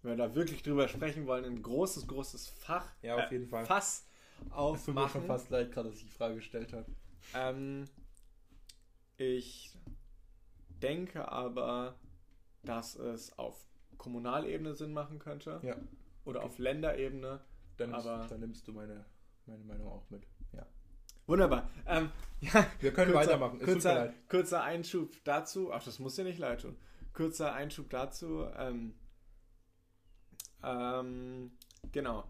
wenn wir da wirklich drüber sprechen wollen, ein großes, großes Fach, Ja, auf äh, jeden Fall. Fass Es tut mir aufmachen. schon fast leid, gerade dass ich die Frage gestellt habe. Ähm, ich denke aber, dass es auf Kommunalebene Sinn machen könnte Ja. oder auf Länderebene. Dann, Aber- dann nimmst du meine, meine Meinung auch mit. Ja. Wunderbar. Ähm, [LAUGHS] ja, Wir können weitermachen. Tut mir Kurzer, kurzer Einschub dazu. Ach, das muss dir nicht leid tun. Kurzer Einschub dazu. Ähm, ähm, genau.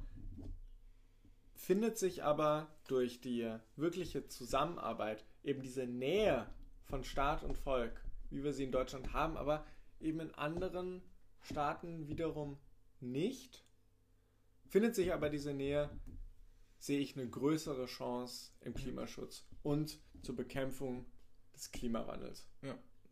Findet sich aber durch die wirkliche Zusammenarbeit, eben diese Nähe von Staat und Volk, wie wir sie in Deutschland haben, aber eben in anderen Staaten wiederum nicht, findet sich aber diese Nähe, sehe ich eine größere Chance im Klimaschutz und zur Bekämpfung des Klimawandels.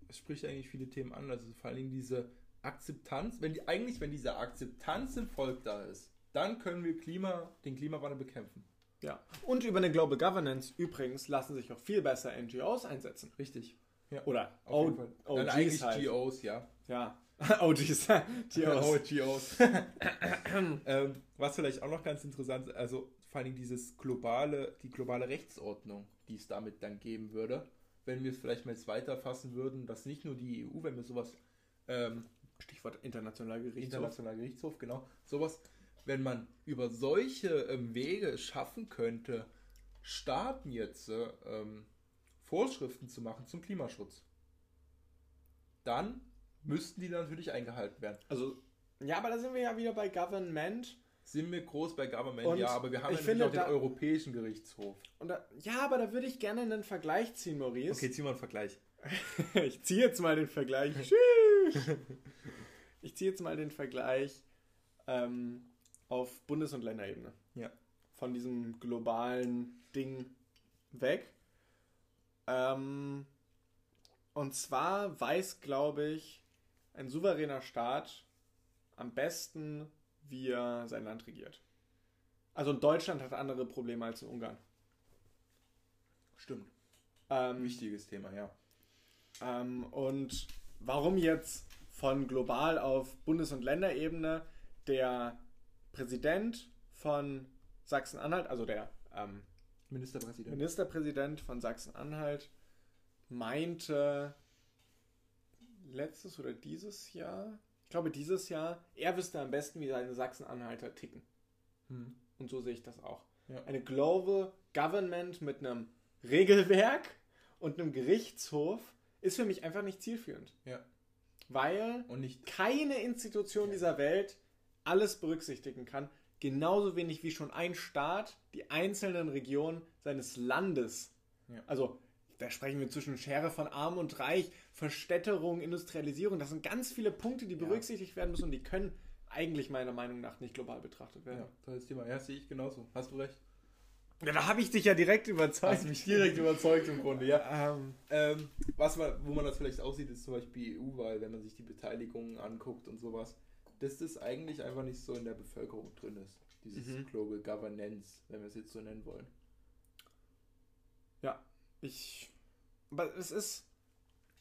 Es spricht eigentlich viele Themen an. Also vor allen Dingen diese Akzeptanz. Wenn die, eigentlich, wenn diese Akzeptanz im Volk da ist, dann können wir Klima, den Klimawandel bekämpfen. Ja. Und über eine Global Governance übrigens lassen sich auch viel besser NGOs einsetzen. Richtig. Ja. Oder Auf jeden Fall. OGs Dann eigentlich halt. GOs, ja. Ja. OGs. TOs. GOs. ähm, was vielleicht auch noch ganz interessant ist, also vor Dingen dieses globale, die globale Rechtsordnung, die es damit dann geben würde, wenn wir es vielleicht mal jetzt weiterfassen würden, dass nicht nur die EU, wenn wir sowas ähm, Stichwort internationaler Gerichtshof. Internationaler Gerichtshof, genau. Sowas, wenn man über solche ähm, Wege schaffen könnte, Staaten jetzt äh, ähm, Vorschriften zu machen zum Klimaschutz, dann müssten die natürlich eingehalten werden. Also, ja, aber da sind wir ja wieder bei Government. Sind wir groß bei Government, Und ja, aber wir haben ja finde, auch den da- Europäischen Gerichtshof. Da, ja, aber da würde ich gerne einen Vergleich ziehen, Maurice. Okay, ziehen wir einen Vergleich. [LAUGHS] Ich ziehe jetzt mal den Vergleich. [LAUGHS] ich ziehe jetzt mal den Vergleich ähm, auf Bundes- und Länderebene. Ja. Von diesem globalen Ding weg. Ähm, und zwar weiß, glaube ich, ein souveräner Staat am besten, wie er sein Land regiert. Also Deutschland hat andere Probleme als in Ungarn. Stimmt. Ähm, Wichtiges Thema, ja. Ähm, und warum jetzt von global auf Bundes- und Länderebene der Präsident von Sachsen-Anhalt, also der ähm, Ministerpräsident. Ministerpräsident von Sachsen-Anhalt, meinte letztes oder dieses Jahr, ich glaube dieses Jahr, er wüsste am besten, wie seine Sachsen-Anhalter ticken. Hm. Und so sehe ich das auch. Ja. Eine Global Government mit einem Regelwerk und einem Gerichtshof ist für mich einfach nicht zielführend. Ja. Weil Und nicht. keine Institution dieser Welt alles berücksichtigen kann. Genauso wenig wie schon ein Staat die einzelnen Regionen seines Landes. Ja. Also, da sprechen wir zwischen Schere von Arm und Reich, Verstädterung, Industrialisierung. Das sind ganz viele Punkte, die Ja. berücksichtigt werden müssen und die können eigentlich meiner Meinung nach nicht global betrachtet werden. Ja, tolles Thema. Ja, sehe ich genauso. Hast du recht. Ja, da habe ich dich ja direkt überzeugt. Hast mich direkt überzeugt im Grunde, ja. Ähm, Ähm, was man, wo man das vielleicht auch sieht, ist zum Beispiel EU-Wahl, wenn man sich die Beteiligungen anguckt und sowas, dass das eigentlich einfach nicht so in der Bevölkerung drin ist. Dieses Mhm. Global Governance, wenn wir es jetzt so nennen wollen. ich. Aber es ist.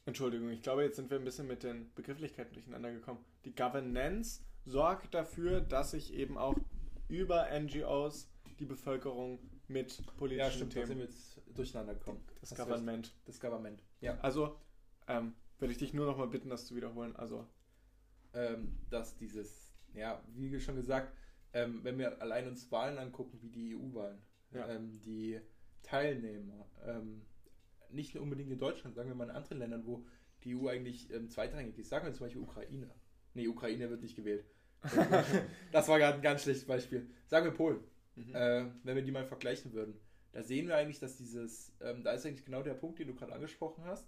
Entschuldigung, ich glaube, jetzt sind wir ein bisschen mit den Begrifflichkeiten durcheinander gekommen. Die Governance sorgt dafür, dass sich eben auch über NGOs die Bevölkerung mit politischen Ja, stimmt, da sind Themen. wir jetzt durcheinander gekommen. Das Hast Government. Das Government. Ja. Also, ähm, würde ich dich nur noch mal bitten, das zu wiederholen. Also, ähm, dass dieses, ja, wie schon gesagt, ähm, wenn wir allein uns Wahlen angucken, wie die EU-Wahlen, Ja. ähm, die Teilnehmer, ähm, nicht nur unbedingt in Deutschland, sagen wir mal in anderen Ländern, wo die EU eigentlich ähm, zweitrangig ist, sagen wir zum Beispiel Ukraine. Nee, Ukraine wird nicht gewählt. [LAUGHS] das war gerade ein ganz schlechtes Beispiel. Sagen wir Polen. Mhm. Äh, wenn wir die mal vergleichen würden, da sehen wir eigentlich, dass dieses, ähm, da ist eigentlich genau der Punkt, den du gerade angesprochen hast,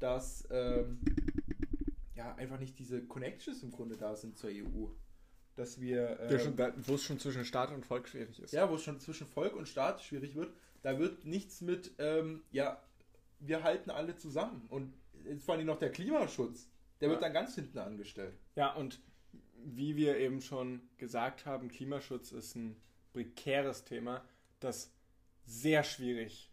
dass ähm, ja einfach nicht diese Connections im Grunde da sind zur EU. Dass wir, Ja, ähm, da, wo es schon zwischen Staat und Volk schwierig ist. ja, wo es schon zwischen Volk und Staat schwierig wird, da wird nichts mit, ähm, ja, wir halten alle zusammen. Und jetzt vor allem noch der Klimaschutz, der wird Ja. dann ganz hinten angestellt. Ja, und wie wir eben schon gesagt haben, Klimaschutz ist ein prekäres Thema, das sehr schwierig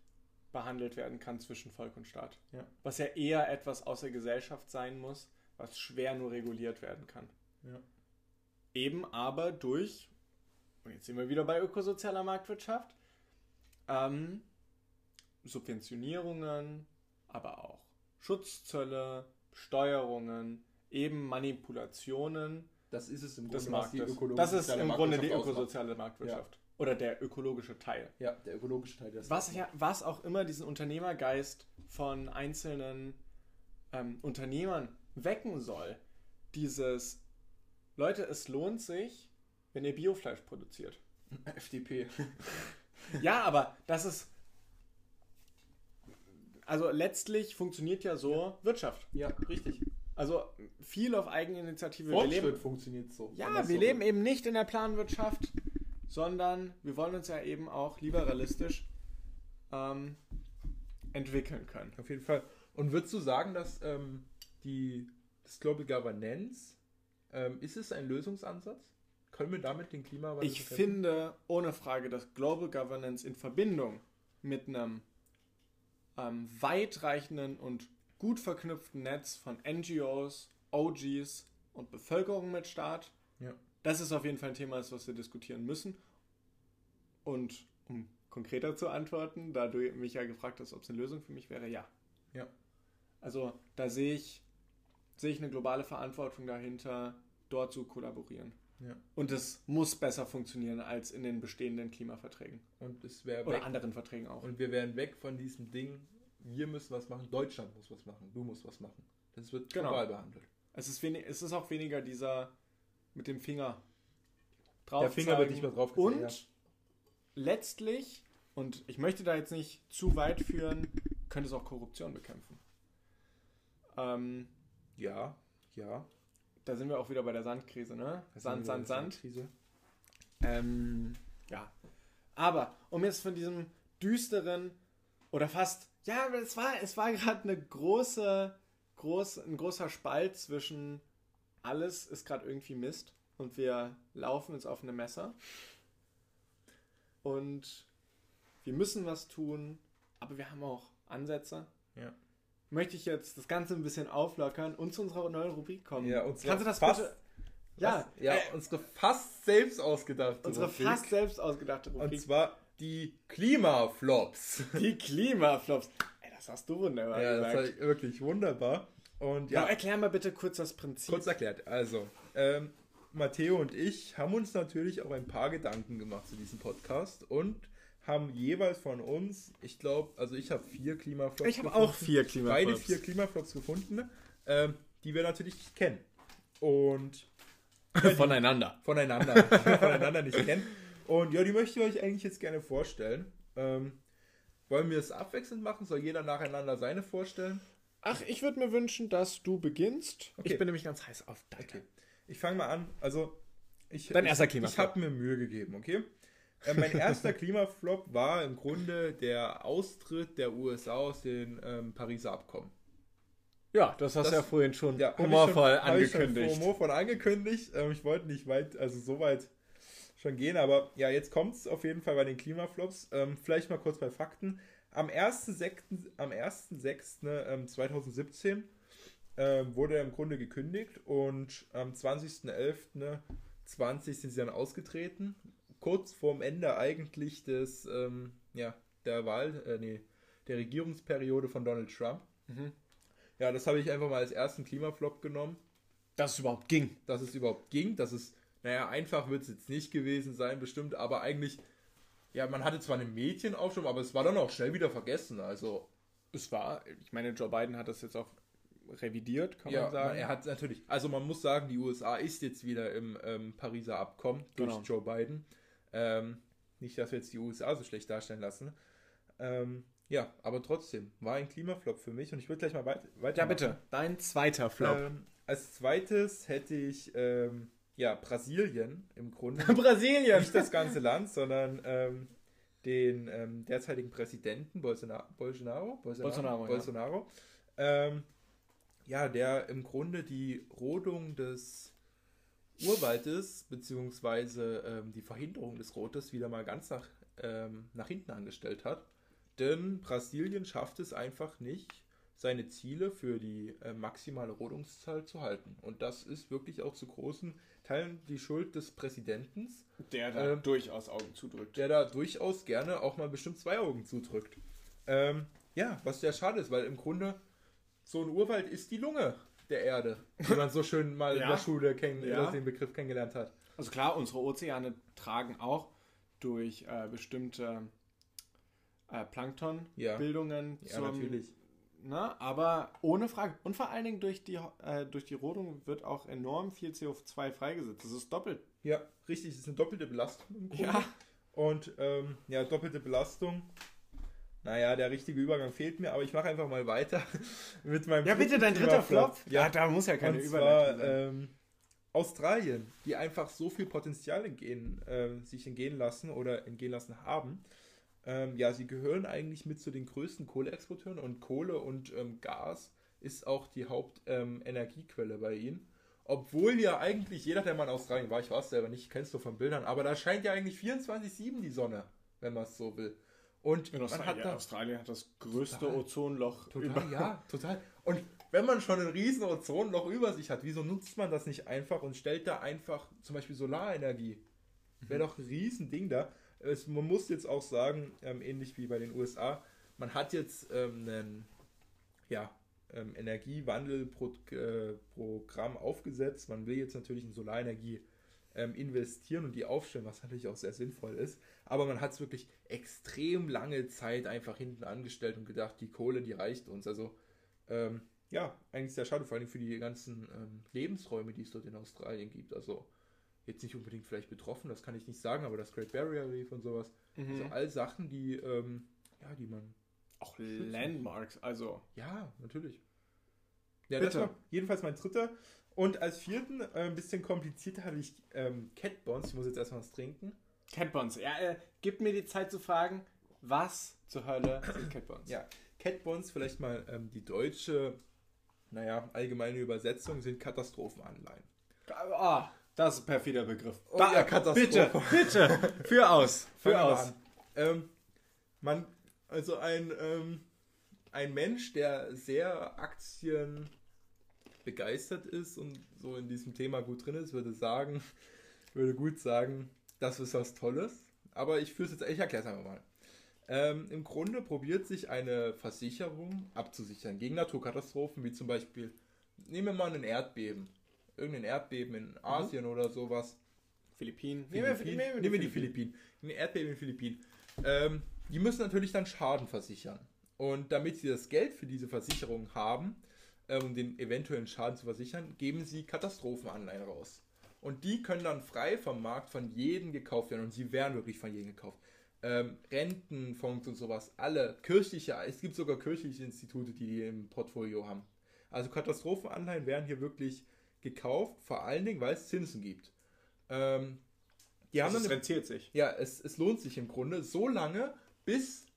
behandelt werden kann zwischen Volk und Staat. Ja. Was ja eher etwas aus der Gesellschaft sein muss, was schwer nur reguliert werden kann. Ja. Eben aber durch, und jetzt sind wir wieder bei ökosozialer Marktwirtschaft, ähm, Subventionierungen, aber auch Schutzzölle, Steuerungen, eben Manipulationen Das ist es im Grunde, was die ökologische Das ist im Grunde die ökosoziale Marktwirtschaft. Oder der ökologische Teil. Ja, der ökologische Teil des Was, ja, was auch immer diesen Unternehmergeist von einzelnen ähm, Unternehmern wecken soll. Dieses, Leute, es lohnt sich, wenn ihr Biofleisch produziert. [LAUGHS] FDP. [LAUGHS] Ja, aber das ist. Also letztlich funktioniert ja so Wirtschaft. Ja, richtig. Also viel auf Eigeninitiative. Wir leben, Fortschritt funktioniert so. ja, wir so leben will. eben nicht in der Planwirtschaft, sondern wir wollen uns ja eben auch liberalistisch ähm, entwickeln können. Auf jeden Fall. Und würdest du sagen, dass ähm, die, das Global Governance, ähm, ist es ein Lösungsansatz? Können wir damit den Klimawandel Ich bekämpfen? finde ohne Frage, dass Global Governance in Verbindung mit einem ähm, weitreichenden und gut verknüpften Netz von NGOs, OGs und Bevölkerung mit Staat, Ja. das ist auf jeden Fall ein Thema, was wir diskutieren müssen. Und um konkreter zu antworten, da du mich ja gefragt hast, ob es eine Lösung für mich wäre, ja. Ja. Also da sehe ich, sehe ich eine globale Verantwortung dahinter, dort zu kollaborieren. Ja. Und es muss besser funktionieren als in den bestehenden Klimaverträgen. Und es wäre Oder weg. anderen Verträgen auch. Und wir wären weg von diesem Ding, wir müssen was machen, Deutschland muss was machen, du musst was machen. Das wird Genau. global behandelt. Es ist, wenig, es ist auch weniger dieser mit dem Finger drauf. Der Finger wird nicht mehr drauf Und gezeigt, letztlich, und ich möchte da jetzt nicht zu weit führen, könnte es auch Korruption bekämpfen. Ähm, Ja, ja. da sind wir auch wieder bei der Sandkrise, ne? Sand, Sand, Sand. Krise. Ähm, ja. Aber um jetzt von diesem düsteren oder fast, ja, es war, es war gerade eine große, groß, ein großer Spalt zwischen alles ist gerade irgendwie Mist und wir laufen ins offene Messer und wir müssen was tun, aber wir haben auch Ansätze. Ja. Möchte ich jetzt das Ganze ein bisschen auflockern und zu unserer neuen Rubrik kommen. Ja, und Kannst du das fast- bitte? Ja, Was? ja, äh, unsere fast selbst ausgedachte unsere Rubrik. fast selbst ausgedachte Und Rubrik. zwar die Klimaflops. Die Klimaflops. Ey, Das hast du wunderbar Ja, das gesagt. war wirklich wunderbar. Und Ja. ja, erklär mal bitte kurz das Prinzip. kurz erklärt. Also, ähm, Matteo und ich haben uns natürlich auch ein paar Gedanken gemacht zu diesem Podcast und haben jeweils von uns, ich glaube, also ich habe vier Klimaflops ich habe auch vier beide Klimaflops. vier Klimaflops gefunden, ähm, die wir natürlich nicht kennen. Und [LAUGHS] voneinander. voneinander, voneinander nicht kennen. Und ja, die möchte ich euch eigentlich jetzt gerne vorstellen. Ähm, wollen wir es abwechselnd machen? Soll jeder nacheinander seine vorstellen? Ach, ich würde mir wünschen, dass du beginnst. Okay. Ich bin nämlich ganz heiß auf deine. Okay. Ich fange mal an. Also, ich, Dein ich, erster ich Klimaflop. habe mir Mühe gegeben, okay? Äh, mein erster [LAUGHS] Klimaflop war im Grunde der Austritt der USA aus den ähm, Pariser Abkommen. Ja, das hast du ja vorhin schon Ja, ich humorvoll hab ich schon angekündigt. humorvoll angekündigt. Ähm, ich wollte nicht weit, also so weit schon gehen, aber ja, jetzt kommt es auf jeden Fall bei den Klimaflops. Ähm, vielleicht mal kurz bei Fakten. Am 1.6. am 1.6., ähm, 2017 ähm, wurde er im Grunde gekündigt und am 20.11.20 sind sie dann ausgetreten. Kurz vorm Ende eigentlich des, ähm, ja, der Wahl, äh, nee, der Regierungsperiode von Donald Trump. Mhm. Ja, das habe ich einfach mal als ersten Klimaflop genommen Dass es überhaupt ging. dass es überhaupt ging, dass es, naja, einfach wird es jetzt nicht gewesen sein, bestimmt, aber eigentlich, ja, man hatte zwar eine Mädchenaufschwung, aber es war dann auch schnell wieder vergessen, also, Es war, ich meine, Joe Biden hat das jetzt auch revidiert, kann ja, man sagen. er hat natürlich, also man muss sagen, die USA ist jetzt wieder im ähm, Pariser Abkommen durch Genau. Joe Biden, ähm, nicht, dass wir jetzt die USA so schlecht darstellen lassen, ähm, ja, aber trotzdem, war ein Klimaflop für mich und ich würde gleich mal weit weiter ja, bitte. Dein zweiter Flop. Ähm, als zweites hätte ich, ähm, ja, Brasilien im Grunde. [LAUGHS] Brasilien. nicht das ganze Land, sondern ähm, den ähm, derzeitigen Präsidenten Bolsonaro, Bolsonaro, Bolsonaro, ja. Bolsonaro ähm, ja, der im Grunde die Rodung des Urwaldes beziehungsweise ähm, die Verhinderung des Rotes wieder mal ganz nach, ähm, nach hinten angestellt hat. Denn Brasilien schafft es einfach nicht, seine Ziele für die äh, maximale Rodungszahl zu halten. Und das ist wirklich auch zu großen Teilen die Schuld des Präsidenten, Der da Ähm, durchaus Augen zudrückt. der da durchaus gerne auch mal bestimmt zwei Augen zudrückt. Ähm, ja, was sehr schade ist, weil im Grunde so ein Urwald ist die Lunge der Erde, wie man so schön mal in [LAUGHS] Ja. der Schule kenn Ja. den Begriff kennengelernt hat. Also klar, unsere Ozeane tragen auch durch äh, bestimmte äh, Planktonbildungen Ja, zum, natürlich. Ne, aber ohne Frage. Und vor allen Dingen durch die, äh, durch die Rodung wird auch enorm viel CO2 freigesetzt. Das ist doppelt. Ja, richtig, es ist eine doppelte Belastung im Grunde. Ja. Und ähm, ja, doppelte Belastung. Naja, der richtige Übergang fehlt mir, aber ich mache einfach mal weiter [LAUGHS] mit meinem Ja, bitte, dein dritter. Flop. Ja, da muss ja keine sein. ähm, Australien, die einfach so viel Potenzial entgehen, ähm, sich entgehen lassen oder entgehen lassen haben. Ähm, ja, sie gehören eigentlich mit zu den größten Kohleexporteuren und Kohle und ähm, Gas ist auch die Hauptenergiequelle bei ihnen. Obwohl ja eigentlich jeder, der mal in Australien war, ich war es selber nicht, kennst du von Bildern, aber da scheint ja eigentlich 24-7 die Sonne, wenn man es so will. Und In man hat Australien, da Australien hat das größte Total. Ozonloch Total, ja, total. Und wenn man schon ein riesen Ozonloch über sich hat, wieso nutzt man das nicht einfach und stellt da einfach zum Beispiel Solarenergie? Wäre doch ein riesen Ding da. Es, man muss jetzt auch sagen, ähm, ähnlich wie bei den USA, man hat jetzt ähm, ein ja, ähm, Energiewandelprogramm aufgesetzt. Man will jetzt natürlich in Solarenergie ähm, investieren und die aufstellen, was natürlich auch sehr sinnvoll ist. Aber man hat es wirklich extrem lange Zeit einfach hinten angestellt und gedacht, die Kohle, die reicht uns. Also ähm, ja, eigentlich sehr schade, vor allem für die ganzen ähm, Lebensräume, die es dort in Australien gibt. Also jetzt nicht unbedingt vielleicht betroffen, das kann ich nicht sagen, aber das Great Barrier Reef und sowas. Mhm. Also all Sachen, die, ähm, ja, die man, Auch Landmarks, also. ja, natürlich. Ja, Bitte. das war jedenfalls mein dritter. Und als vierten, äh, ein bisschen komplizierter, habe ich ähm, Cat Bonds. Ich muss jetzt erstmal was trinken. Cat Bonds. Ja, äh, gib mir die Zeit zu fragen, was zur Hölle sind Cat Bonds? Ja, Cat Bonds, vielleicht mal ähm, die deutsche, naja, allgemeine Übersetzung sind Katastrophenanleihen. Ah, das ist ein perfider Begriff. Oh ja, Katastrophe. Bitte, bitte, für aus, für aus. Ähm, man, also ein, ähm, ein Mensch, der sehr Aktien begeistert ist und so in diesem Thema gut drin ist, würde sagen, [LAUGHS] würde gut sagen, das ist was Tolles. Aber ich führe es jetzt, ich erkläre es einfach mal. Ähm, Im Grunde probiert sich eine Versicherung abzusichern gegen Naturkatastrophen, wie zum Beispiel, nehmen wir mal ein Erdbeben. Irgendein Erdbeben in Asien mhm. oder sowas. Philippinen. Philippinen. Nehmen wir, nehmen wir die Philippinen. Ein Erdbeben in den Philippinen. Ähm, die müssen natürlich dann Schaden versichern. Und damit sie das Geld für diese Versicherung haben, ähm, um den eventuellen Schaden zu versichern, geben sie Katastrophenanleihen raus. Und die können dann frei vom Markt von jedem gekauft werden. Und sie werden wirklich von jedem gekauft. Ähm, Rentenfonds und sowas, alle kirchliche, es gibt sogar kirchliche Institute, die die im Portfolio haben. Also Katastrophenanleihen werden hier wirklich gekauft, vor allen Dingen, weil es Zinsen gibt. Ähm, die haben also es rentiert sich. Ja, es, es lohnt sich im Grunde so lange, bis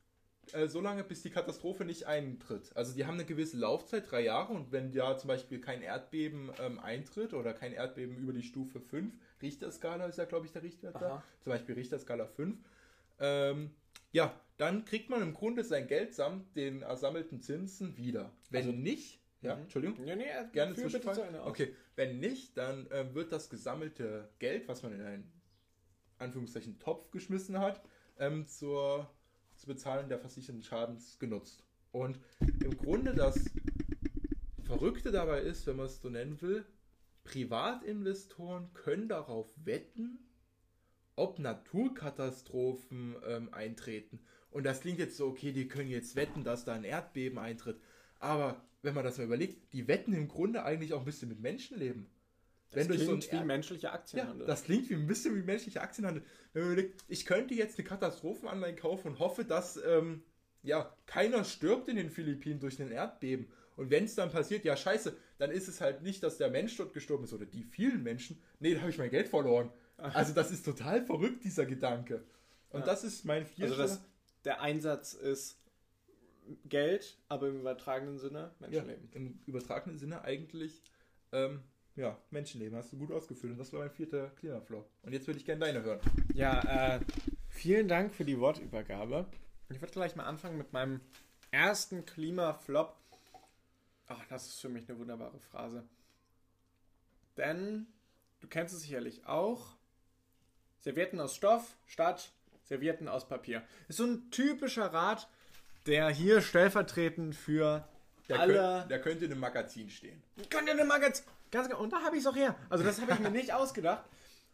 äh, so lange, bis die Katastrophe nicht eintritt. Also die haben eine gewisse Laufzeit, drei Jahre, und wenn ja zum Beispiel kein Erdbeben ähm, eintritt oder kein Erdbeben über die Stufe 5, Richterskala ist ja, glaube ich, der Richtwert Aha. da, zum Beispiel Richterskala 5, ähm, ja, dann kriegt man im Grunde sein Geld samt den ersammelten Zinsen wieder. Wenn also, nicht, ja, mhm. Entschuldigung. Ja, nee, gerne zwischenfallen. Okay, wenn nicht, dann äh, wird das gesammelte Geld, was man in einen Anführungszeichen Topf geschmissen hat, ähm, zur, zur Bezahlung der versicherten Schadens genutzt. Und im Grunde das Verrückte dabei ist, wenn man es so nennen will, Privatinvestoren können darauf wetten, ob Naturkatastrophen ähm, eintreten. Und das klingt jetzt so, okay, die können jetzt wetten, dass da ein Erdbeben eintritt. Aber wenn man das mal überlegt, die wetten im Grunde eigentlich auch ein bisschen mit Menschenleben. Das wenn klingt so wie menschliche Aktienhandel. Ja, das klingt wie ein bisschen wie menschliche Aktienhandel. Wenn man überlegt, ich könnte jetzt eine Katastrophenanleihe kaufen und hoffe, dass ähm, ja, keiner stirbt in den Philippinen durch ein Erdbeben. Und wenn es dann passiert, ja scheiße, dann ist es halt nicht, dass der Mensch dort gestorben ist oder die vielen Menschen. Nee, da habe ich mein Geld verloren. [LAUGHS] Also das ist total verrückt, dieser Gedanke. Und ja. das ist mein vierter... Also das, der Einsatz ist Geld, aber im übertragenen Sinne Menschenleben. Ja, Im übertragenen Sinne eigentlich ähm, ja, Menschenleben. Hast du gut ausgeführt. Und das war mein vierter Klimaflop. Und jetzt würde ich gerne deine hören. Ja, äh, vielen Dank für die Wortübergabe. Ich würde gleich mal anfangen mit meinem ersten Klimaflop. Ach, das ist für mich eine wunderbare Phrase. Denn, du kennst es sicherlich auch, Servietten aus Stoff statt Servietten aus Papier. Ist so ein typischer Rat, der hier stellvertretend für der alle. Könnt, der könnte in einem Magazin stehen. Könnte in einem Magazin. Ganz genau. Und da habe ich es auch her. Also das habe ich mir nicht ausgedacht,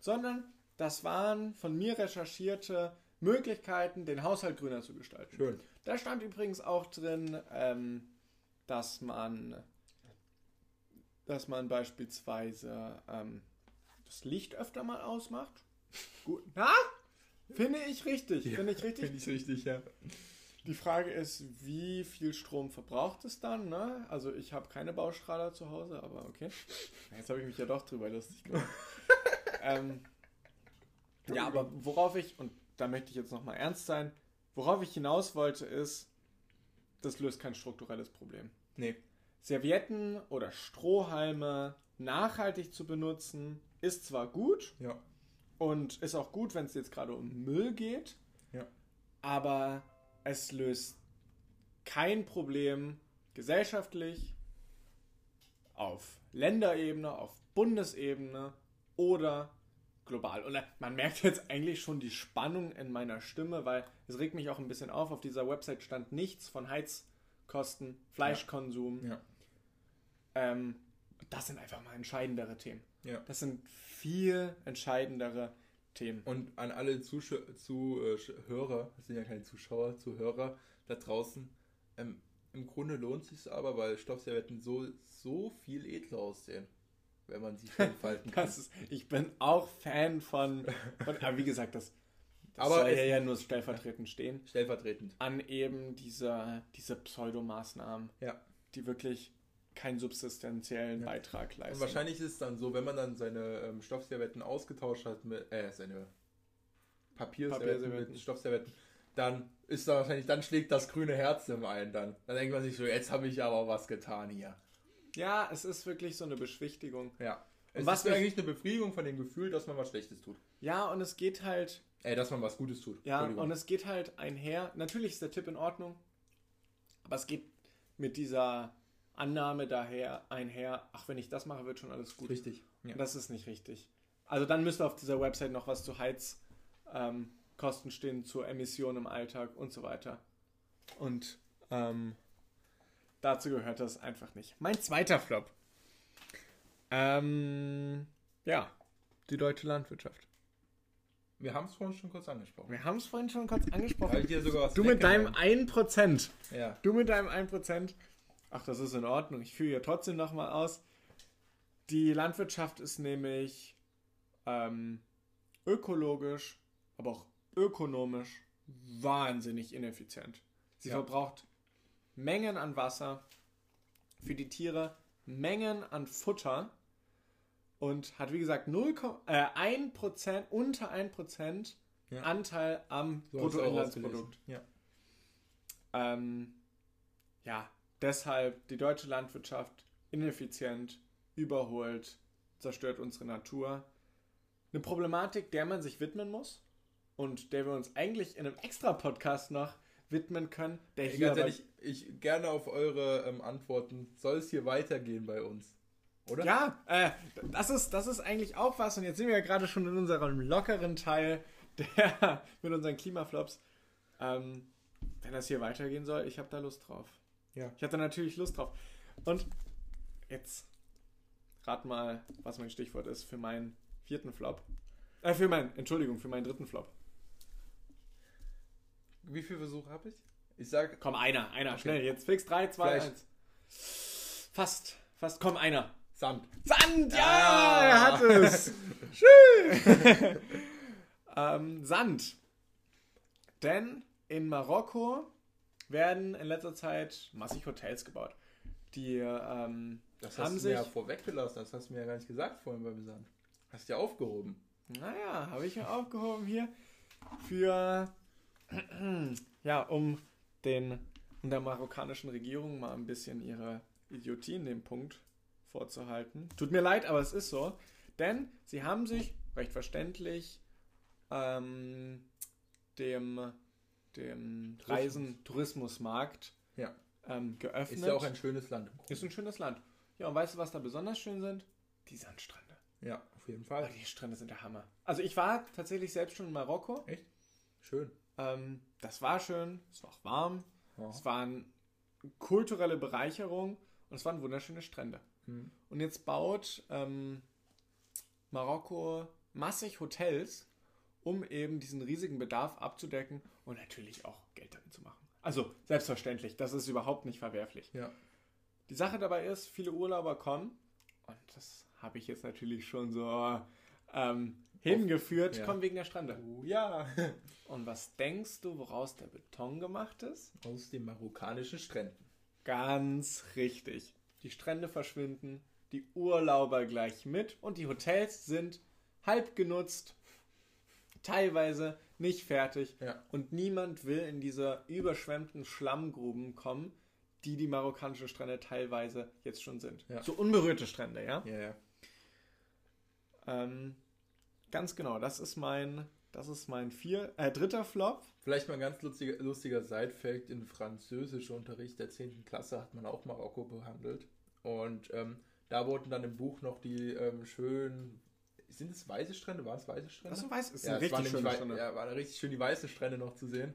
sondern das waren von mir recherchierte Möglichkeiten, den Haushalt grüner zu gestalten. Schön. Da stand übrigens auch drin, ähm, dass man, dass man beispielsweise ähm, das Licht öfter mal ausmacht. Gut. Na? Finde ich richtig. Ja, Finde ich richtig. Finde ich richtig, ja. Die Frage ist, wie viel Strom verbraucht es dann? Ne? Also ich habe keine Baustrahler zu Hause, aber okay. Jetzt habe ich mich ja doch drüber lustig gemacht. [LAUGHS] ähm, ja, aber worauf ich, und da möchte ich jetzt nochmal ernst sein, worauf ich hinaus wollte ist, das löst kein strukturelles Problem. Nee. Servietten oder Strohhalme nachhaltig zu benutzen, ist zwar gut. Ja. Und ist auch gut, wenn es jetzt gerade um Müll geht. Ja. Aber es löst kein Problem gesellschaftlich, auf Länderebene, auf Bundesebene oder global. Und man merkt jetzt eigentlich schon die Spannung in meiner Stimme, weil es regt mich auch ein bisschen auf. Auf dieser Website stand nichts von Heizkosten, Fleischkonsum. Ja. Ähm, das sind einfach mal entscheidendere Themen. Ja. Das sind viel entscheidendere Themen. Und an alle Zuschauer, Zuhörer, das sind ja keine Zuschauer, Zuhörer da draußen, ähm, im Grunde lohnt es sich aber, weil Stoffservietten so, so viel edler aussehen, wenn man sie schön [LAUGHS] falten kann. ist, ich bin auch Fan von, von aber wie gesagt, das, das aber soll ja nur stellvertretend stehen. Stellvertretend. An eben diese, diese Pseudomaßnahmen, ja. die wirklich keinen substanziellen ja. Beitrag leisten. Und wahrscheinlich ist es dann so, wenn man dann seine ähm, Stoffservietten ausgetauscht hat mit, äh, seine Papierservietten mit Stoffservietten, dann ist da wahrscheinlich, dann schlägt das grüne Herz im einen dann. Dann denkt man sich so, jetzt habe ich aber was getan hier. Ja, es ist wirklich so eine Beschwichtigung. Ja. Es und was ist eigentlich eine Befriedigung von dem Gefühl, dass man was Schlechtes tut. Ja, und es geht halt. Ey, dass man was Gutes tut. Ja, und es geht halt einher. Natürlich ist der Tipp in Ordnung, aber es geht mit dieser Annahme daher einher, ach, wenn ich das mache, wird schon alles gut. Richtig. Ja. Das ist nicht richtig. Also dann müsste auf dieser Website noch was zu Heiz, ähm, stehen zur Emission im Alltag und so weiter. Und ähm, dazu gehört das einfach nicht. Mein zweiter Flop. Ähm, ja, die deutsche Landwirtschaft. Wir haben es vorhin schon kurz angesprochen. Wir haben es vorhin schon kurz angesprochen. Du mit deinem weggenommen. 1%. Ja. Du mit deinem 1%. Ach, das ist in Ordnung. Ich führe ja trotzdem nochmal aus. Die Landwirtschaft ist nämlich ähm, ökologisch, aber auch ökonomisch wahnsinnig ineffizient. Sie Ja. verbraucht Mengen an Wasser für die Tiere, Mengen an Futter und hat wie gesagt 0, äh, 1%, unter 1% Ja. Anteil am So Bruttoinlandsprodukt. Ja. Ähm, ja, deshalb die deutsche Landwirtschaft ineffizient, überholt, zerstört unsere Natur. Eine Problematik, der man sich widmen muss und der wir uns eigentlich in einem extra Podcast noch widmen können, der Ey, hier ehrlich, ich gerne auf eure ähm, Antworten. Soll es hier weitergehen bei uns? Oder? Ja, äh, das ist, das ist eigentlich auch was. Und jetzt sind wir ja gerade schon in unserem lockeren Teil der, [LAUGHS] mit unseren Klimaflops. Ähm, wenn das hier weitergehen soll, ich habe da Lust drauf. Ja. Ich hatte natürlich Lust drauf. Und jetzt rat mal, was mein Stichwort ist für meinen vierten Flop. Äh, für meinen, Entschuldigung, für meinen dritten Flop. Wie viele Versuche habe ich? Ich sage, Komm, einer, einer, Okay. schnell. Jetzt fix 3, 2, Vielleicht- 1. Fast, fast. Komm, einer. Sand. Sand, ja, Ah. er hat [LAUGHS] es. Schön. [LAUGHS] ähm, Sand. Denn in Marokko werden in letzter Zeit massig Hotels gebaut. Die ähm, Das haben hast du sich. mir ja vorweggelassen. Das hast du mir ja gar nicht gesagt vorhin beim Sand. Hast du ja aufgehoben. Naja, habe ich ja aufgehoben hier. Für. [CLEARS THROAT] ja, um den. Um der marokkanischen Regierung mal ein bisschen ihre Idiotie in dem Punkt vorzuhalten. Tut mir leid, aber es ist so. Denn sie haben sich, recht verständlich, ähm, dem, dem Reisen, Tourismusmarkt Ja. ähm, geöffnet. Ist ja auch ein schönes Land. ist ein schönes Land. Ja, und weißt du, was da besonders schön sind? Die Sandstrände. Ja, auf jeden Oh, Fall. die Strände sind der Hammer. Also ich war tatsächlich selbst schon in Marokko. Schön. Ähm, das war schön, es war auch warm, Ja. es waren kulturelle Bereicherung und es waren wunderschöne Strände. Hm. Und jetzt baut ähm, Marokko massig Hotels, um eben diesen riesigen Bedarf abzudecken und natürlich auch Geld damit zu machen. Also selbstverständlich, das ist überhaupt nicht verwerflich. Ja. Die Sache dabei ist, viele Urlauber kommen, und das habe ich jetzt natürlich schon so ähm, hingeführt, ja. kommen wegen der Strände. Oh ja. [LAUGHS] Und was denkst du, woraus der Beton gemacht ist? Aus den marokkanischen Stränden. Ganz richtig. Die Strände verschwinden, die Urlauber gleich mit und die Hotels sind halb genutzt, teilweise nicht fertig Ja. und niemand will in diese überschwemmten Schlammgruben kommen, die die marokkanischen Strände teilweise jetzt schon sind. Ja. So unberührte Strände, ja? Ja, ja. Ähm, ganz genau, das ist mein, das ist mein vier, äh, dritter Flop. Vielleicht mal ein ganz lustiger, lustiger Side-Fact: In Französischunterricht der 10. Klasse hat man auch Marokko behandelt. Und ähm, da wurden dann im Buch noch die ähm, schönen. Sind es weiße Strände? Waren es weiße Strände? Das ist weiß, ist ja, richtig wei- Strände. ja, waren richtig schön die weißen Strände noch zu sehen.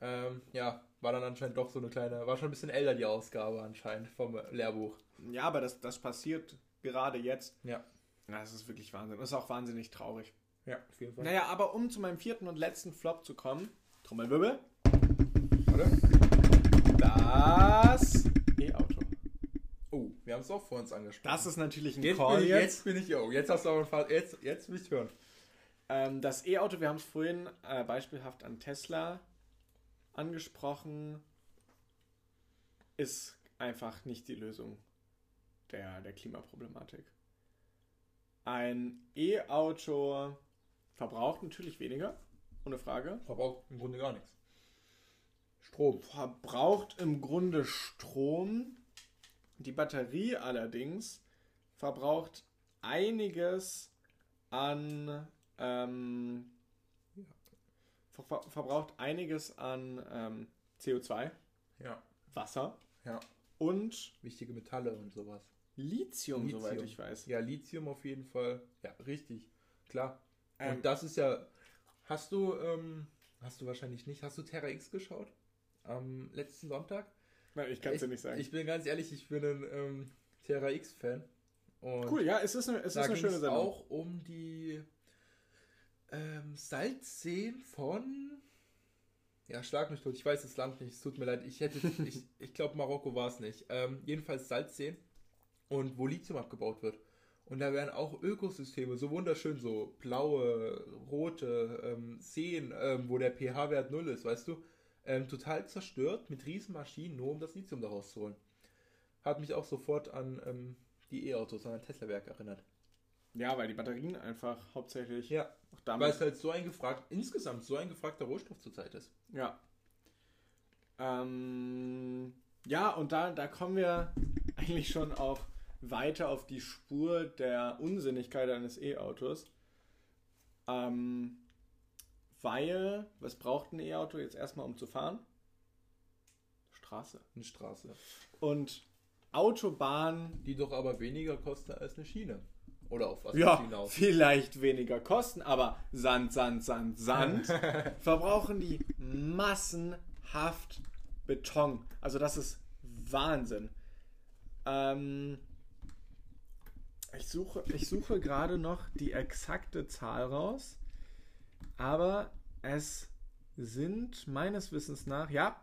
Ähm, ja, war dann anscheinend doch so eine kleine, war schon ein bisschen älter die Ausgabe anscheinend vom Lehrbuch. Ja, aber das, das passiert gerade jetzt. Ja. Ja, das ist wirklich Wahnsinn. Das ist auch wahnsinnig traurig. Ja, auf jeden Fall. Naja, aber um zu meinem vierten und letzten Flop zu kommen, Trommelwirbel, Oder? das wir haben es auch vor uns angesprochen. Das ist natürlich ein jetzt, Call bin ich, jetzt. jetzt bin ich, oh, jetzt hast du aber jetzt, jetzt will ich hören. Ähm, das E-Auto, wir haben es vorhin äh, beispielhaft an Tesla angesprochen, ist einfach nicht die Lösung der, der Klimaproblematik. Ein E-Auto verbraucht natürlich weniger, ohne Frage. Verbraucht im Grunde gar nichts. Strom. Verbraucht im Grunde Strom. Die Batterie allerdings verbraucht einiges an ähm, ver ver verbraucht einiges an ähm, CO2, Ja. Wasser Ja. und Wichtige Metalle und sowas. Lithium, Lithium. soweit ich weiß. Ja, Lithium auf jeden Fall. Ja, richtig. Klar. Ähm, und das ist ja. Hast du ähm, Hast du wahrscheinlich nicht. Hast du Terra X geschaut? Am letzten Sonntag? Nein, ich kann es dir nicht sagen. Ich bin ganz ehrlich, ich bin ein ähm, Terra X-Fan. Cool, ja, es ist eine, es ist eine schöne Sendung. auch um die ähm, Salzseen von. Ja, schlag mich tot. Ich weiß das Land nicht. Es tut mir leid. Ich hätte. [LAUGHS] ich ich glaube, Marokko war es nicht. Ähm, jedenfalls Salzseen. Und wo Lithium abgebaut wird. Und da werden auch Ökosysteme so wunderschön, so blaue, rote ähm, Seen, ähm, wo der pH-Wert null ist, weißt du, ähm, total zerstört mit riesen Maschinen, nur um das Lithium daraus zu holen. Hat mich auch sofort an ähm, die E-Autos, an ein Tesla-Werk erinnert. Ja, weil die Batterien einfach hauptsächlich ja. Weil es halt so ein gefragt, insgesamt so ein gefragter Rohstoff zurzeit ist. Ja. Ähm, ja, und da, da kommen wir eigentlich schon auch weiter auf die Spur der Unsinnigkeit eines E-Autos. Ähm, weil, was braucht ein E-Auto jetzt erstmal, um zu fahren? Straße. Eine Straße. Und Autobahn. Die doch aber weniger kosten als eine Schiene. Oder auf was ja, hinaus? Vielleicht weniger kosten, aber Sand, Sand, Sand, Sand [LAUGHS] verbrauchen die massenhaft Beton. Also das ist Wahnsinn. Ähm, ich suche, ich suche gerade noch die exakte Zahl raus, aber es sind meines Wissens nach, ja,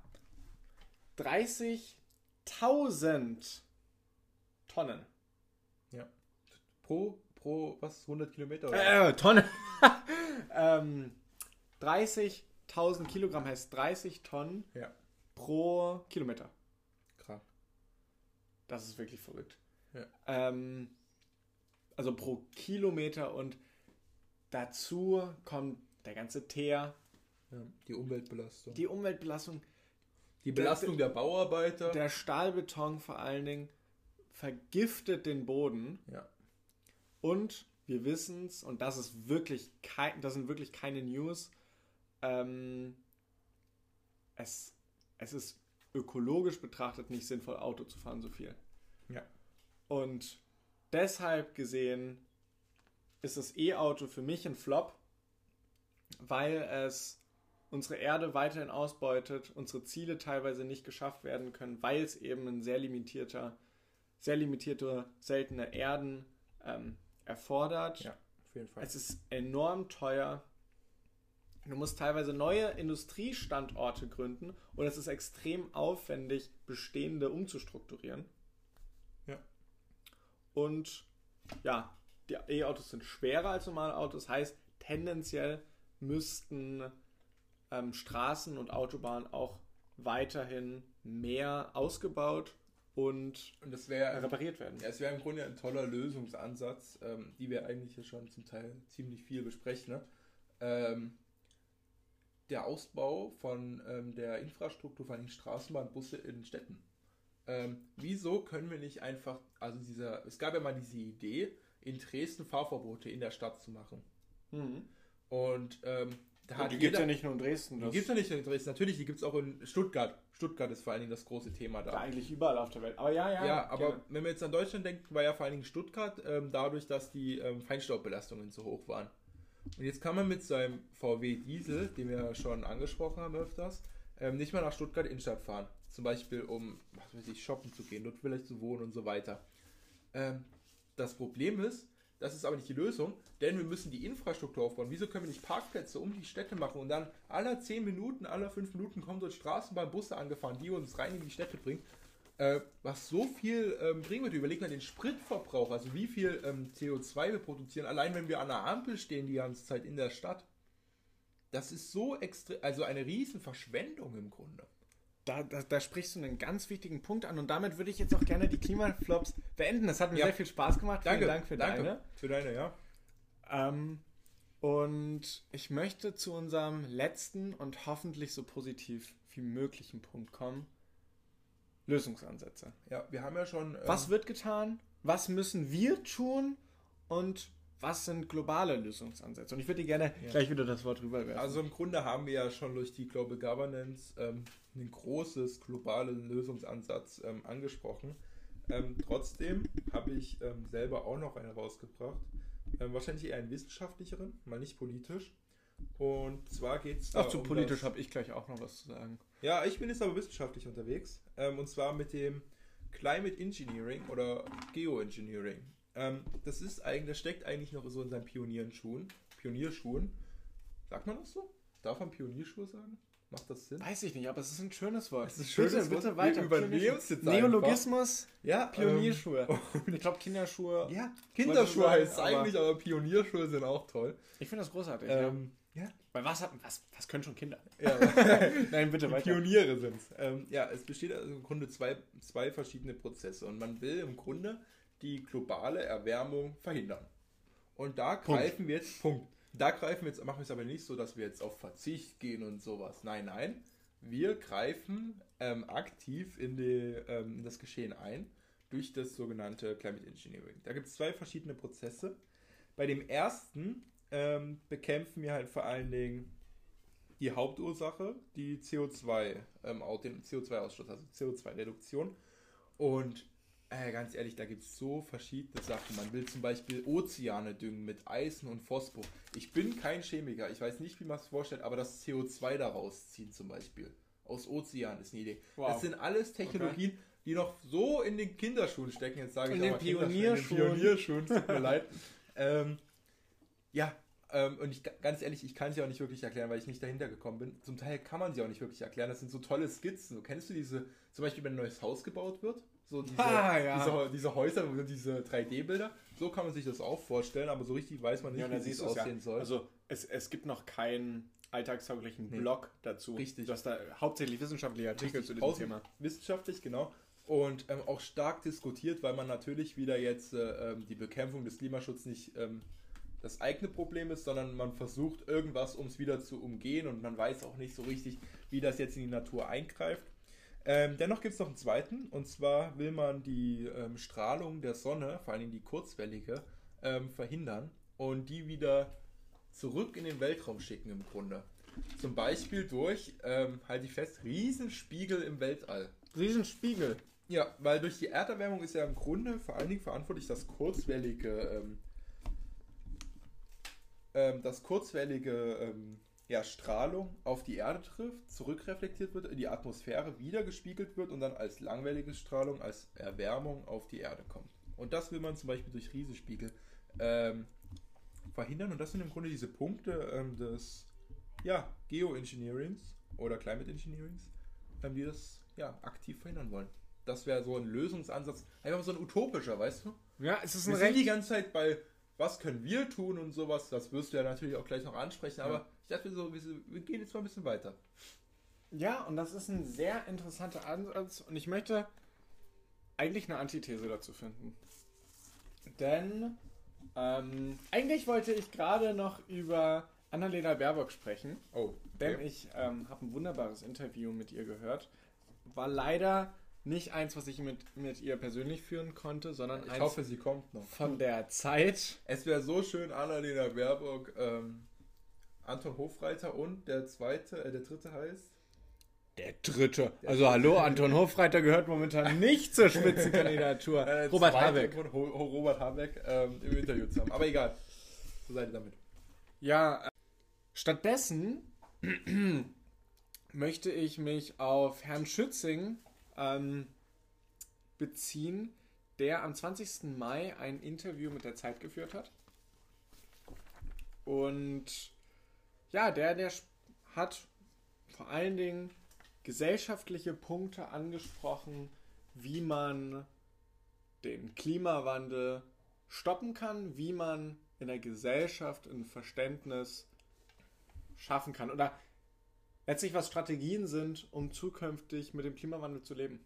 30.000 Tonnen. Ja. Pro, pro, was, 100 Kilometer? Oder? Äh, Tonne. [LAUGHS] ähm, 30.000 Kilogramm heißt 30 Tonnen ja. pro Kilometer. Krass. Das ist wirklich verrückt. Ja. Ähm, also pro Kilometer und dazu kommt der ganze Teer. Ja, die Umweltbelastung. Die Umweltbelastung. Die Belastung der, der, Bauarbeiter. Der Stahlbeton vor allen Dingen vergiftet den Boden. Ja. Und wir wissen es, und das ist wirklich kein, das sind wirklich keine News. Ähm, es, es ist ökologisch betrachtet nicht sinnvoll, Auto zu fahren, so viel. Ja. Und deshalb gesehen ist das E-Auto für mich ein Flop, weil es unsere Erde weiterhin ausbeutet, unsere Ziele teilweise nicht geschafft werden können, weil es eben ein sehr limitierter, sehr limitierte seltene Erden ähm, erfordert. Ja, auf jeden Fall. Es ist enorm teuer. Du musst teilweise neue Industriestandorte gründen und es ist extrem aufwendig, bestehende umzustrukturieren. Und ja, die E-Autos sind schwerer als normale Autos. Heißt, tendenziell müssten ähm, Straßen und Autobahnen auch weiterhin mehr ausgebaut und, und das wär, repariert werden. Ja, es wäre im Grunde ein toller Lösungsansatz, ähm, die wir eigentlich ja schon zum Teil ziemlich viel besprechen. Ne? Ähm, der Ausbau von ähm, der Infrastruktur, vor allem Straßenbahnbusse in Städten ähm, wieso können wir nicht einfach, also dieser, es gab ja mal diese Idee, in Dresden Fahrverbote in der Stadt zu machen. Mhm. Und ähm, da hat die gibt es ja nicht nur in Dresden. Die gibt es ja nicht nur in Dresden. Natürlich, die gibt es auch in Stuttgart. Stuttgart ist vor allen Dingen das große Thema da. Ja, eigentlich überall auf der Welt. Aber ja, ja. Ja, aber gerne. wenn wir jetzt an Deutschland denken, war ja vor allen Dingen Stuttgart ähm, dadurch, dass die ähm, Feinstaubbelastungen so hoch waren. Und jetzt kann man mit seinem VW Diesel, den wir ja schon angesprochen haben öfters, ähm, nicht mal nach Stuttgart Innenstadt fahren. Zum Beispiel, um, was weiß ich, shoppen zu gehen, dort vielleicht zu wohnen und so weiter. Ähm, das Problem ist, das ist aber nicht die Lösung, denn wir müssen die Infrastruktur aufbauen. Wieso können wir nicht Parkplätze um die Städte machen und dann alle 10 Minuten, alle 5 Minuten kommen dort Straßenbahn, Busse angefahren, die uns rein in die Städte bringen? Äh, was so viel ähm, bringen wird. Überleg mal den Spritverbrauch, also wie viel ähm, CO2 wir produzieren, allein wenn wir an der Ampel stehen die ganze Zeit in der Stadt. Das ist so extrem, also eine riesen Verschwendung im Grunde da, da, da, sprichst du einen ganz wichtigen Punkt an und damit würde ich jetzt auch gerne die Klimaflops [LAUGHS] beenden. Das hat mir ja. sehr viel Spaß gemacht. Danke, Vielen Dank für danke. deine. Für deine, ja. Ähm, und ich möchte zu unserem letzten und hoffentlich so positiv wie möglichen Punkt kommen. Lösungsansätze. Ja, wir haben ja schon. Ähm, was wird getan? Was müssen wir tun? Und was sind globale Lösungsansätze? Und ich würde dir gerne ja. gleich wieder das Wort rüberwerfen. Also im Grunde haben wir ja schon durch die Global Governance ähm, ein großes globalen Lösungsansatz ähm, angesprochen. Ähm, trotzdem habe ich ähm, selber auch noch einen rausgebracht. Ähm, wahrscheinlich eher einen wissenschaftlicheren, mal nicht politisch. Und zwar geht es Ach, zu um politisch habe ich gleich auch noch was zu sagen. Ja, ich bin jetzt aber wissenschaftlich unterwegs. Ähm, und zwar mit dem Climate Engineering oder Geoengineering. Ähm, das ist eigentlich, das steckt eigentlich noch so in seinen Pionierenschuhen. Pionierschuhen. Sagt man das so? Darf man Pionierschuhe sagen? Macht das Sinn? Weiß ich nicht, aber es ist ein schönes Wort. Es ist ein schönes bitte, Wort. bitte weiter. Wir übernehmen es jetzt Neologismus, ja, Pionierschuhe. [LAUGHS] Ähm, ich glaube Kinderschuhe. Ja, Kinderschuhe heißt es eigentlich, aber Pionierschuhe sind auch toll. Ich finde das großartig. Ähm, ja. ja. Weil was, hat, was, was können schon Kinder? Ja. [LAUGHS] [LAUGHS] Nein, bitte weiter. Pioniere sind es. Ähm, ja, es besteht also im Grunde zwei, zwei verschiedene Prozesse und man will im Grunde die globale Erwärmung verhindern. Und da greifen Punkt. wir jetzt, Punkt. Da greifen wir jetzt, machen wir es aber nicht so, dass wir jetzt auf Verzicht gehen und sowas. Nein, nein. Wir greifen ähm, aktiv in, die, ähm, in das Geschehen ein durch das sogenannte Climate Engineering. Da gibt es zwei verschiedene Prozesse. Bei dem ersten ähm, bekämpfen wir halt vor allen Dingen die Hauptursache, die CO2, ähm, den CO2-Ausstoß, also CO2-Reduktion. Und äh, ganz ehrlich, da gibt es so verschiedene Sachen. Man will zum Beispiel Ozeane düngen mit Eisen und Phosphor. Ich bin kein Chemiker, ich weiß nicht, wie man es vorstellt, aber das CO2 daraus ziehen zum Beispiel. Aus Ozeanen ist eine Idee. Wow. Das sind alles Technologien, okay. die noch so in den Kinderschuhen stecken. Jetzt sage ich in den Pionierschuhen. In den Pionierschuhen, tut mir leid. Ähm, ja, ähm, und ich, ganz ehrlich, ich kann sie auch nicht wirklich erklären, weil ich nicht dahinter gekommen bin. Zum Teil kann man sie auch nicht wirklich erklären. Das sind so tolle Skizzen. Kennst du diese, zum Beispiel, wenn ein neues Haus gebaut wird? So diese, ah, ja. diese, diese Häuser, diese 3D-Bilder. So kann man sich das auch vorstellen, aber so richtig weiß man nicht, ja, wie es aussehen ja. soll. Also es, es gibt noch keinen alltagstauglichen nee. Blog dazu. Richtig. Du hast da hauptsächlich wissenschaftliche Artikel Richtig. zu diesem Thema. Wissenschaftlich, genau. Und ähm, auch stark diskutiert, weil man natürlich wieder jetzt äh, ähm, die Bekämpfung des Klimaschutzes nicht ähm, das eigene Problem ist, sondern man versucht irgendwas, um es wieder zu umgehen und man weiß auch nicht so richtig, wie das jetzt in die Natur eingreift. Ähm, dennoch gibt es noch einen zweiten, und zwar will man die ähm, Strahlung der Sonne, vor allem die kurzwellige, ähm, verhindern und die wieder zurück in den Weltraum schicken im Grunde. Zum Beispiel durch, ähm, halte ich fest, Riesenspiegel im Weltall. Riesenspiegel? Ja, weil durch die Erderwärmung ist ja im Grunde vor allen Dingen verantwortlich das kurzwellige, ähm, ähm, das kurzwellige ja, Strahlung auf die Erde trifft, zurückreflektiert wird, in die Atmosphäre wieder gespiegelt wird und dann als langwellige Strahlung, als Erwärmung auf die Erde kommt. Und das will man zum Beispiel durch Riesenspiegel ähm, verhindern. Und das sind im Grunde diese Punkte ähm, des ja, Geoengineerings oder Climate Engineerings, ähm, die das ja, aktiv verhindern wollen. Das wäre so ein Lösungsansatz, einfach so ein utopischer, weißt du? Ja, es ist ein Wir sind die ganze Zeit bei, was können wir tun und sowas, das wirst du ja natürlich auch gleich noch ansprechen, ja. aber ich dachte so, wir gehen jetzt mal ein bisschen weiter. Ja, und das ist ein sehr interessanter Ansatz und ich möchte eigentlich eine Antithese dazu finden. Denn ähm, eigentlich wollte ich gerade noch über Annalena Baerbock sprechen. Oh. Okay. Denn ich ähm, habe ein wunderbares Interview mit ihr gehört. War leider nicht eins, was ich mit, mit ihr persönlich führen konnte, sondern ich eins hoffe, sie kommt noch. von der Zeit. Es wäre so schön, Annalena Baerbock ähm, Anton Hofreiter und der zweite, äh, der dritte heißt? Der dritte. Also hallo, Anton Hofreiter gehört momentan nicht zur Spitzenkandidatur. [LAUGHS] Äh, Robert Habeck. Robert Habeck ähm, im Interview zu haben. Aber egal. So seid ihr damit. Ja, äh, stattdessen [CLEARS THROAT] möchte ich mich auf Herrn Schützing ähm, beziehen, der am 20. Mai ein Interview mit der Zeit geführt hat. Und ja, der, der hat vor allen Dingen gesellschaftliche Punkte angesprochen, wie man den Klimawandel stoppen kann, wie man in der Gesellschaft ein Verständnis schaffen kann oder letztlich was Strategien sind, um zukünftig mit dem Klimawandel zu leben.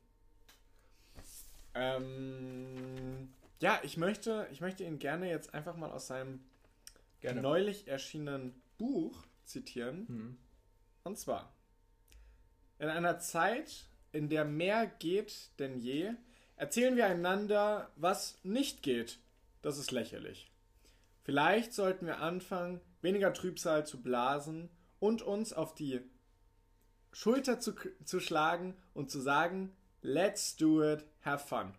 Ähm, ja, ich möchte, ich möchte ihn gerne jetzt einfach mal aus seinem gerne. neulich erschienenen Buch zitieren. Mhm. Und zwar, in einer Zeit, in der mehr geht denn je, erzählen wir einander, was nicht geht. Das ist lächerlich. Vielleicht sollten wir anfangen, weniger Trübsal zu blasen und uns auf die Schulter zu, zu schlagen und zu sagen, let's do it, have fun.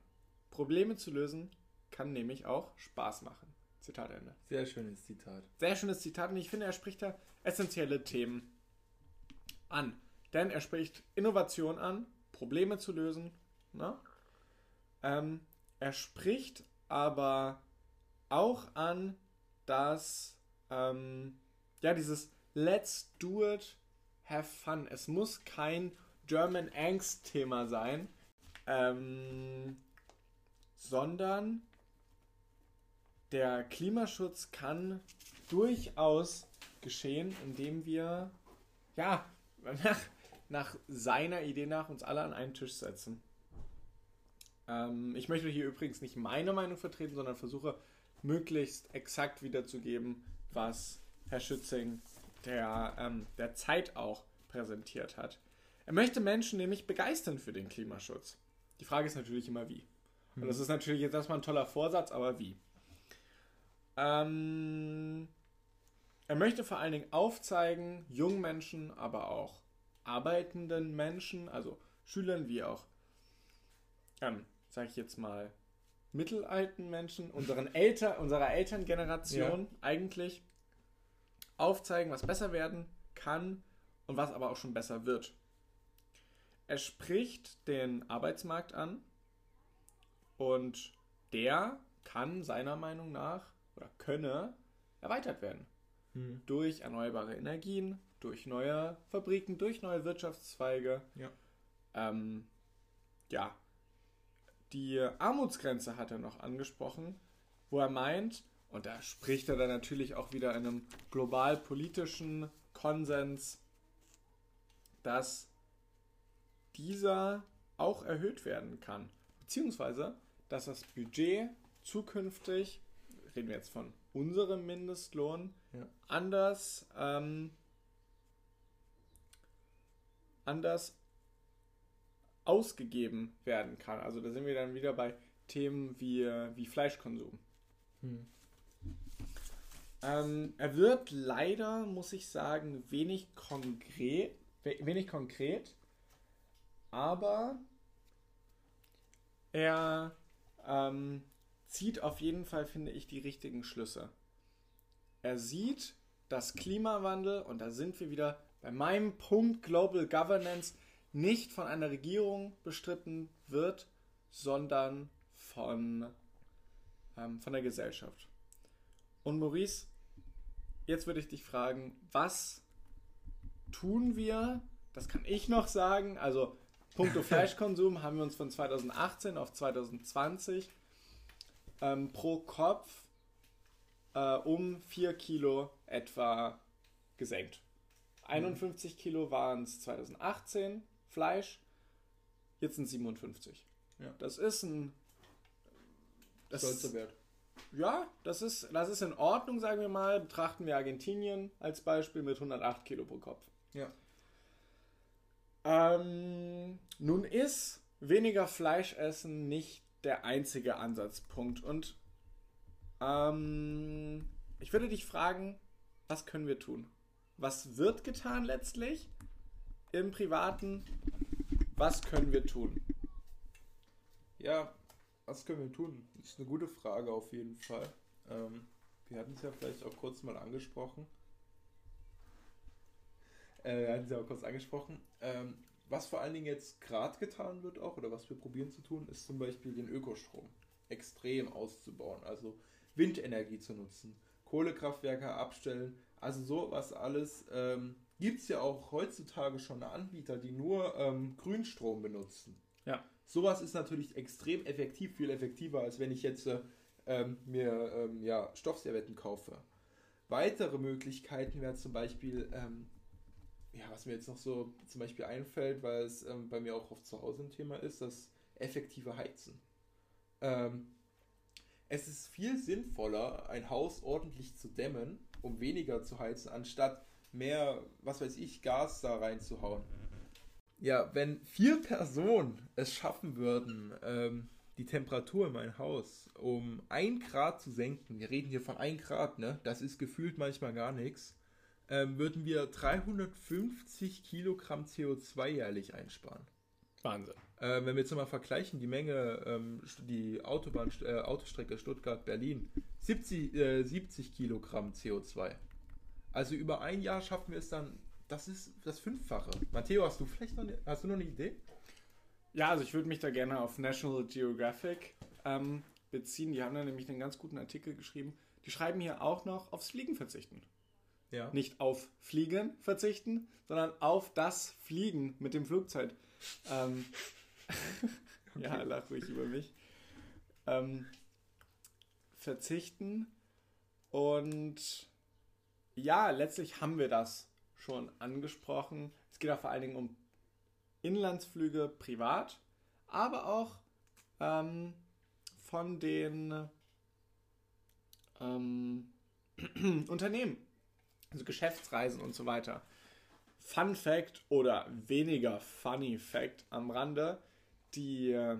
Probleme zu lösen kann nämlich auch Spaß machen. Zitat Ende. Sehr schönes Zitat. Sehr schönes Zitat und ich finde, er spricht da essentielle Themen an. Denn er spricht Innovation an, Probleme zu lösen. Ne? Ähm, er spricht aber auch an, dass ähm, ja dieses Let's do it, have fun. Es muss kein German Angst-Thema sein, ähm, sondern der Klimaschutz kann durchaus geschehen, indem wir ja nach, nach seiner Idee nach uns alle an einen Tisch setzen. Ähm, ich möchte hier übrigens nicht meine Meinung vertreten, sondern versuche möglichst exakt wiederzugeben, was Herr Schützing der, ähm, der Zeit auch präsentiert hat. Er möchte Menschen nämlich begeistern für den Klimaschutz. Die Frage ist natürlich immer wie. Und das ist natürlich jetzt erstmal ein toller Vorsatz, aber wie? Ähm, er möchte vor allen Dingen aufzeigen, jungen Menschen, aber auch arbeitenden Menschen, also Schülern wie auch, ähm, sage ich jetzt mal, mittelalten Menschen, unseren [LAUGHS] Eltern, unserer Elterngeneration ja. eigentlich, aufzeigen, was besser werden kann und was aber auch schon besser wird. Er spricht den Arbeitsmarkt an und der kann seiner Meinung nach oder könne erweitert werden. Hm. Durch erneuerbare Energien, durch neue Fabriken, durch neue Wirtschaftszweige. Ja. Ähm, ja. Die Armutsgrenze hat er noch angesprochen, wo er meint, und da spricht er dann natürlich auch wieder in einem global politischen Konsens, dass dieser auch erhöht werden kann. Beziehungsweise, dass das Budget zukünftig, reden wir jetzt von unserem Mindestlohn, ja. anders, ähm, anders ausgegeben werden kann. Also da sind wir dann wieder bei Themen wie, wie Fleischkonsum. Hm. Ähm, er wird leider, muss ich sagen, wenig konkret, wenig konkret, aber er ähm, zieht auf jeden Fall, finde ich, die richtigen Schlüsse. Er sieht, dass Klimawandel, und da sind wir wieder bei meinem Punkt Global Governance, nicht von einer Regierung bestritten wird, sondern von, ähm, von der Gesellschaft. Und Maurice, jetzt würde ich dich fragen, was tun wir? Das kann ich noch sagen. Also, puncto [LAUGHS] Fleischkonsum haben wir uns von 2018 auf 2020 ähm, pro Kopf äh, um 4 Kilo etwa gesenkt. 51 Kilo waren es 2018 Fleisch, jetzt sind 57. Ja. Das ist ein. Das Stolzer Wert ja, das ist, das ist in Ordnung, sagen wir mal. Betrachten wir Argentinien als Beispiel mit 108 Kilo pro Kopf. Ja. Ähm, nun ist weniger Fleisch essen nicht der einzige Ansatzpunkt. Und ähm, ich würde dich fragen, was können wir tun? Was wird getan letztlich im Privaten? Was können wir tun? Ja, was können wir tun? Ist eine gute Frage auf jeden Fall. Ähm, wir hatten es ja vielleicht auch kurz mal angesprochen. Äh, hatten es ja auch kurz angesprochen. Ähm, was vor allen Dingen jetzt gerade getan wird auch, oder was wir probieren zu tun, ist zum Beispiel den Ökostrom extrem auszubauen. Also Windenergie zu nutzen, Kohlekraftwerke abstellen. Also sowas alles ähm, gibt es ja auch heutzutage schon Anbieter, die nur ähm, Grünstrom benutzen. Ja. Sowas ist natürlich extrem effektiv, viel effektiver, als wenn ich jetzt äh, ähm, mir ähm, ja, Stoffservietten kaufe. Weitere Möglichkeiten wären zum Beispiel, ähm, ja, was mir jetzt noch so zum Beispiel einfällt, weil es ähm, bei mir auch oft zu Hause ein Thema ist, das effektive Heizen. Ähm, es ist viel sinnvoller, ein Haus ordentlich zu dämmen, um weniger zu heizen, anstatt mehr, was weiß ich, Gas da reinzuhauen ja, wenn vier Personen es schaffen würden, ähm, die Temperatur in mein Haus um ein Grad zu senken, wir reden hier von ein Grad, ne? Das ist gefühlt manchmal gar nichts, ähm, würden wir 350 Kilogramm CO2 jährlich einsparen. Wahnsinn. Äh, wenn wir jetzt mal vergleichen, die Menge, ähm, die Autobahn, äh, Autostrecke Stuttgart-Berlin, 70, äh, 70 Kilogramm CO2. Also über ein Jahr schaffen wir es dann, das ist das Fünffache. Matteo, hast du vielleicht noch, eine, hast du noch eine Idee? Ja, also ich würde mich da gerne auf National Geographic ähm, beziehen. Die haben da nämlich einen ganz guten Artikel geschrieben. Die schreiben hier auch noch aufs Fliegen verzichten. Ja. Nicht auf Fliegen verzichten, sondern auf das Fliegen mit dem Flugzeug. Ähm, [LAUGHS] Ja, lach ruhig über mich. Ähm, verzichten. Und ja, letztlich haben wir das schon angesprochen. Es geht auch vor allen Dingen um Inlandsflüge privat, aber auch ähm, von den ähm, [CLEARS THROAT] Unternehmen, also Geschäftsreisen und so weiter. Fun Fact oder weniger Funny Fact am Rande: Die, äh,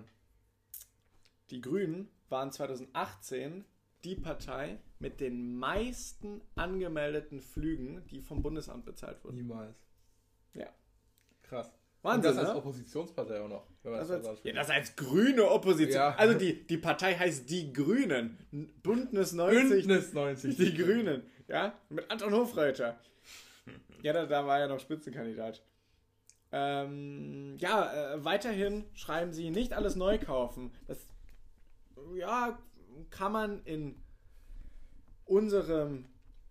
die Grünen waren 2018 die Partei mit den meisten angemeldeten Flügen, die vom Bundesamt bezahlt wurden. Niemals. Ja. Krass. Wahnsinn, Und das als ne? Oppositionspartei auch noch. Man Das als, so ja, das als grüne Opposition. Ja. Also die, die Partei heißt Die Grünen. Bündnis 90. Bündnis 90. Die Grünen. Ja, mit Anton Hofreiter. [LAUGHS] Ja, da, da war er noch Spitzenkandidat. Ähm, ja, äh, weiterhin schreiben sie nicht alles neu kaufen. Das, ja, kann man in unserem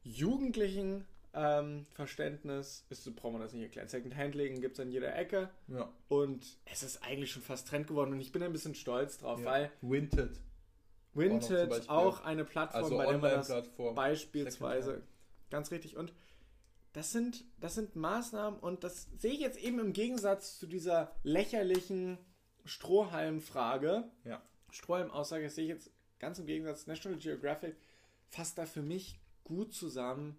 jugendlichen ähm, Verständnis, ist, so brauchen wir das nicht erklären. Second-Hand-Legen gibt es an jeder Ecke. Ja. Und es ist eigentlich schon fast Trend geworden und ich bin ein bisschen stolz drauf, ja. weil Winted. Vinted Beispiel. auch eine Plattform, Also bei der man das beispielsweise ganz richtig und das sind das sind Maßnahmen und das sehe ich jetzt eben im Gegensatz zu dieser lächerlichen Strohhalm-Frage, Ja. Strohhalm-Aussage, das sehe ich jetzt ganz im Gegensatz. National Geographic fasst da für mich gut zusammen,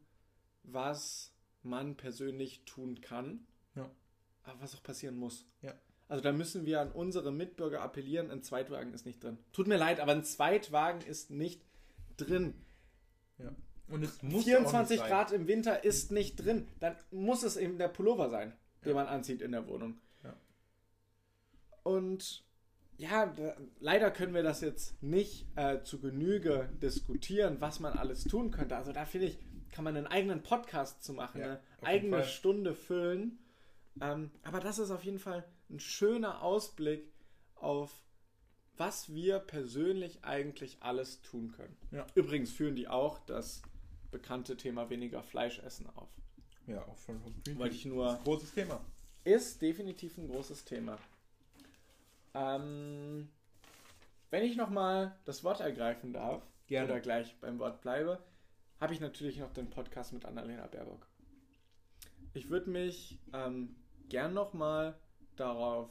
was man persönlich tun kann, Ja. aber was auch passieren muss. Ja. Also da müssen wir an unsere Mitbürger appellieren, ein Zweitwagen ist nicht drin. Tut mir leid, aber ein Zweitwagen ist nicht drin. Ja. Und es muss 24 auch nicht sein. Grad im Winter ist nicht drin. Dann muss es eben der Pullover sein, den Ja. man anzieht in der Wohnung. Ja. Und ja, da, leider können wir das jetzt nicht äh, zu Genüge diskutieren, was man alles tun könnte. Also da finde ich, kann man einen eigenen Podcast zu machen, Ja, eine eigene Fall. Stunde füllen. Ähm, aber das ist auf jeden Fall ein schöner Ausblick auf was wir persönlich eigentlich alles tun können. Ja. Übrigens führen die auch das bekannte Thema weniger Fleisch essen auf. Ja, auch von Wollte ich nur. Großes Thema. Ist definitiv ein großes Thema. Ähm, wenn ich nochmal das Wort ergreifen darf, Gerne. oder gleich beim Wort bleibe, habe ich natürlich noch den Podcast mit Annalena Baerbock. Ich würde mich ähm, gern nochmal darauf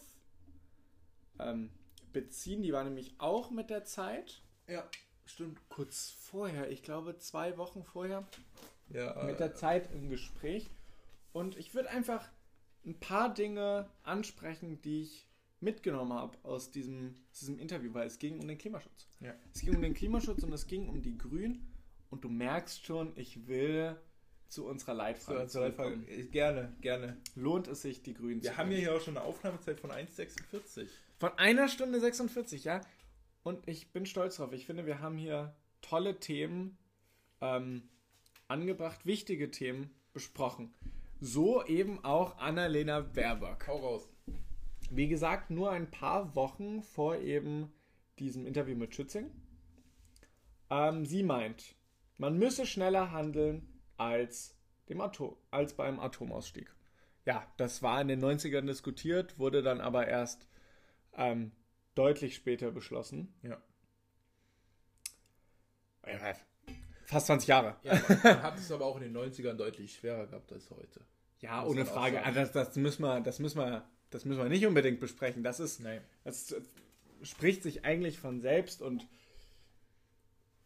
ähm, beziehen. Die war nämlich auch mit der Zeit. Ja, stimmt. Kurz vorher, ich glaube zwei Wochen vorher, Ja, mit äh, der Zeit im Gespräch. Und ich würde einfach ein paar Dinge ansprechen, die ich mitgenommen habe aus diesem, aus diesem Interview, weil es ging um den Klimaschutz. Ja. Es ging um den Klimaschutz und es ging um die Grünen. Und du merkst schon, ich will zu unserer Leitfrage zur Leitfrage. zurückkommen. Äh, Gerne, gerne. Lohnt es sich, die Grünen Wir zu haben ja hier auch schon eine Aufnahmezeit von 1,46. Von einer Stunde 46, ja. Und ich bin stolz drauf. Ich finde, wir haben hier tolle Themen ähm, angebracht, wichtige Themen besprochen. So eben auch Annalena Baerbock. Hau raus. Wie gesagt, nur ein paar Wochen vor eben diesem Interview mit Schützing. Ähm, sie meint, man müsse schneller handeln als, dem Atom, als beim Atomausstieg. Ja, das war in den 90ern diskutiert, wurde dann aber erst ähm, deutlich später beschlossen. Ja. Fast 20 Jahre. ja man, hat es aber auch in den 90ern deutlich schwerer gehabt als heute. Ja, ohne Frage. Also das, das, müssen wir, das, müssen wir, das müssen wir nicht unbedingt besprechen. Das ist Nein. Das äh, spricht sich eigentlich von selbst und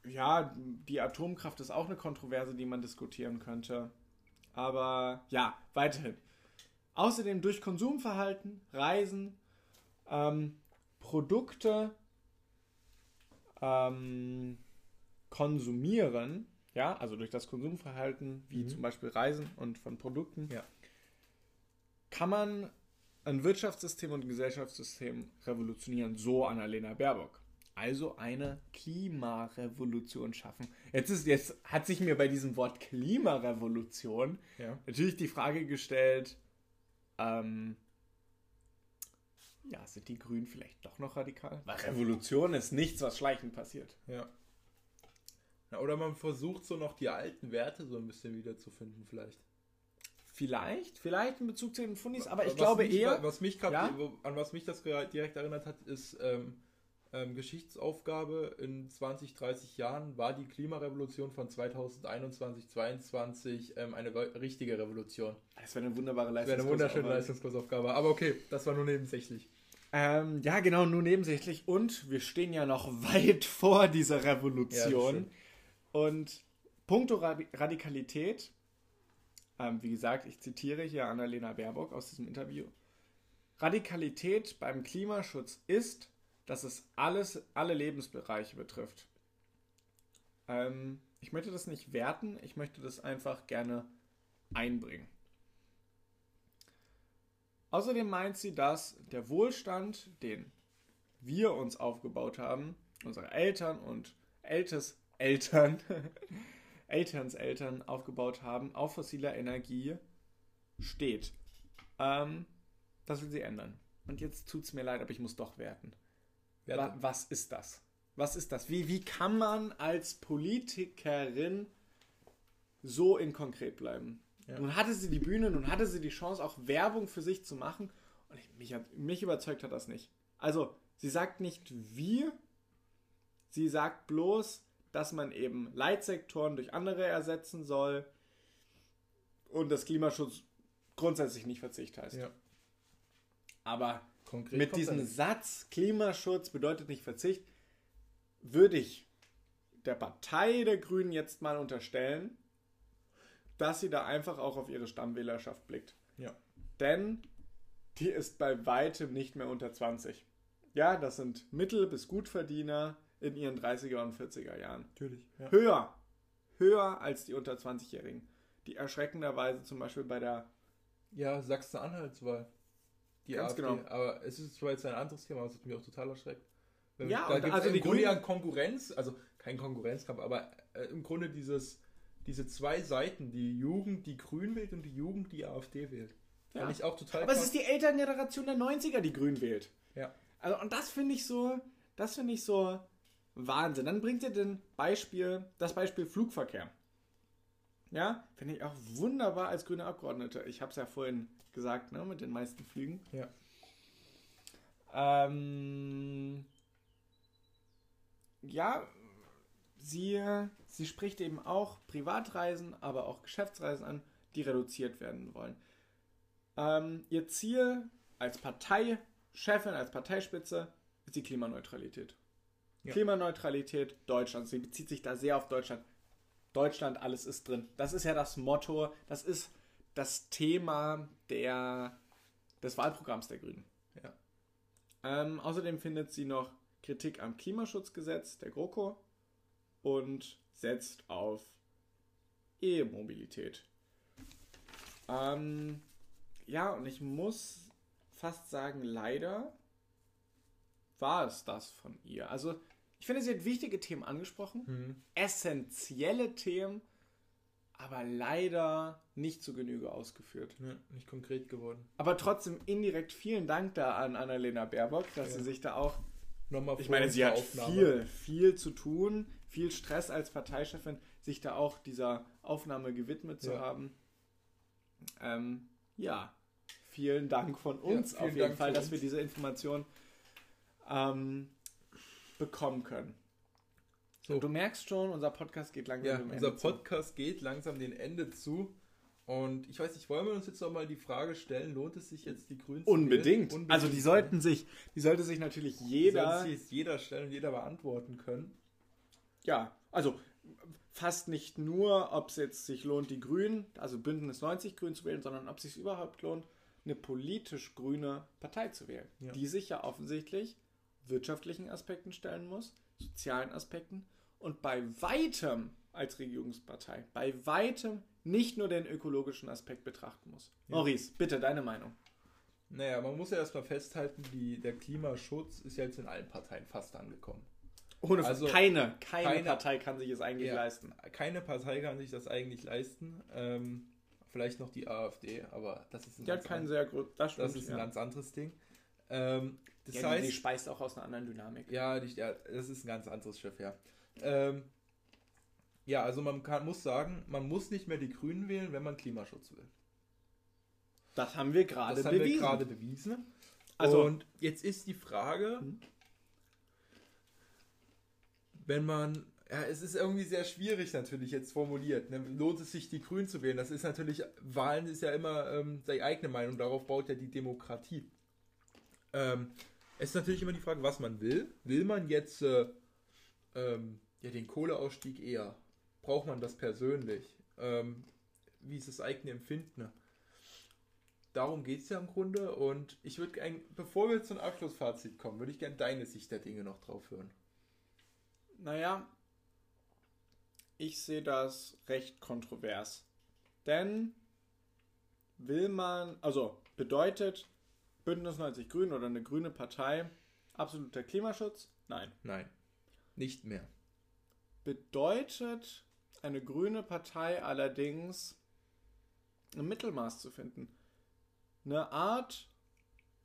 ja, die Atomkraft ist auch eine Kontroverse, die man diskutieren könnte. Aber ja, weiterhin. Außerdem durch Konsumverhalten, Reisen, ähm, Produkte ähm, konsumieren, ja, also durch das Konsumverhalten, wie Mhm. zum Beispiel Reisen und von Produkten, Ja. kann man ein Wirtschaftssystem und ein Gesellschaftssystem revolutionieren, so Annalena Baerbock. Also eine Klimarevolution schaffen. Jetzt, ist, jetzt hat sich mir bei diesem Wort Klimarevolution Ja. natürlich die Frage gestellt, ähm, ja, sind die Grünen vielleicht doch noch radikal? Weil Revolution ist nichts, was schleichend passiert. Ja. ja. Oder man versucht so noch die alten Werte so ein bisschen wiederzufinden, vielleicht. Vielleicht, vielleicht in Bezug zu den Fundis, aber ich Was glaube mich, eher. Was mich grad, Ja? an was mich das direkt erinnert hat, ist ähm, ähm, Geschichtsaufgabe in 20, 30 Jahren war die Klimarevolution von 2021, 2022 ähm, eine richtige Revolution. Das wäre eine wunderbare Das wäre eine wunderschöne Leistungskursaufgabe. Aber okay, das war nur nebensächlich. Ähm, ja, genau, nur nebensächlich. Und wir stehen ja noch [LAUGHS] weit vor dieser Ja, Revolution. stimmt. und puncto Radi- Radikalität, ähm, wie gesagt, ich zitiere hier Annalena Baerbock aus diesem Interview. Radikalität beim Klimaschutz ist, dass es alles, alle Lebensbereiche betrifft. Ähm, ich möchte das nicht werten, ich möchte das einfach gerne einbringen. Außerdem meint sie, dass der Wohlstand, den wir uns aufgebaut haben, unsere Eltern und Ältes Eltern, [LAUGHS] Elterns Eltern aufgebaut haben, auf fossiler Energie steht. Ähm, das will sie ändern. Und jetzt tut es mir leid, aber ich muss doch werten. Wa was ist das? Was ist das? Wie, wie kann man als Politikerin so inkonkret bleiben? Ja. Nun hatte sie die Bühne, nun hatte sie die Chance, auch Werbung für sich zu machen. Und ich, mich, hat, mich überzeugt hat das nicht. Also, sie sagt nicht wie, sie sagt bloß, dass man eben Leitsektoren durch andere ersetzen soll und dass Klimaschutz grundsätzlich nicht Verzicht heißt. Ja. Aber Konkret mit diesem Satz, Klimaschutz bedeutet nicht Verzicht, würde ich der Partei der Grünen jetzt mal unterstellen, dass sie da einfach auch auf ihre Stammwählerschaft blickt. Ja. Denn die ist bei weitem nicht mehr unter 20. Ja, das sind Mittel- bis Gutverdiener in ihren 30er und 40er Jahren. Natürlich. Ja. Höher. Höher als die unter 20-Jährigen. Die erschreckenderweise zum Beispiel bei der Ja, Sachsen-Anhaltswahl. Die Ganz AfD. genau. Aber es ist zwar jetzt ein anderes Thema, aber es hat mich auch total erschreckt. Ja, da und gibt's also im die Grunde ja Konkurrenz, also kein Konkurrenzkampf, aber äh, im Grunde dieses, diese zwei Seiten, die Jugend, die Grün wählt und die Jugend, die AfD wählt. Ja. Fand ich auch total Aber es krass. ist die Elterngeneration der 90er, die grün wählt. Ja. Also, und das finde ich so, das finde ich so Wahnsinn. Dann bringt ihr den Beispiel, das Beispiel Flugverkehr. Ja, finde ich auch wunderbar als grüne Abgeordnete. Ich habe es ja vorhin gesagt, ne, mit den meisten Flügen. Ja. Ähm, ja, sie, sie spricht eben auch Privatreisen, aber auch Geschäftsreisen an, die reduziert werden wollen. Ähm, ihr Ziel als Parteichefin, als Parteispitze ist die Klimaneutralität. Ja. Klimaneutralität Deutschland. Sie bezieht sich da sehr auf Deutschland. Deutschland, alles ist drin. Das ist ja das Motto, das ist das Thema der, des Wahlprogramms der Grünen. Ja. Ähm, außerdem findet sie noch Kritik am Klimaschutzgesetz der GroKo und setzt auf E-Mobilität. Ähm, ja, und ich muss fast sagen, leider war es das von ihr. Also, ich finde, sie hat wichtige Themen angesprochen, Hm. essentielle Themen, aber leider nicht zu Genüge ausgeführt. Ja, nicht konkret geworden. Aber trotzdem indirekt vielen Dank da an Annalena Baerbock, dass Ja. sie sich da auch Nochmal ich meine, sie hat Aufnahme. viel, viel zu tun, viel Stress als Parteichefin, sich da auch dieser Aufnahme gewidmet zu Ja. haben. Ähm, ja, vielen Dank von uns auf jeden Dank Fall, dass uns. wir diese Information ähm, bekommen können. So. Du merkst schon, unser Podcast geht langsam Ja, dem unser Ende zu. Podcast geht langsam dem Ende zu. Und ich weiß nicht, wollen wir uns jetzt noch mal die Frage stellen, lohnt es sich jetzt die Grünen zu Unbedingt. wählen? Also die sollten sich, die sollte sich natürlich jeder, sollte sich jeder stellen und jeder beantworten können. ja, also fast nicht nur, ob es jetzt sich lohnt, die Grünen, also Bündnis 90 Grün zu wählen, sondern ob es sich überhaupt lohnt, eine politisch grüne Partei zu wählen, Ja. die sich ja offensichtlich wirtschaftlichen Aspekten stellen muss, sozialen Aspekten und bei weitem als Regierungspartei, bei weitem nicht nur den ökologischen Aspekt betrachten muss. Ja. Maurice, bitte deine Meinung. Naja, man muss ja erstmal festhalten, die, der Klimaschutz ist jetzt in allen Parteien fast angekommen. Ohne Also, keine, keine, keine- Partei kann sich es eigentlich Ja. leisten. Keine Partei kann sich das eigentlich leisten. Ähm, vielleicht noch die AfD, aber das ist ein, ganz, an-. Das, ist ein ja. ganz anderes Ding. Ähm, das ja, heißt, die, die speist auch aus einer anderen Dynamik. Ja, die, ja, das ist ein ganz anderes Schiff, ja. Ähm, ja, also man kann, muss sagen, man muss nicht mehr die Grünen wählen, wenn man Klimaschutz will. Das haben wir gerade das haben bewiesen. wir gerade bewiesen. Also- Und jetzt ist die Frage, Hm. wenn man, ja, es ist irgendwie sehr schwierig natürlich jetzt formuliert. Ne? Lohnt es sich, die Grünen zu wählen? Das ist natürlich, Wahlen ist ja immer ähm, seine eigene Meinung, darauf baut ja die Demokratie. Ähm, es ist natürlich immer die Frage, was man will. Will man jetzt äh, ähm, ja, den Kohleausstieg eher? Braucht man das persönlich? Ähm, wie ist das eigene Empfinden? Darum geht es ja im Grunde. Und ich würde gerne, bevor wir zum Abschlussfazit kommen, würde ich gerne deine Sicht der Dinge noch drauf hören. Naja, ich sehe das recht kontrovers. Denn will man, also bedeutet Bündnis 90 Grün oder eine grüne Partei absoluter Klimaschutz? Nein. Nein, nicht mehr. Bedeutet eine grüne Partei allerdings ein Mittelmaß zu finden. Eine Art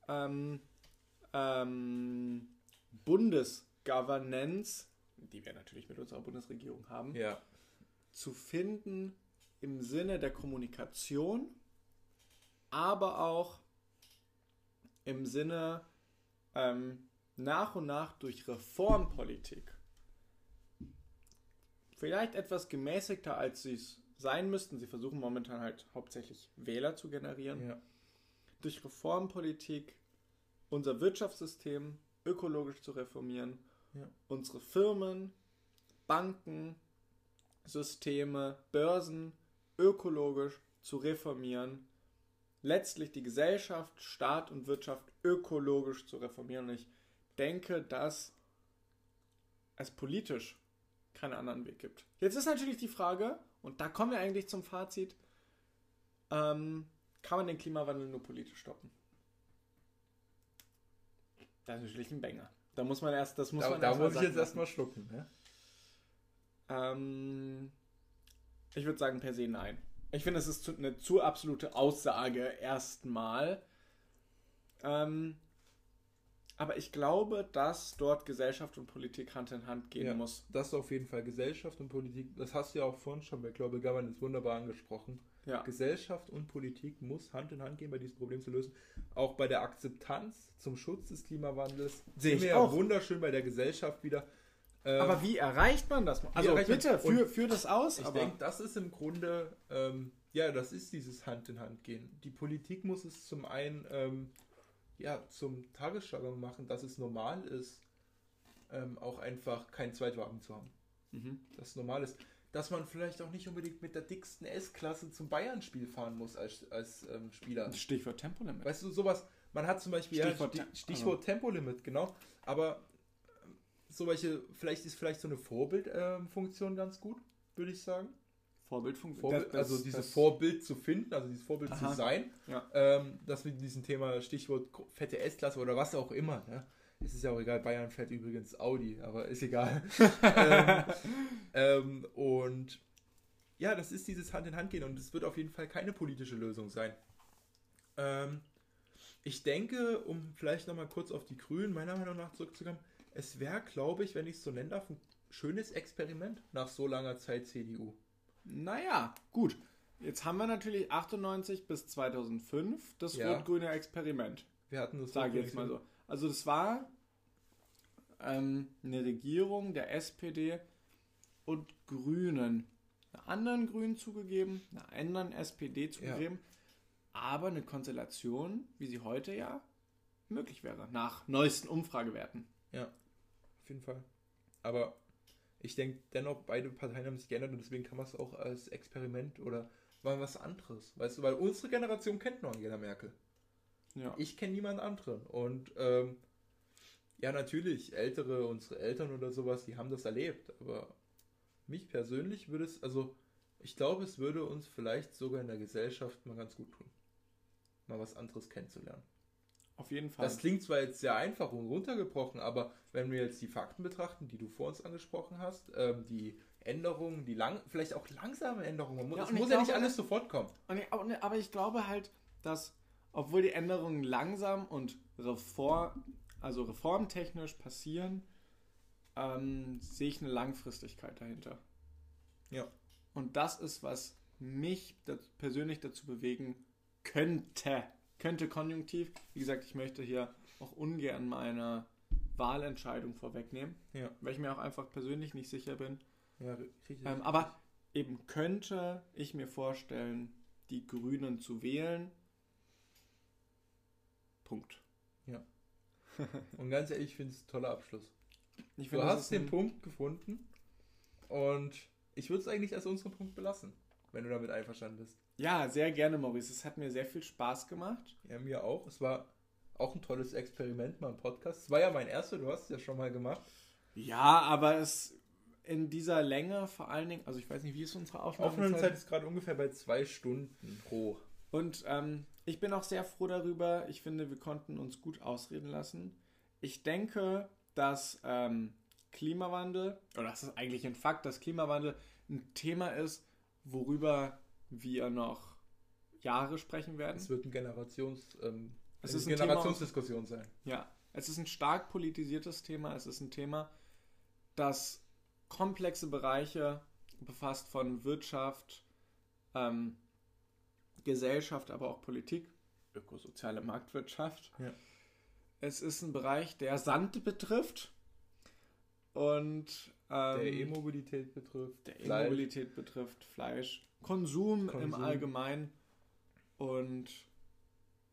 ähm, ähm, Bundesgovernance, die wir natürlich mit unserer Bundesregierung haben, Ja. zu finden im Sinne der Kommunikation, aber auch im Sinne ähm, nach und nach durch Reformpolitik. Vielleicht etwas gemäßigter, als sie es sein müssten. Sie versuchen momentan halt hauptsächlich Wähler zu generieren. Ja. Durch Reformpolitik unser Wirtschaftssystem ökologisch zu reformieren, Ja. unsere Firmen, Banken, Systeme, Börsen ökologisch zu reformieren, letztlich die Gesellschaft, Staat und Wirtschaft ökologisch zu reformieren. Und ich denke, dass es politisch keinen anderen Weg gibt. Jetzt ist natürlich die Frage, und da kommen wir eigentlich zum Fazit, ähm, kann man den Klimawandel nur politisch stoppen? Das ist natürlich ein Banger. Da muss man erst, das muss Da, man da erst mal muss ich jetzt erstmal schlucken. Ne? Ähm, ich würde sagen per se nein. Ich finde, es ist zu, eine zu absolute Aussage erstmal. Ähm, aber ich glaube, dass dort Gesellschaft und Politik Hand in Hand gehen Ja. muss. Das auf jeden Fall Gesellschaft und Politik. Das hast du ja auch vorhin schon bei Glaube Governance wunderbar angesprochen. Ja. Gesellschaft und Politik muss Hand in Hand gehen, bei diesem Problem zu lösen. Auch bei der Akzeptanz zum Schutz des Klimawandels. Sehe ich auch. wunderschön bei der Gesellschaft wieder. Ähm, Aber wie erreicht man das? Also bitte, führ, führ das aus. Ich denke, das ist im Grunde, ähm, ja, das ist dieses Hand in Hand gehen. Die Politik muss es zum einen, ähm, ja, zum Tagesjargon machen, dass es normal ist, ähm, auch einfach keinen Zweitwagen zu haben. Mhm. Dass es normal ist. Dass man vielleicht auch nicht unbedingt mit der dicksten S-Klasse zum Bayern-Spiel fahren muss als, als ähm, Spieler. Stichwort Tempolimit. Weißt du, sowas, man hat zum Beispiel Stichwort ja, Stichwort Tempolimit, genau, aber so welche, vielleicht ist vielleicht so eine Vorbildfunktion ganz gut, würde ich sagen. Vorbildfunktion. Vorbild, Das- das- also dieses das- Vorbild zu finden, also dieses Vorbild Aha. zu sein, Ja. ähm, dass wir diesem Thema Stichwort fette S-Klasse oder was auch immer, ne? es ist ja auch egal, Bayern fährt übrigens Audi, aber ist egal. [LAUGHS] ähm, ähm, und ja, das ist dieses Hand in Hand gehen und es wird auf jeden Fall keine politische Lösung sein. Ähm, ich denke, um vielleicht nochmal kurz auf die Grünen meiner Meinung nach zurückzukommen, es wäre, glaube ich, wenn ich es so nennen darf, ein schönes Experiment nach so langer Zeit CDU. Naja, gut. Jetzt haben wir natürlich 98 bis 2005 das Ja. rot-grüne Experiment. Wir hatten das ich jetzt mal so. Also das war ähm, eine Regierung der SPD und Grünen. Einer anderen Grünen zugegeben, einer anderen SPD zugegeben, aber eine Konstellation, wie sie heute ja möglich wäre, nach neuesten Umfragewerten. Ja, auf jeden Fall. Aber ich denke dennoch, beide Parteien haben sich geändert und deswegen kann man es auch als Experiment oder mal was anderes. Weißt du, weil unsere Generation kennt noch Angela Merkel. Ja. Ich kenne niemand anderen. Und ähm, ja, natürlich, ältere, unsere Eltern oder sowas, die haben das erlebt. Aber mich persönlich würde es, also ich glaube, es würde uns vielleicht sogar in der Gesellschaft mal ganz gut tun, mal was anderes kennenzulernen. Auf jeden Fall. Das klingt zwar jetzt sehr einfach und runtergebrochen, aber wenn wir jetzt die Fakten betrachten, die du vor uns angesprochen hast, ähm, die Änderungen, die lang, vielleicht auch langsame Änderungen, Ja, es muss ja nicht alles sofort kommen. Und ich, aber- ich glaube halt, dass, obwohl die Änderungen langsam und reform, also reformtechnisch passieren, ähm, sehe ich eine Langfristigkeit dahinter. Ja. Und das ist, was mich persönlich dazu bewegen könnte. Könnte konjunktiv. Wie gesagt, ich möchte hier auch ungern meine Wahlentscheidung vorwegnehmen, Ja, weil ich mir auch einfach persönlich nicht sicher bin. ja richtig. Ähm, aber eben könnte ich mir vorstellen, die Grünen zu wählen. Punkt. und ganz ehrlich, ich finde es ein toller Abschluss. Ich Du hast den Punkt gefunden und ich würde es eigentlich als unseren Punkt belassen, wenn du damit einverstanden bist. Ja, sehr gerne, Maurice. Es hat mir sehr viel Spaß gemacht. Ja, mir auch. Es war auch ein tolles Experiment mal im Podcast. Es war ja mein erster, du hast es ja schon mal gemacht. Ja, aber es in dieser Länge vor allen Dingen, also ich weiß nicht, wie ist unsere Aufnahmezeit? Aufnahmezeit ist gerade ungefähr bei zwei Stunden pro. Und ähm, ich bin auch sehr froh darüber. Ich finde, wir konnten uns gut ausreden lassen. Ich denke, dass ähm, Klimawandel, oder das ist eigentlich ein Fakt, dass Klimawandel ein Thema ist, worüber wir noch Jahre sprechen werden. Es wird ein Generations, ähm, Es eine Generationsdiskussion sein. Ja, es ist ein stark politisiertes Thema. Es ist ein Thema, das komplexe Bereiche befasst von Wirtschaft, ähm, Gesellschaft, aber auch Politik, ökosoziale Marktwirtschaft. Ja. Es ist ein Bereich, der Sand betrifft und ähm, Der E-Mobilität betrifft. der. E-Mobilität betrifft, Fleisch, Konsum, im Konsum. Allgemeinen. Und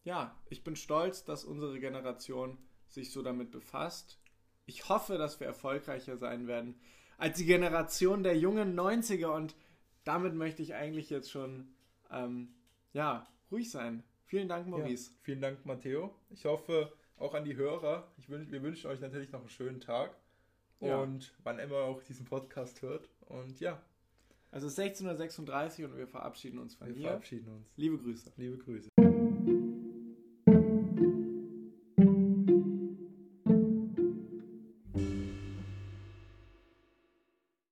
ja, ich bin stolz, dass unsere Generation sich so damit befasst. Ich hoffe, dass wir erfolgreicher sein werden als die Generation der jungen 90er und damit möchte ich eigentlich jetzt schon ähm, ja, ruhig sein. Vielen Dank, Maurice. Ja, vielen Dank, Matteo. Ich hoffe auch an die Hörer. Ich wünsch, wir wünschen euch natürlich noch einen schönen Tag. Ja. Und wann immer auch diesen Podcast hört. Und ja, Also es ist 16.36 Uhr und wir verabschieden uns von wir hier. verabschieden uns. Liebe Grüße. Liebe Grüße.